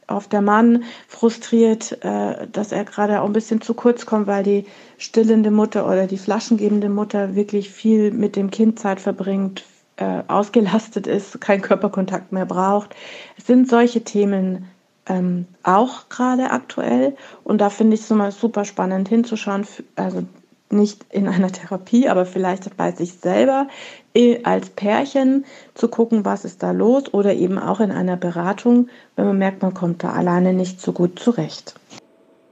auf der Mann frustriert, äh, dass er gerade auch ein bisschen zu kurz kommt, weil die stillende Mutter oder die flaschengebende Mutter wirklich viel mit dem Kind Zeit verbringt, äh, ausgelastet ist, keinen Körperkontakt mehr braucht. Es sind solche Themen ähm, auch gerade aktuell und da finde ich es immer super spannend hinzuschauen, also nicht in einer Therapie, aber vielleicht bei sich selber äh, als Pärchen zu gucken, was ist da los oder eben auch in einer Beratung, wenn man merkt, man kommt da alleine nicht so gut zurecht.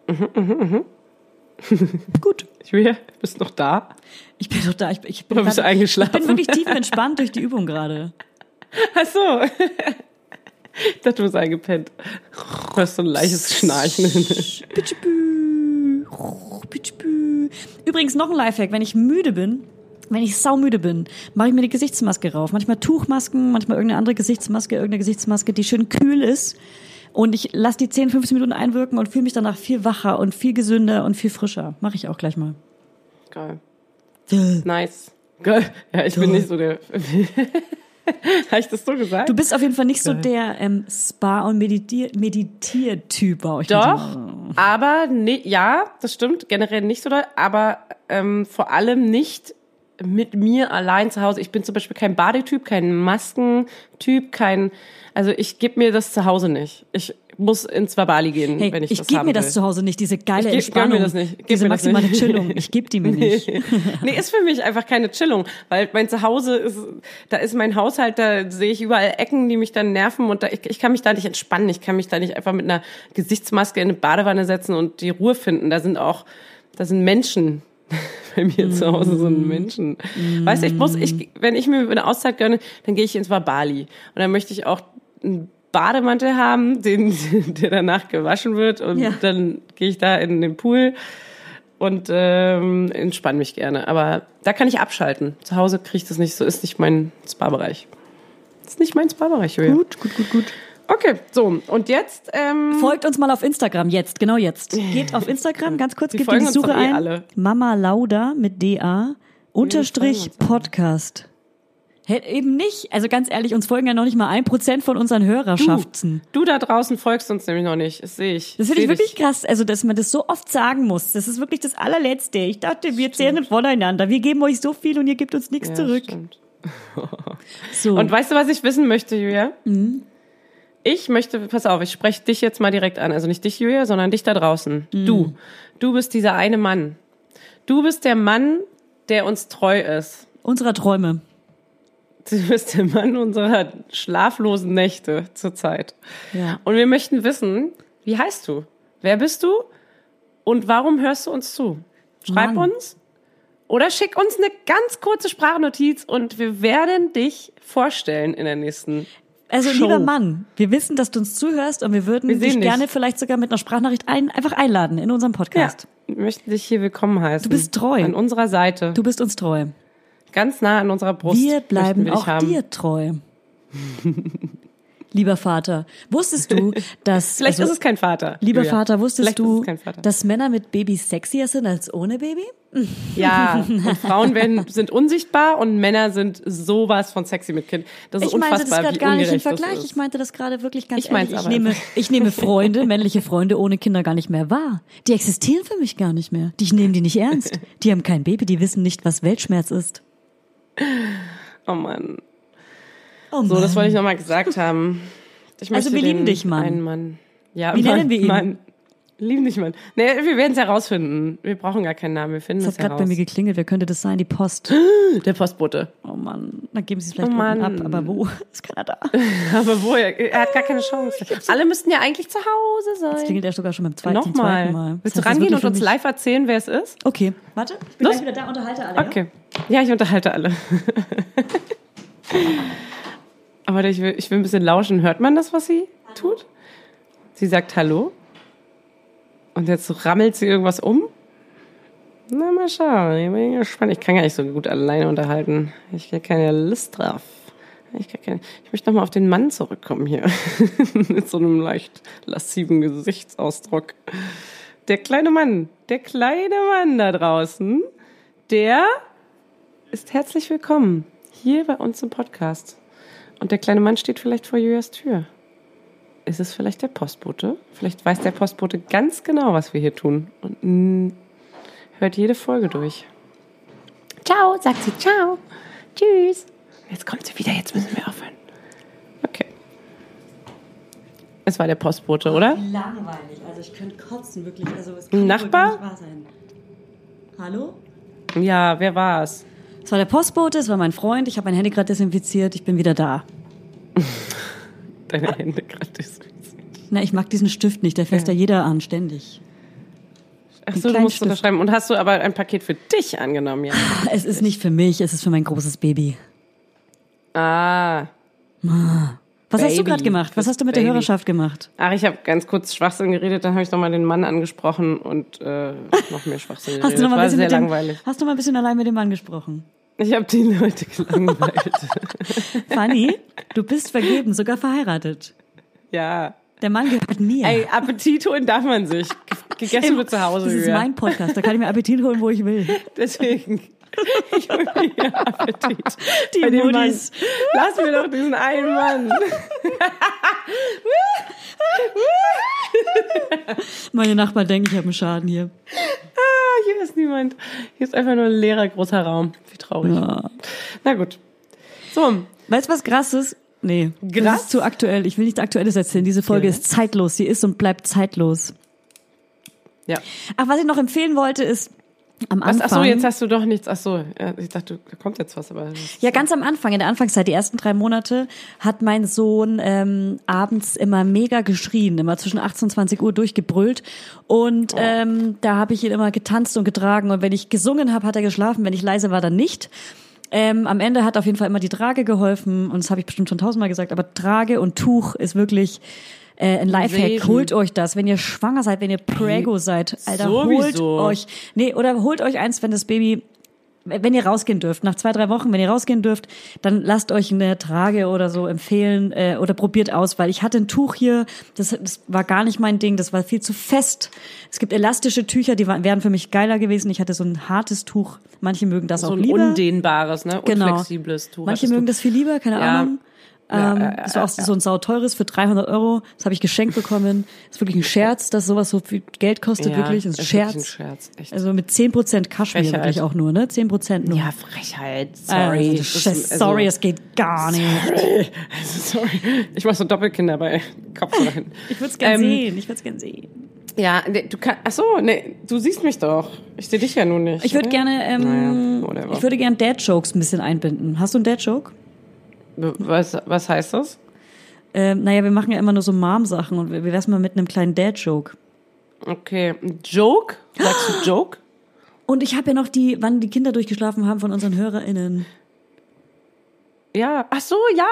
Mhm, mhm, mhm. Gut. Julia, bist du noch da? Ich bin doch da. Ich, ich bin, Oder bist du grad- eingeschlafen? Ich bin wirklich tief entspannt durch die Übung gerade. Ach so. Ich dachte, du bist eingepennt. Du hast so ein leichtes Schnarchen. Übrigens noch ein Lifehack, wenn ich müde bin, wenn ich saumüde bin, mache ich mir die Gesichtsmaske rauf. Manchmal Tuchmasken, manchmal irgendeine andere Gesichtsmaske, irgendeine Gesichtsmaske, die schön kühl ist. Und ich lasse die 10, 15 Minuten einwirken und fühle mich danach viel wacher und viel gesünder und viel frischer. Mache ich auch gleich mal. Geil. Nice. Geil. Ja, ich bin nicht so der. Habe ich das so gesagt? Du bist auf jeden Fall nicht so der ähm, Spa- und Meditier Meditiertyp bei euch. Doch, aber ne, ja, das stimmt, generell nicht so doll, aber ähm, vor allem nicht mit mir allein zu Hause. Ich bin zum Beispiel kein Badetyp, kein Maskentyp, kein, also ich gebe mir das zu Hause nicht. Ich muss ins Bali gehen, Hey, wenn ich, ich, das gebe haben mir das will. zu Hause nicht, diese geile Ich geb- gönn mir Entspannung, das nicht. Gib diese das maximale nicht. Chillung. Ich gebe die mir nicht. nee, ist für mich einfach keine Chillung, weil mein Zuhause ist, da ist mein Haushalt, da sehe ich überall Ecken, die mich dann nerven und da, ich, ich kann mich da nicht entspannen. Ich kann mich da nicht einfach mit einer Gesichtsmaske in eine Badewanne setzen und die Ruhe finden. Da sind auch, da sind Menschen. Bei mir zu Hause sind Menschen. Weißt du, ich muss, ich, wenn ich mir eine Auszeit gönne, dann gehe ich ins Bali. Und dann möchte ich auch einen Bademantel haben, den, der danach gewaschen wird und Ja. dann gehe ich da in den Pool und ähm, entspanne mich gerne. Aber da kann ich abschalten. Zu Hause kriege ich das nicht. So ist nicht mein Spa-Bereich. Ist nicht mein Spa-Bereich. Gut, gut, gut, gut. Okay, so und jetzt. Ähm, Folgt uns mal auf Instagram jetzt, genau jetzt. Geht auf Instagram, ganz kurz, Die gebt in die Suche eh ein. alle. Mama Lauda mit DA unterstrich alle. Podcast. Eben nicht. Also ganz ehrlich, uns folgen ja noch nicht mal ein Prozent von unseren Hörerschaften. du da draußen folgst uns nämlich noch nicht. Das sehe ich. Das finde ich wirklich dich. krass, also dass man das so oft sagen muss. Das ist wirklich das allerletzte. Ich dachte, wir zehren voneinander. Wir geben euch so viel und ihr gebt uns nichts Ja, zurück. stimmt. So. Und weißt du, was ich wissen möchte, Julia? Mhm. Ich möchte, pass auf, ich spreche dich jetzt mal direkt an. Also nicht dich, Julia, sondern dich da draußen. Mhm. Du. Du bist dieser eine Mann. Du bist der Mann, der uns treu ist. Unserer Träume. Du bist der Mann unserer schlaflosen Nächte zurzeit. Ja. Und wir möchten wissen, wie heißt du? Wer bist du? Und warum hörst du uns zu? Schreib Mann. uns oder schick uns eine ganz kurze Sprachnotiz und wir werden dich vorstellen in der nächsten. Also Show. lieber Mann, wir wissen, dass du uns zuhörst und wir würden Wir dich dich. gerne vielleicht sogar mit einer Sprachnachricht ein, einfach einladen in unserem Podcast. Wir möchten dich hier willkommen heißen. Du bist treu. An unserer Seite. Du bist uns treu. Ganz nah an unserer Brust. Wir bleiben wir auch haben. dir treu. Lieber Vater, wusstest du, dass Vielleicht also, ist es kein Vater. lieber Julia. Vater, wusstest Vielleicht du, Vater. dass Männer mit Babys sexier sind als ohne Baby? Ja, Frauen werden, sind unsichtbar und Männer sind sowas von sexy mit Kind. Das ist Ich meinte das unfassbar, gerade wie gar nicht im das Vergleich. Ich meinte das gerade wirklich ganz Ich ehrlich. Ich aber nehme, ich nehme Freunde, männliche Freunde ohne Kinder gar nicht mehr wahr. Die existieren für mich gar nicht mehr. Die, ich nehme die nicht ernst. Die haben kein Baby, die wissen nicht, was Weltschmerz ist. Oh Mann. Oh So, das Mann. wollte ich nochmal gesagt haben. Ich Also wir lieben dich, Mann. Mann. Ja, Wie Mann, nennen wir ihn? Mann. Lieben dich, Mann. Nee, wir werden es herausfinden. Wir brauchen gar keinen Namen. Wir finden Das es hat gerade bei mir geklingelt. Wer könnte das sein? Die Post. Der Postbote. Oh Mann, dann geben Sie es vielleicht Oh ab. Aber wo? Ist keiner da? Aber wo? Er, hat gar keine Chance. Alle müssten ja eigentlich zu Hause Jetzt sein. klingelt er sogar schon beim zweiten, Nochmal. zweiten Mal. Willst Das du rangehen und uns live erzählen, wer es ist? Okay, warte. Ich bin Los. gleich wieder da, unterhalte alle. Ja? Okay. Ja, ich unterhalte alle. Aber ich will, ich will ein bisschen lauschen. Hört man das, was sie tut? Sie sagt Hallo. Und jetzt rammelt sie irgendwas um. Na, mal schauen. Ich bin gespannt. Ich kann gar nicht so gut alleine unterhalten. Ich habe keine Lust drauf. Ich, keine, ich möchte nochmal auf den Mann zurückkommen hier. Mit so einem leicht lassiven Gesichtsausdruck. Der kleine Mann, der kleine Mann da draußen, der ist herzlich willkommen hier bei uns im Podcast. Und der kleine Mann steht vielleicht vor Julias Tür. Ist es vielleicht der Postbote? Vielleicht weiß der Postbote ganz genau, was wir hier tun. Und mm, hört jede Folge durch. Ciao, sagt sie ciao. Tschüss. Jetzt kommt sie wieder, jetzt müssen wir aufhören. Okay. Es war der Postbote, oder? Langweilig. Also ich könnte kotzen, wirklich. Also es Ein Nachbar? wahr sein. Hallo? Ja, wer war's? Es war der Postbote, es war mein Freund. Ich habe mein Handy gerade desinfiziert. Ich bin wieder da. Deine Hände gerade desinfiziert. Na, ich mag diesen Stift nicht. Der fässt ja, jeder an, ständig. Ach so, du musst Stift. unterschreiben. Und hast du aber ein Paket für dich angenommen, ja? Es ist nicht für mich, es ist für mein großes Baby. Ah. Was hast du Baby, gerade gemacht? Was hast du mit der Baby. Hörerschaft gemacht? Ach, ich habe ganz kurz Schwachsinn geredet, dann habe ich nochmal den Mann angesprochen und äh, noch mehr Schwachsinn Hast geredet. du noch mal ein bisschen sehr mit dem, langweilig. Hast du mal ein bisschen allein mit dem Mann gesprochen? Ich habe die Leute gelangweilt. Fanny, du bist vergeben, sogar verheiratet. ja. Der Mann gehört mir. Ey, Appetit holen darf man sich. Ge- Gegessen wird zu Hause. das ist mein Podcast, da kann ich mir Appetit holen, wo ich will. Deswegen. Ich hol mir Appetit. Die Bei. Mann. Lass mir doch diesen einen Mann. Meine Nachbarn denken, ich habe einen Schaden hier. Ah, hier ist niemand. Hier ist einfach nur ein leerer großer Raum. Wie traurig. Ja. Na gut. So, Weißt du, was krass ist? Nee, das Krass? ist zu aktuell. Ich will nichts Aktuelles erzählen. Diese Folge Ja. ist zeitlos. Sie ist und bleibt zeitlos. ja. Ach, was ich noch empfehlen wollte, ist am Was, Anfang. ach so, jetzt hast du doch nichts. Ach so, ich dachte, da kommt jetzt was, aber Ja, ganz am Anfang, in der Anfangszeit, die ersten drei Monate, hat mein Sohn ähm, abends immer mega geschrien, immer zwischen 18 und 20 Uhr durchgebrüllt. Und ähm, da habe ich ihn immer getanzt und getragen. Und wenn ich gesungen habe, hat er geschlafen. Wenn ich leise war, dann nicht. Ähm, am Ende hat auf jeden Fall immer die Trage geholfen. Und das habe ich bestimmt schon tausendmal gesagt. Aber Trage und Tuch ist wirklich äh, ein Lifehack. Segen. Holt euch das, wenn ihr schwanger seid, wenn ihr Prego seid. Alter, holt sowieso. euch. Nee, oder holt euch eins, wenn das Baby wenn ihr rausgehen dürft, nach zwei, drei Wochen, wenn ihr rausgehen dürft, dann lasst euch eine Trage oder so empfehlen äh, oder probiert aus, weil ich hatte ein Tuch hier, das, das war gar nicht mein Ding, das war viel zu fest. Es gibt elastische Tücher, die waren, wären für mich geiler gewesen. Ich hatte so ein hartes Tuch. Manche mögen das so auch ein lieber. undehnbares, ne? Genau. Unflexibles Tuch. Manche mögen du. das viel lieber, keine Ja. Ahnung. Ja, ähm, ja, das war auch ja. so ein sauteures für 300 Euro. Das habe ich geschenkt bekommen. Das ist wirklich ein Scherz, dass sowas so viel Geld kostet, wirklich. Das ist ein ist Scherz. ein Scherz, echt. Also mit 10% Kaschmir Frechheit. wirklich auch nur, ne? 10% nur. ja, Frechheit. Sorry, Sorry. Das ist- also- sorry, es geht gar nicht. Sorry. Sorry. Ich mach so Doppelkinder bei Kopfhörern. Ich würde es gern Ähm, sehen. Ich würde es gern sehen. Ja, nee, du kannst. Ach so, nee, du siehst mich doch. Ich sehe dich ja nun nicht. Ich würde ne? gerne, ähm, Naja, ich würde gerne Dad-Jokes ein bisschen einbinden. Hast du einen Dad-Joke? Was, was heißt das? Ähm, naja, wir machen ja immer nur so Mom-Sachen und wie wär's mal mit einem kleinen Dad-Joke? Okay, ein Joke? Sagst du Joke? Und ich habe ja noch die, wann die Kinder durchgeschlafen haben von unseren HörerInnen. Ja. Ach so, ja.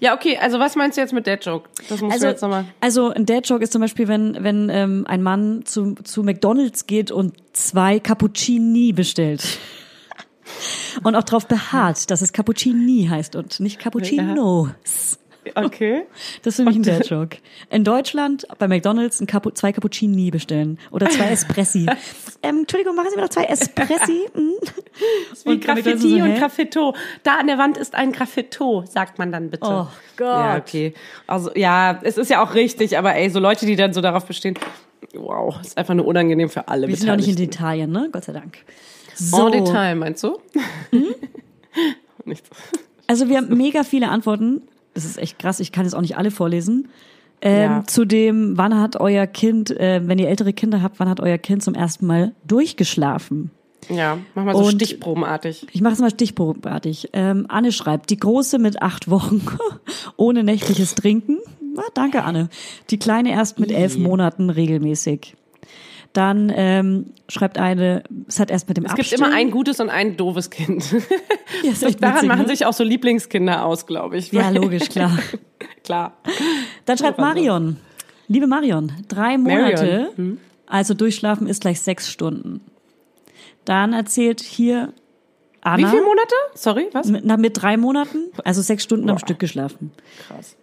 Ja, okay. Also was meinst du jetzt mit Dad Joke? Das musst Also, du jetzt nochmal. also ein Dad-Joke ist zum Beispiel, wenn, wenn ähm, ein Mann zu, zu McDonalds geht und zwei Cappuccini bestellt. Und auch darauf beharrt, dass es Cappuccini heißt und nicht Cappuccinos. Okay. Das ist für mich ein Dad-Joke. In Deutschland bei McDonalds ein Capu zwei Cappuccini bestellen oder zwei Espressi. ähm, Entschuldigung, machen Sie mir noch zwei Espressi? Hm? Wie Und Graffiti so, und? Graffito. Da an der Wand ist ein Graffito, sagt man dann bitte. Oh Gott. Ja, okay. Also ja, es ist ja auch richtig, aber ey, so Leute, die dann so darauf bestehen, wow, ist einfach nur unangenehm für alle Wir sind auch nicht in. Italien, ne? Gott sei Dank. So, En Detail, meinst du? So. also wir haben mega viele Antworten. Das ist echt krass. Ich kann jetzt auch nicht alle vorlesen. Ähm, Ja. Zu dem, wann hat euer Kind, äh, wenn ihr ältere Kinder habt, wann hat euer Kind zum ersten Mal durchgeschlafen? Ja, mach mal so Und- stichprobenartig. Ich mache es mal stichprobenartig. Ähm, Anne schreibt, die Große mit acht Wochen ohne nächtliches Trinken. Na, danke, Anne. Die Kleine erst mit elf Monaten regelmäßig. Dann ähm, schreibt eine, es hat erst mit dem Es gibt Abstillen. immer ein gutes und ein doofes Kind. Ja, echt Daran witzig, machen ne? sich auch so Lieblingskinder aus, glaube ich. Ja, logisch, klar. Klar. Dann schreibt. Marion, liebe Marion, drei Monate, hm? also durchschlafen ist gleich sechs Stunden. Dann erzählt hier Anna. Wie viele Monate? Sorry, was? Mit, na, mit drei Monaten, also sechs Stunden am Stück geschlafen. Krass.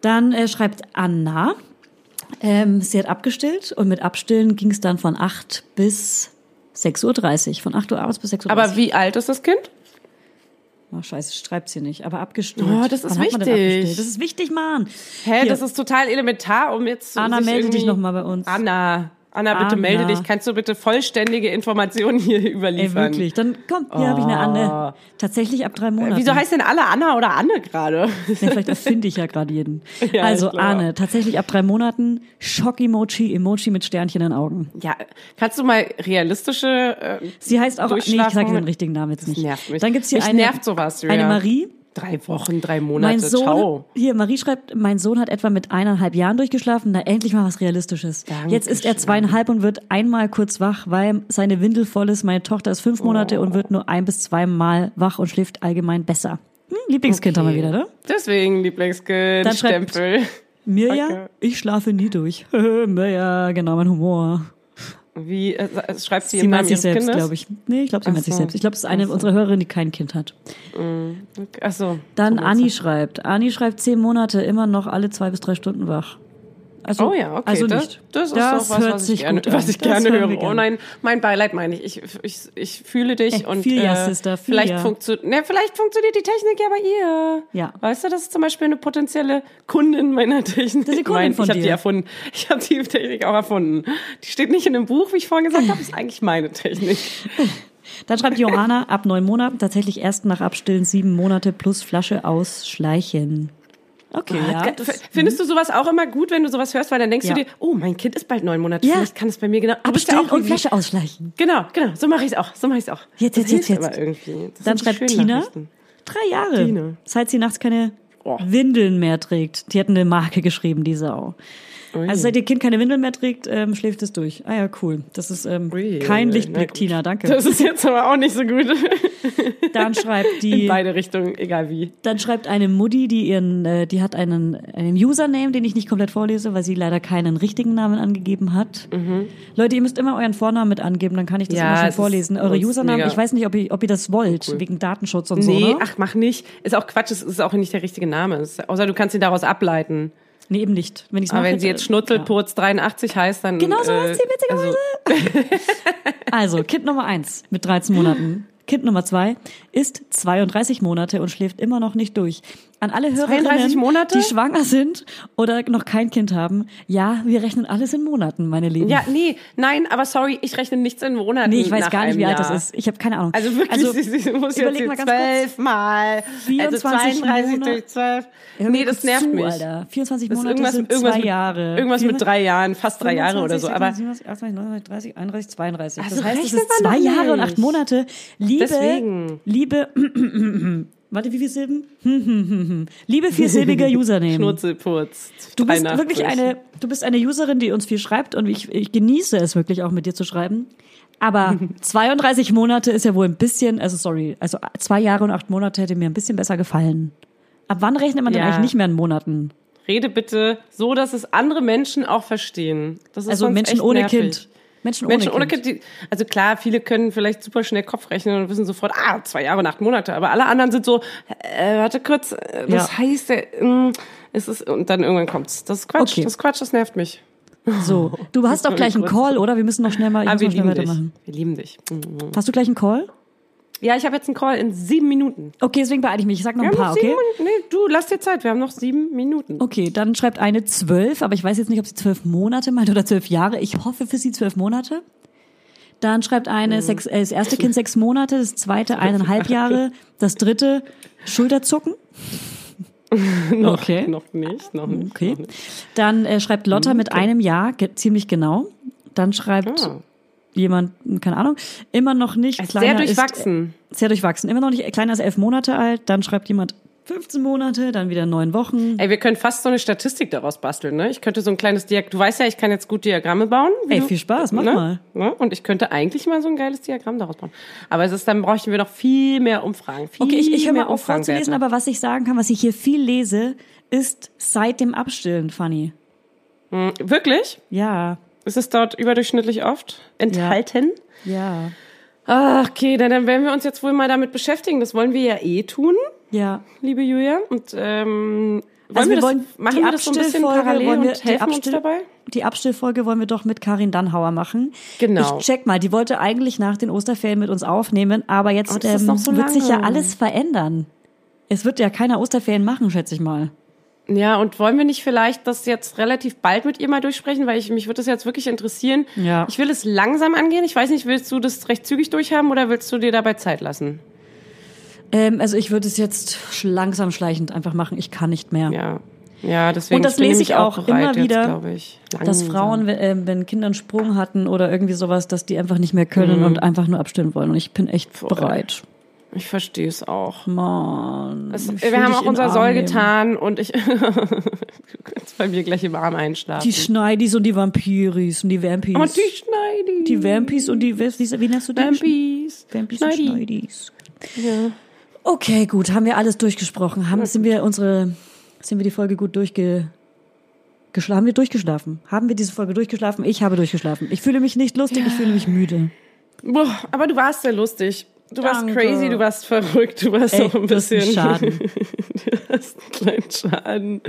Dann äh, schreibt Anna, ähm, sie hat abgestillt und mit Abstillen ging es dann von 8 bis 6.30 Uhr. Von 8 Uhr abends bis 6.30 Uhr. Aber wie alt ist das Kind? Oh, scheiße, schreibt sie nicht. Aber abgestillt. Oh, das ist Wann wichtig. Das ist wichtig, Mann. Hä, Hier. das ist total elementar, um jetzt Anna, sich melde dich noch mal bei uns. Anna, Anna, bitte Anna. melde dich. Kannst du bitte vollständige Informationen hier Ey, überliefern? wirklich. Dann komm, hier habe ich eine Anne. Tatsächlich ab drei Monaten. Oh. Wieso heißt denn alle Anna oder Anne gerade? Ja, vielleicht erfinde ich ja gerade jeden. Ja, also. Anne, tatsächlich ab drei Monaten Schock-Emoji, Emoji mit Sternchen in den Augen. Ja, kannst du mal realistische äh, Sie heißt auch, nee, ich sage den richtigen Namen jetzt nicht. nervt mich. Dann gibt's hier Mich eine, nervt sowas, Julia. eine Marie. Drei Wochen, drei Monate? Mein Sohn, Ciao. hier, Marie schreibt, mein Sohn hat etwa mit eineinhalb Jahren durchgeschlafen. Na, endlich mal was Realistisches. Jetzt ist er zweieinhalb und wird einmal kurz wach, weil seine Windel voll ist. Meine Tochter ist fünf Monate und wird nur ein bis zweimal wach und schläft allgemein besser. Hm, Lieblingskind haben wir wieder, ne? Deswegen Lieblingskind, Dann Stempel. Mirja, Danke. ich schlafe nie durch. Mirja, genau, mein Humor. Wie äh, schreibt sie, Sie meint sich selbst, glaube ich. Nee, ich glaube, sie Ach meint sich so. selbst. Ich glaube, es ist eine unserer Hörerinnen, die kein Kind hat. Ach so. Dann so Anni schreibt. Anni schreibt zehn Monate immer noch alle zwei bis drei Stunden wach. Also, Oh ja, okay. Also das, nicht. das ist das doch was, hört was ich gerne, was ich gerne höre. wir Oh gerne. nein, mein Beileid meine ich. Ich, ich, ich fühle dich Ey, und ya, äh, Sister, feel vielleicht, ya. funktio ne, vielleicht funktioniert die Technik ja bei ihr. Ja. Weißt du, das ist zum Beispiel eine potenzielle Kundin meiner Technik. Das ist die Kundin Nein, von ich habe die erfunden. Ich habe die Technik auch erfunden. Die steht nicht in dem Buch, wie ich vorhin gesagt habe. ist eigentlich meine Technik. Dann schreibt Johanna, ab neun Monaten tatsächlich erst nach Abstillen sieben Monate plus Flasche ausschleichen. Okay, ja. F- Findest du sowas auch immer gut, wenn du sowas hörst, weil dann denkst Ja. du dir, oh, mein Kind ist bald neun Monate, Ja. vielleicht kann es bei mir genau. Bist ja auch und Flasche ausschleichen. Genau, genau, so mache ich es auch. So mache ich es auch. Jetzt, Das jetzt, jetzt, jetzt. Aber. Das Dann schreibt Tina, drei Jahre, Tina. seit sie nachts keine Oh. Windeln mehr trägt. Die hat eine Marke geschrieben, die Sau. Ui. Also seit ihr Kind keine Windeln mehr trägt, ähm, schläft es durch. Ah ja, cool. Das ist ähm, Ui, kein Lichtblick. Tina, danke. Das ist jetzt aber auch nicht so gut. Dann schreibt In die, beide Richtungen, egal wie. dann schreibt eine Mutti, die ihren, äh, die hat einen, einen Username, den ich nicht komplett vorlese, weil sie leider keinen richtigen Namen angegeben hat. Leute, ihr müsst immer euren Vornamen mit angeben, dann kann ich das Mhm. Ja, immer schon vorlesen. Eure sonst Usernamen, mega ich weiß nicht, ob ihr, ob ihr das wollt, wegen Datenschutz und so. Nee, Ne? ach, mach nicht. Ist auch Quatsch, es ist auch nicht der richtige Name. Ist, außer du kannst ihn daraus ableiten. Nee, eben nicht. Wenn ich's Aber mache, wenn sie jetzt Schnutzelpurz 83 heißt, dann. Genau so äh, heißt sie, witzigerweise. Also, Kind Nummer eins mit 13 Monaten. Kind Nummer zwei ist 32 Monate und schläft immer noch nicht durch. An alle 32 Hörerinnen, Monate? die schwanger sind oder noch kein Kind haben, ja, wir rechnen alles in Monaten, meine Lieben. Ja, nee, nein, aber sorry, ich rechne nichts in Monaten. nee, ich weiß gar nicht, wie alt Jahr. das ist. Ich habe keine Ahnung. Also wirklich, sie, sie muss jetzt mal ganz kurz. zwölf Mal. 24 also 32 Monate. durch 12. Hör mir Nee, das nervt zu, mich. Alter. 24 Das ist Monate irgendwas, sind irgendwas zwei mit, Jahre. Irgendwas mit 24, drei Jahren, fast drei Jahre oder so. Aber 27, 28, 29, 30, 31, 32. Also das heißt, es ist man zwei Jahre und acht Monate. Liebe, Deswegen. liebe, warte, wie viele Silben? liebe viersilbige Username. Schnurzelpurz. Du bist 83. wirklich eine, du bist eine Userin, die uns viel schreibt und ich, ich genieße es wirklich auch mit dir zu schreiben. Aber 32 Monate ist ja wohl ein bisschen, also sorry, also zwei Jahre und acht Monate hätte mir ein bisschen besser gefallen. Ab wann rechnet man denn Ja. eigentlich nicht mehr in Monaten? Rede bitte so, dass es andere Menschen auch verstehen. Also Menschen ohne nervig. Kind. Menschen, Menschen ohne ohne Kind. Die, also klar, viele können vielleicht super schnell Kopf rechnen und wissen sofort, ah, zwei Jahre und acht Monate. Aber alle anderen sind so, äh, warte kurz, äh, das Ja. heißt, äh, mh, es ist, und dann irgendwann kommt's. Das ist Quatsch, Okay. das ist Quatsch, das nervt mich. So, du hast doch gleich einen Call, oder? Wir müssen noch schnell mal, Ah, wir noch schnell lieben. Wir lieben dich. Mhm. Hast du gleich einen Call? Ja, ich habe jetzt einen Call in sieben Minuten. Okay, deswegen beeile ich mich. Ich sag noch Wir ein paar, noch okay? Minuten. Nee, du, lass dir Zeit, wir haben noch sieben Minuten. Okay, dann schreibt eine zwölf, aber ich weiß jetzt nicht, ob sie zwölf Monate meint oder zwölf Jahre. Ich hoffe für sie zwölf Monate. Dann schreibt eine sechs, äh, das erste Kind sechs Monate, das zweite eineinhalb Jahre, das dritte Schulterzucken. noch, okay. Noch nicht, noch nicht. Okay. Noch nicht. Dann äh, schreibt Lotta mit einem Jahr, ge- ziemlich genau. Dann schreibt Ah. Jemand, keine Ahnung, immer noch nicht Also kleiner sehr ist- durchwachsen. sehr durchwachsen. Immer noch nicht kleiner als elf Monate alt. Dann schreibt jemand 15 Monate, dann wieder neun Wochen. Ey, wir können fast so eine Statistik daraus basteln, ne? Ich könnte so ein kleines Diagramm, du weißt ja, ich kann jetzt gut Diagramme bauen. Ey, viel Spaß, mach ne? mal. Ne? Und ich könnte eigentlich mal so ein geiles Diagramm daraus bauen. Aber es ist, dann bräuchten wir noch viel mehr Umfragen. Viel Okay, ich, ich höre mal auf vorzulesen, aber was ich sagen kann, was ich hier viel lese, ist seit dem Abstillen, Fanny. Hm, Wirklich? Ja, Ist es dort überdurchschnittlich oft enthalten? ja, Ach, okay, dann, dann werden wir uns jetzt wohl mal damit beschäftigen. Das wollen wir ja eh tun, ja. liebe Julia. Und ähm, wollen Also wir, wir das, wollen machen die wir das so ein bisschen Abstillfolge, parallel wollen wir und die helfen uns dabei? Die Abstillfolge wollen wir doch mit Karin Dannhauer machen. Genau. Ich check mal, die wollte eigentlich nach den Osterferien mit uns aufnehmen, aber jetzt Oh, ähm, so wird sich ja alles verändern. Es wird ja keiner Osterferien machen, schätze ich mal. Ja, und wollen wir nicht vielleicht das jetzt relativ bald mit ihr mal durchsprechen, weil ich, mich würde das jetzt wirklich interessieren. Ja. Ich will es langsam angehen. Ich weiß nicht, willst du das recht zügig durchhaben oder willst du dir dabei Zeit lassen? Ähm, also ich würde es jetzt langsam schleichend einfach machen. Ich kann nicht mehr. Ja. Ja, deswegen Und das lese ich auch bereit immer wieder, jetzt, glaube ich. Dass. Frauen, wenn, ähm, wenn Kinder einen Sprung hatten oder irgendwie sowas, dass die einfach nicht mehr können Mhm. und einfach nur abstillen wollen. Und ich bin echt bereit. Ich verstehe es auch. Mann. Es, wir haben auch unser Soll nehmen. getan und ich du kannst bei mir gleich im Arm einschlafen. Die Schneidis und die Vampiris und die Vampis. und die Schneidi. Die Vampis und die, wie, wie nennst du die? Vampis. Vampis und Schneidi. Schneidis. Okay, gut, haben wir alles durchgesprochen. Haben, sind wir unsere, sind wir die Folge gut durchge, geschlafen? Haben wir durchgeschlafen? Haben wir diese Folge durchgeschlafen? Ich habe durchgeschlafen. Ich fühle mich nicht lustig, ich fühle mich müde. Boah, aber du warst sehr lustig. Du warst Danke. crazy, du warst verrückt, du warst Ey, auch ein du hast bisschen Schaden. du hast einen kleinen Schaden.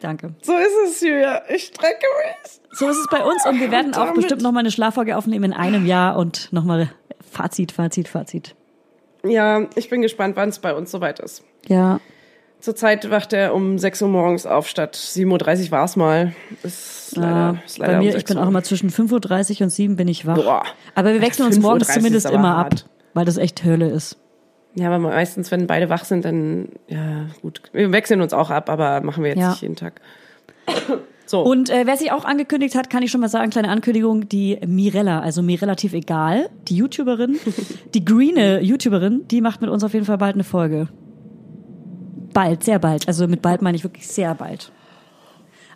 Danke. So ist es, Julia. Ich strecke mich. So ist es bei uns und wir werden auch bestimmt noch mal eine Schlaffolge aufnehmen in einem Jahr und noch mal Fazit, Fazit, Fazit. Ja, ich bin gespannt, wann es bei uns soweit ist. Ja. Zurzeit wacht er um 6 Uhr morgens auf, statt 7.30 Uhr war es mal. Ist leider, Ja, ist leider bei um mir, 6 ich bin auch immer zwischen 5.30 Uhr und 7 bin ich wach. Boah. Aber wir wechseln uns morgens 5:30 ist zumindest immer ab, weil das echt Hölle ist. Ja, aber meistens, wenn beide wach sind, dann, ja, gut. Wir wechseln uns auch ab, aber machen wir jetzt Ja. nicht jeden Tag. So. Und äh, wer sich auch angekündigt hat, kann ich schon mal sagen, kleine Ankündigung, die Mirella, also mir relativ egal, die YouTuberin, die grüne YouTuberin, die macht mit uns auf jeden Fall bald eine Folge. Bald, sehr bald. Also mit bald meine ich wirklich sehr bald.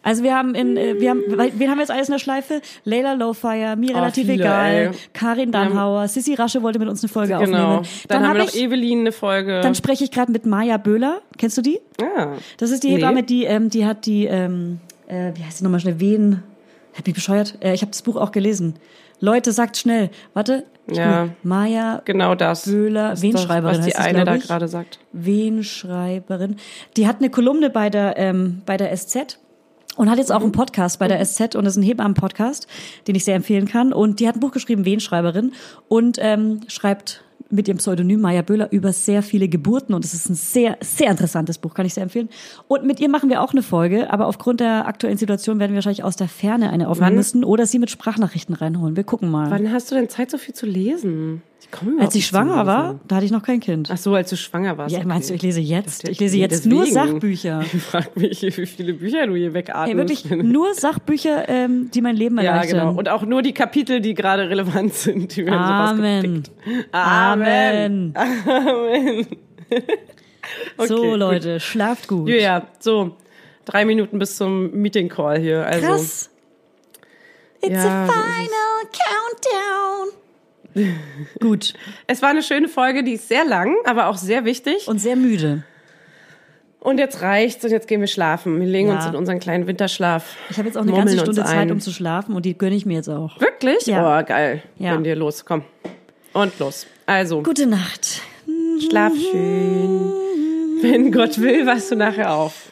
Also wir haben in, äh, wir haben, wen haben wir jetzt alles in der Schleife? Leila Lowfire, mir Oh, relativ viele, egal, ey. Karin Dannhauer, Sissy Rasche wollte mit uns eine Folge genau. aufnehmen. Dann, haben hab wir noch ich, Evelyn eine Folge. dann spreche ich gerade mit Maja Böhler. Kennst du die? ah. Das ist die Nee. Hebamme, die, ähm, die hat die, ähm, äh, wie heißt die nochmal schnell, Wehen, hab mich bescheuert? Äh, ich habe das Buch auch gelesen. Leute, sagt schnell. Warte. ich Ja. Maja Genau das. Böhler, Das ist Wehenschreiberin das, Was die eine glaub da ich. gerade sagt. Wehenschreiberin. Die hat eine Kolumne bei der, ähm, bei der SZ. Und hat jetzt auch einen Podcast bei der SZ und ist ein Hebammen-Podcast, den ich sehr empfehlen kann. Und die hat ein Buch geschrieben, Wehenschreiberin, und ähm, schreibt mit ihrem Pseudonym Maya Böhler über sehr viele Geburten. Und es ist ein sehr, sehr interessantes Buch, kann ich sehr empfehlen. Und mit ihr machen wir auch eine Folge, aber aufgrund der aktuellen Situation werden wir wahrscheinlich aus der Ferne eine aufnehmen müssen oder sie mit Sprachnachrichten reinholen. Wir gucken mal. Wann hast du denn Zeit, so viel zu lesen? Als ich schwanger war, da hatte ich noch kein Kind. Ach so, als du schwanger warst. Ja, okay. meinst du, ich lese jetzt? Ich lese jetzt nur. Sachbücher. Ich frage mich, wie viele Bücher du hier wegatmest. Ey, wirklich nur Sachbücher, ähm, die mein Leben Ja, erleichtern. genau. Und auch nur die Kapitel, die gerade relevant sind. Die wir haben so Amen. Amen. Amen. so, Okay, Leute, schlaft gut. Ja, ja, so. Drei Minuten bis zum Meeting Call hier. Also, Krass. It's Ja, a so final countdown. gut. Es war eine schöne Folge, die ist sehr lang, aber auch sehr wichtig. Und sehr müde. Und jetzt reicht's und jetzt gehen wir schlafen. Wir legen Ja. uns in unseren kleinen Winterschlaf. Ich habe jetzt auch eine ganze Stunde Zeit, um zu schlafen und die gönne ich mir jetzt auch. Wirklich? Ja. Oh, geil. Ja. Gönn dir los, komm. Und los. Also, Gute Nacht. schlaf schön. Wenn Gott will, wachst du nachher auf.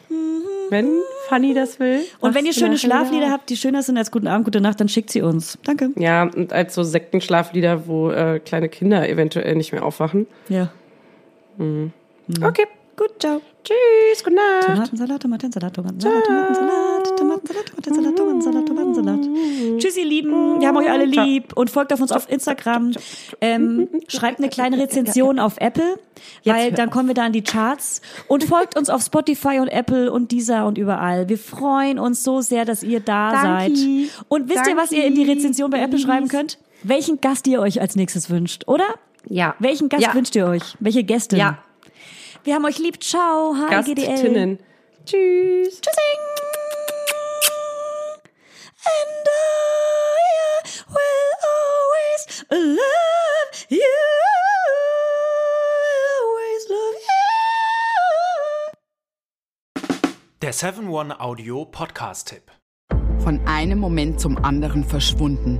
Wenn Fanny das will. Und wenn ihr schöne Schlaflieder habt, die schöner sind als Guten Abend, Gute Nacht, dann schickt sie uns. Danke. Ja, und als so Sektenschlaflieder, wo äh, kleine Kinder eventuell nicht mehr aufwachen. Ja. Okay. Gut, ciao. Tschüss, gute Nacht. Tomatensalat, Tomatensalat, Tomatensalat, Tomatensalat, Tomatensalat, Tomatensalat, Tomatensalat, Tomatensalat. Tschüss, ihr Lieben. Wir haben euch alle lieb und folgt auf uns auf Instagram. Ähm, schreibt eine kleine Rezension auf Apple, weil dann kommen wir da in die Charts. Und folgt uns auf Spotify und Apple und dieser und überall. Wir freuen uns so sehr, dass ihr da Danke. seid. Und wisst ihr, was ihr in die Rezension bei Apple schreiben könnt? Welchen Gast ihr euch als nächstes wünscht, oder? Ja. Welchen Gast Ja. wünscht ihr euch? Welche Gäste? Ja. Wir haben euch lieb. Ciao. HGDL. Gastinnen. Tschüss. Tschüssing. And I will always love you. Always love you. Der 7-One Audio Podcast-Tipp. Von einem Moment zum anderen verschwunden,